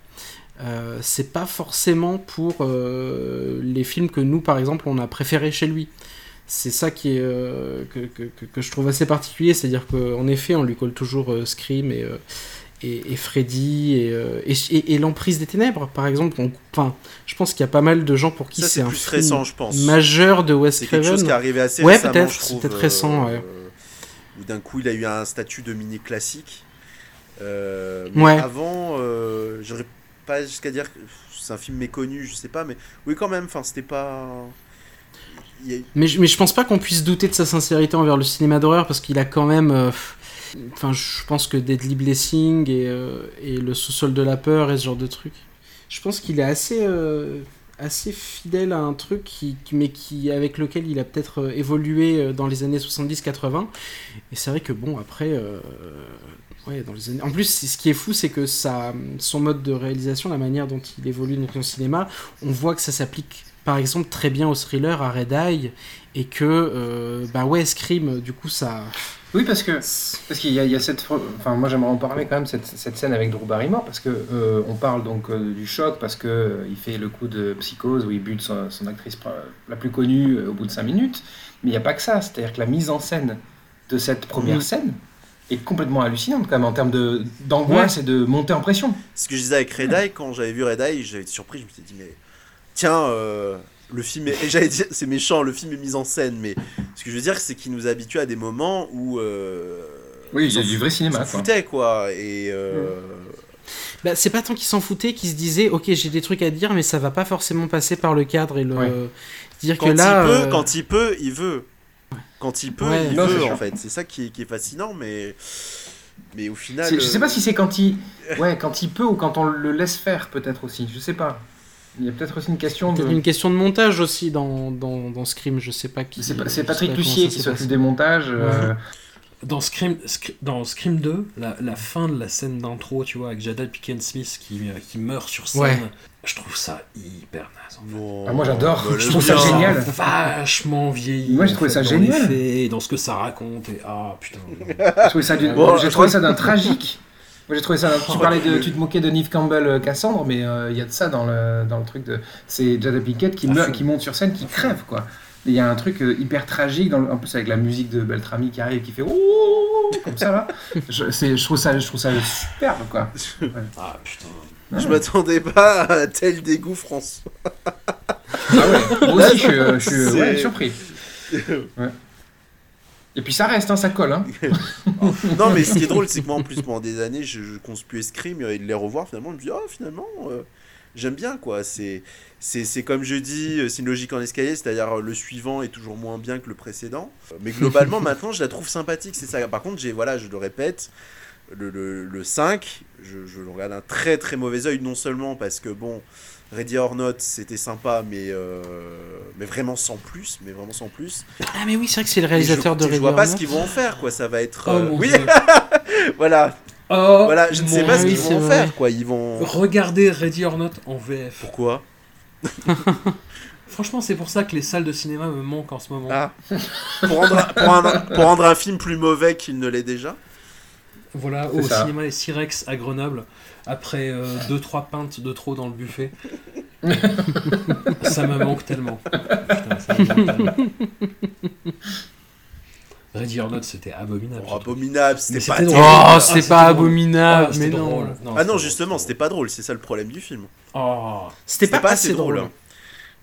Speaker 2: Euh, c'est pas forcément pour euh, les films que nous, par exemple, on a préférés chez lui. C'est ça qui est euh, que, que, que- que je trouve assez particulier, c'est-à-dire qu'en effet, on lui colle toujours Scream et, et, et Freddy et, et, l'emprise des ténèbres, par exemple. On- Enfin, je pense qu'il y a pas mal de gens pour qui c'est
Speaker 3: c'est
Speaker 2: un
Speaker 3: plus
Speaker 2: film
Speaker 3: récent, je pense.
Speaker 2: majeur de Wes
Speaker 3: C'est quelque chose
Speaker 2: Craven.
Speaker 3: qui est arrivé assez
Speaker 2: Ouais, peut-être, peut-être récent, ouais.
Speaker 3: Où d'un coup, il a eu un statut de mini classique. Euh, mais
Speaker 2: Ouais.
Speaker 3: Avant, euh, j'aurais pas jusqu'à dire que c'est un film méconnu, je sais pas, mais oui, quand même. Enfin, c'était pas. A-
Speaker 2: Mais, je- mais je pense pas qu'on puisse douter de sa sincérité envers le cinéma d'horreur parce qu'il a quand même. euh, Enfin, je pense que Deadly Blessing et, euh, et le sous-sol de la peur et ce genre de truc. Je pense qu'il est assez, assez fidèle à un truc qui, mais avec lequel il a peut-être euh, évolué euh, dans les années 70-80. Et c'est vrai que bon, après. euh, Ouais, dans les années... En plus, ce qui est fou, c'est que ça, son mode de réalisation, la manière dont il évolue dans son cinéma, on voit que ça s'applique par exemple très bien au thriller, à Red Eye, et que, euh, bah ouais, Scream, du coup, ça.
Speaker 4: Oui, parce que parce qu'il y, a- il y a cette, enfin moi j'aimerais en parler quand même cette, cette scène avec Drew Barrymore parce que euh, on parle donc euh, du choc parce que euh, il fait le coup de psychose où il bute son, son actrice la plus connue euh, au bout de 5 minutes, mais il n'y a pas que ça, c'est-à-dire que la mise en scène de cette première
Speaker 2: Mhm.
Speaker 4: scène est complètement hallucinante quand même en termes de d'angoisse et de montée en pression.
Speaker 3: Ce que je disais avec Red Eye, quand j'avais vu Red Eye, j'avais été surpris. Je me suis dit, mais tiens, euh, le film est. Et (laughs) j'allais dire, c'est méchant, le film est mis en scène, mais ce que je veux dire, c'est qu'il nous habitue à des moments où. euh,
Speaker 4: Oui, il y a du vrai cinéma,
Speaker 3: s'en
Speaker 4: quoi.
Speaker 3: foutait, quoi. Et. euh,
Speaker 2: Bah, c'est pas tant qu'ils s'en foutaient qu'ils se disaient ok j'ai des trucs à dire mais ça va pas forcément passer par le cadre et le
Speaker 4: Ouais.
Speaker 2: dire
Speaker 3: Quand
Speaker 2: que là
Speaker 3: il peut,
Speaker 2: euh,
Speaker 3: quand il peut, il veut. Quand il peut,
Speaker 2: Ouais.
Speaker 3: il
Speaker 4: Non,
Speaker 3: veut, en fait. C'est ça qui est, qui est fascinant, mais. Mais au final.
Speaker 4: Je sais
Speaker 3: euh,
Speaker 4: pas si c'est quand il, ouais, quand il peut ou quand on le laisse faire, peut-être aussi. Je sais pas. Il y a peut-être aussi une question de.
Speaker 2: une question de montage aussi dans, dans, dans Scream je sais pas qui
Speaker 4: C'est pas- Patrick Lucier qui s'occupe des montages. euh,
Speaker 1: Dans Scream, Scr- dans Scream 2, la, la fin de la scène d'intro, tu vois, avec Jada Pinkett Smith qui, euh, qui meurt sur scène,
Speaker 2: Ouais.
Speaker 1: je trouve ça hyper naze. en fait.
Speaker 3: non,
Speaker 4: Ah, moi, j'adore.
Speaker 3: bah,
Speaker 4: Je trouve ça génial.
Speaker 1: Vachement vieilli.
Speaker 4: Moi, j'ai trouvé ça
Speaker 1: dans les
Speaker 4: génial.
Speaker 1: faits et dans ce que ça raconte. Et ah putain.
Speaker 4: J'ai trouvé ça d'un tragique. J'ai trouvé ça. Tu (laughs) parlais de, tu te moquais de Neve Campbell euh, Cassandre, mais euh, il y a de ça dans le dans le truc de. C'est Jada Pinkett qui meurt, qui monte sur scène, qui crève quoi. Il y a un truc euh, hyper tragique, dans le- en plus avec la musique de Beltrami qui arrive, qui fait ouh comme ça là. (laughs) Je, je trouve ça, je trouve ça superbe quoi. (laughs)
Speaker 1: Ah putain.
Speaker 3: Je m'attendais pas à tel dégoût, François.
Speaker 4: Ah ouais. Moi aussi, je suis, euh, je suis ouais, surpris. Ouais. Et puis ça reste, hein, ça colle. Hein. (laughs)
Speaker 3: non, mais ce qui est drôle, c'est que moi, en plus, pendant des années, je, je conspuais Scream et de les revoir, finalement, je me dis, oh, finalement, euh, j'aime bien, quoi. C'est, c'est, c'est comme je dis, euh, c'est une logique en escalier, c'est-à-dire euh, le suivant est toujours moins bien que le précédent. Mais globalement, (laughs) maintenant, je la trouve sympathique, c'est ça. Par contre, j'ai, voilà, je le répète, le, le, le 5, je, je le regarde d'un très très mauvais oeil, non seulement parce que, bon, Ready or Not, c'était sympa, mais, euh, mais vraiment sans plus, mais vraiment sans plus.
Speaker 2: ah mais oui c'est vrai que c'est le réalisateur
Speaker 3: je,
Speaker 2: de
Speaker 3: je
Speaker 2: Ready
Speaker 3: vois
Speaker 2: or
Speaker 3: pas
Speaker 2: Not.
Speaker 3: ce qu'ils vont en faire, quoi. Ça va être.
Speaker 1: Oh
Speaker 3: euh,
Speaker 1: mon
Speaker 3: oui,
Speaker 1: Dieu. (laughs)
Speaker 3: voilà.
Speaker 1: Oh,
Speaker 3: Voilà, je ne sais pas ce qu'ils vont en faire, quoi. Ils vont.
Speaker 1: Regardez Ready or Not en VF.
Speaker 3: Pourquoi (laughs)
Speaker 1: Franchement, c'est pour ça que les salles de cinéma me manquent en ce moment.
Speaker 3: Ah. pour, rendre, un- pour, rendre, pour rendre un film plus mauvais qu'il ne l'est déjà
Speaker 1: Voilà, au
Speaker 4: ça.
Speaker 1: cinéma Les Sirex à Grenoble, après (laughs) 2-3 pintes de trop dans le buffet. ça me manque tellement. Putain, ça me manque tellement. Ready or Not, c'était abominable.
Speaker 3: Oh, Abominable, c'était
Speaker 1: Mais
Speaker 3: pas
Speaker 1: c'était
Speaker 3: drôle.
Speaker 1: drôle.
Speaker 2: oh
Speaker 1: Ah,
Speaker 2: c'est
Speaker 1: c'était
Speaker 2: pas
Speaker 1: drôle.
Speaker 2: abominable
Speaker 1: Ah,
Speaker 2: mais non
Speaker 1: drôle.
Speaker 3: Ah non, justement, c'était pas drôle, c'est ça le problème du film.
Speaker 1: Oh.
Speaker 2: c'était pas,
Speaker 3: pas
Speaker 2: assez drôle,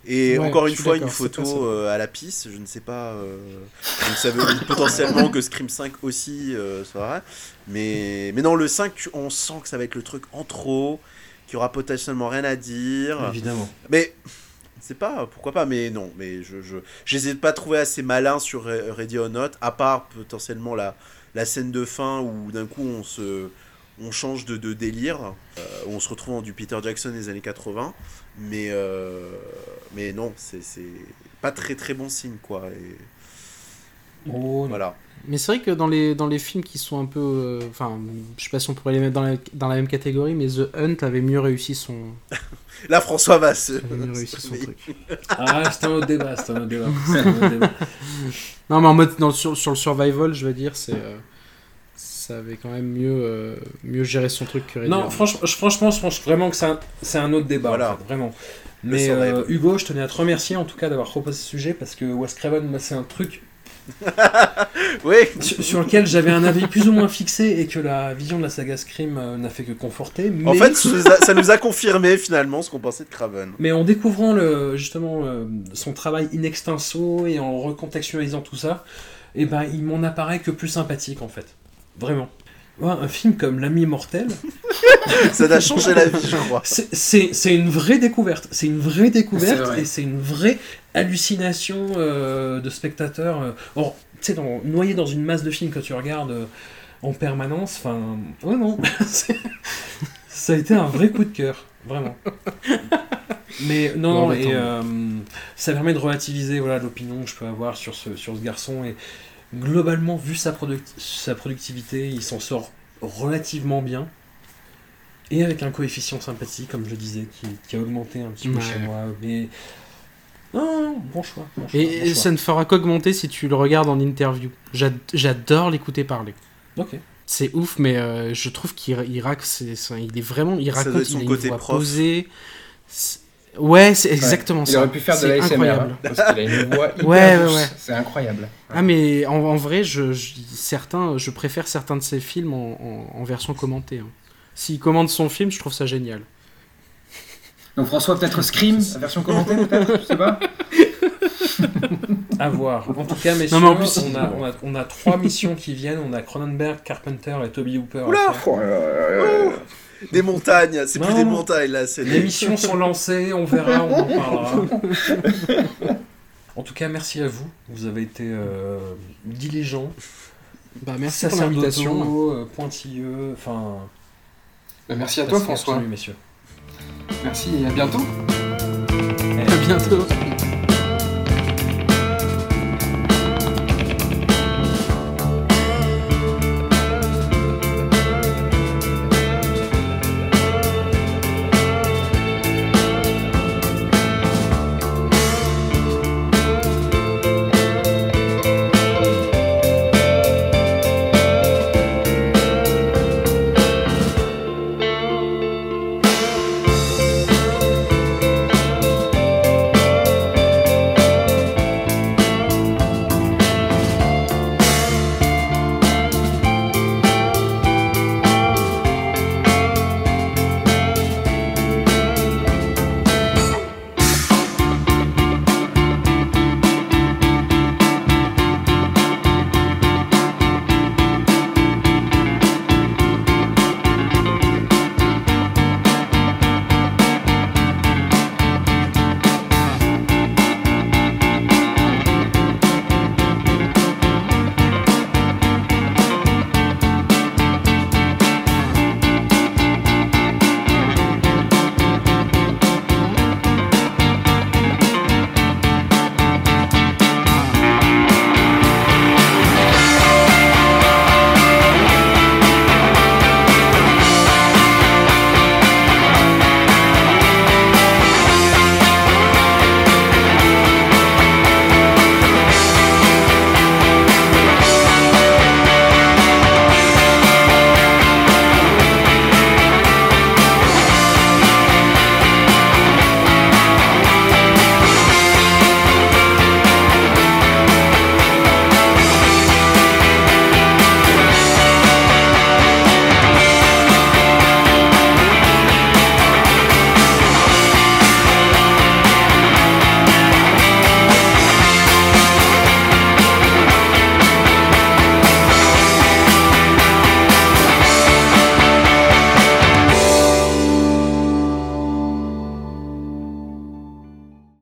Speaker 3: Et
Speaker 2: Ouais,
Speaker 3: encore
Speaker 2: je
Speaker 3: une fois, une photo euh, à la pisse, je ne sais pas. euh, donc ça veut dire potentiellement que Scream 5 aussi euh, vrai. Mais, mais non, le 5, tu- on sent que ça va être le truc en trop, qu'il y aura potentiellement rien à dire.
Speaker 1: Évidemment.
Speaker 3: Mais c'est pas, pourquoi pas, mais non, mais je je j'essaie de pas trouver assez malin sur Re- Ready or Not, à part potentiellement la, la scène de fin où d'un coup on se on change de, de délire, euh, où on se retrouve en du Peter Jackson des années 80, mais euh, mais non, c'est c'est pas très très bon signe quoi. Et
Speaker 1: Oh,
Speaker 3: voilà.
Speaker 2: Mais c'est vrai que dans les, dans les films qui sont un peu. euh, Enfin, je sais pas si on pourrait les mettre dans la, dans la même catégorie, mais The Hunt avait mieux réussi son, (laughs)
Speaker 3: Là François va se.
Speaker 2: mieux réussi son truc.
Speaker 1: Ah, c'était un autre débat. C'était un autre débat. (laughs) c'était un autre débat.
Speaker 2: Non, mais en mode dans, sur, sur le survival, je veux dire, c'est. euh, ça avait quand même mieux, euh, mieux géré son truc que or
Speaker 1: Non,
Speaker 2: Not.
Speaker 1: franchement, je, franchement, je pense vraiment que c'est un, c'est un autre débat.
Speaker 3: Voilà.
Speaker 1: en fait, vraiment. Mais euh, Hugo, je tenais à te remercier en tout cas d'avoir proposé ce sujet parce que Wes Craven, moi, c'est un truc (laughs)
Speaker 3: Oui. (laughs)
Speaker 1: sur, sur lequel j'avais un avis plus ou moins fixé et que la vision de la saga Scream euh, n'a fait que conforter. Mais,
Speaker 3: En fait, ça nous a- confirmé finalement ce qu'on pensait de Craven.
Speaker 1: mais en découvrant le, justement euh, son travail in extenso et en recontextualisant tout ça, et ben, il m'en apparaît que plus sympathique en fait. Vraiment. Ouais, un film comme L'ami mortel, (laughs)
Speaker 3: Ça a changé la vie, je crois.
Speaker 1: C'est- une vraie découverte. C'est une vraie découverte
Speaker 4: vrai.
Speaker 1: et c'est une vraie hallucination euh, de spectateurs. euh, or, tu sais, dans- noyé dans une masse de films que tu regardes euh, en permanence. Enfin, ouais, non. (laughs) C'est- ça a été un vrai coup de cœur, vraiment. Mais non, non,
Speaker 2: bah,
Speaker 1: et euh, ça permet de relativiser voilà, l'opinion que je peux avoir sur ce, sur ce garçon. Et globalement, vu sa, product- sa productivité, il s'en sort relativement bien. Et avec un coefficient sympathique, comme je disais, qui, qui a augmenté un petit peu
Speaker 2: Ouais.
Speaker 1: chez moi. Mais. Non, non, bon choix. Bon choix,
Speaker 2: Et
Speaker 1: bon choix.
Speaker 2: ça ne fera qu'augmenter si tu le regardes en interview. J'ad- J'adore l'écouter parler.
Speaker 1: Ok.
Speaker 2: C'est ouf, mais euh, je trouve qu'il il il est vraiment, il raconte,
Speaker 3: son
Speaker 2: il a une
Speaker 3: côté
Speaker 2: voix
Speaker 3: prof.
Speaker 2: posée. Ouais, c'est exactement
Speaker 4: Il
Speaker 2: ça.
Speaker 4: aurait pu faire de
Speaker 2: C'est
Speaker 4: la SMR,
Speaker 2: incroyable.
Speaker 4: hein, parce qu'il a une voix (laughs) hyper
Speaker 2: Ouais, ouais,
Speaker 4: douce.
Speaker 2: ouais.
Speaker 4: C'est incroyable.
Speaker 2: Ah mais en, en vrai, je, je- certains, je préfère certains de ses films en, en- en version commentée. hein. S'il commente son film, je trouve ça génial.
Speaker 4: Donc François, peut-être Scream, la (laughs) version commentée, peut-être Je sais pas.
Speaker 1: À voir. En tout cas, messieurs,
Speaker 2: Non, mais en plus,
Speaker 1: on, a, on, a, on a trois missions qui viennent. On a Cronenberg, Carpenter et Toby Hooper.
Speaker 3: Oula Des montagnes, c'est plus
Speaker 1: Non.
Speaker 3: des montagnes là, c'est
Speaker 1: Les
Speaker 3: des...
Speaker 1: missions sont lancées, on verra, on en parlera. (laughs) En tout cas, merci à vous. Vous avez été euh, diligents,
Speaker 2: Bah, merci pour l'invitation.
Speaker 1: euh, pointilleux, enfin...
Speaker 4: Bah, merci à toi, François.
Speaker 1: absolu, messieurs.
Speaker 4: Merci et à bientôt.
Speaker 2: À bientôt.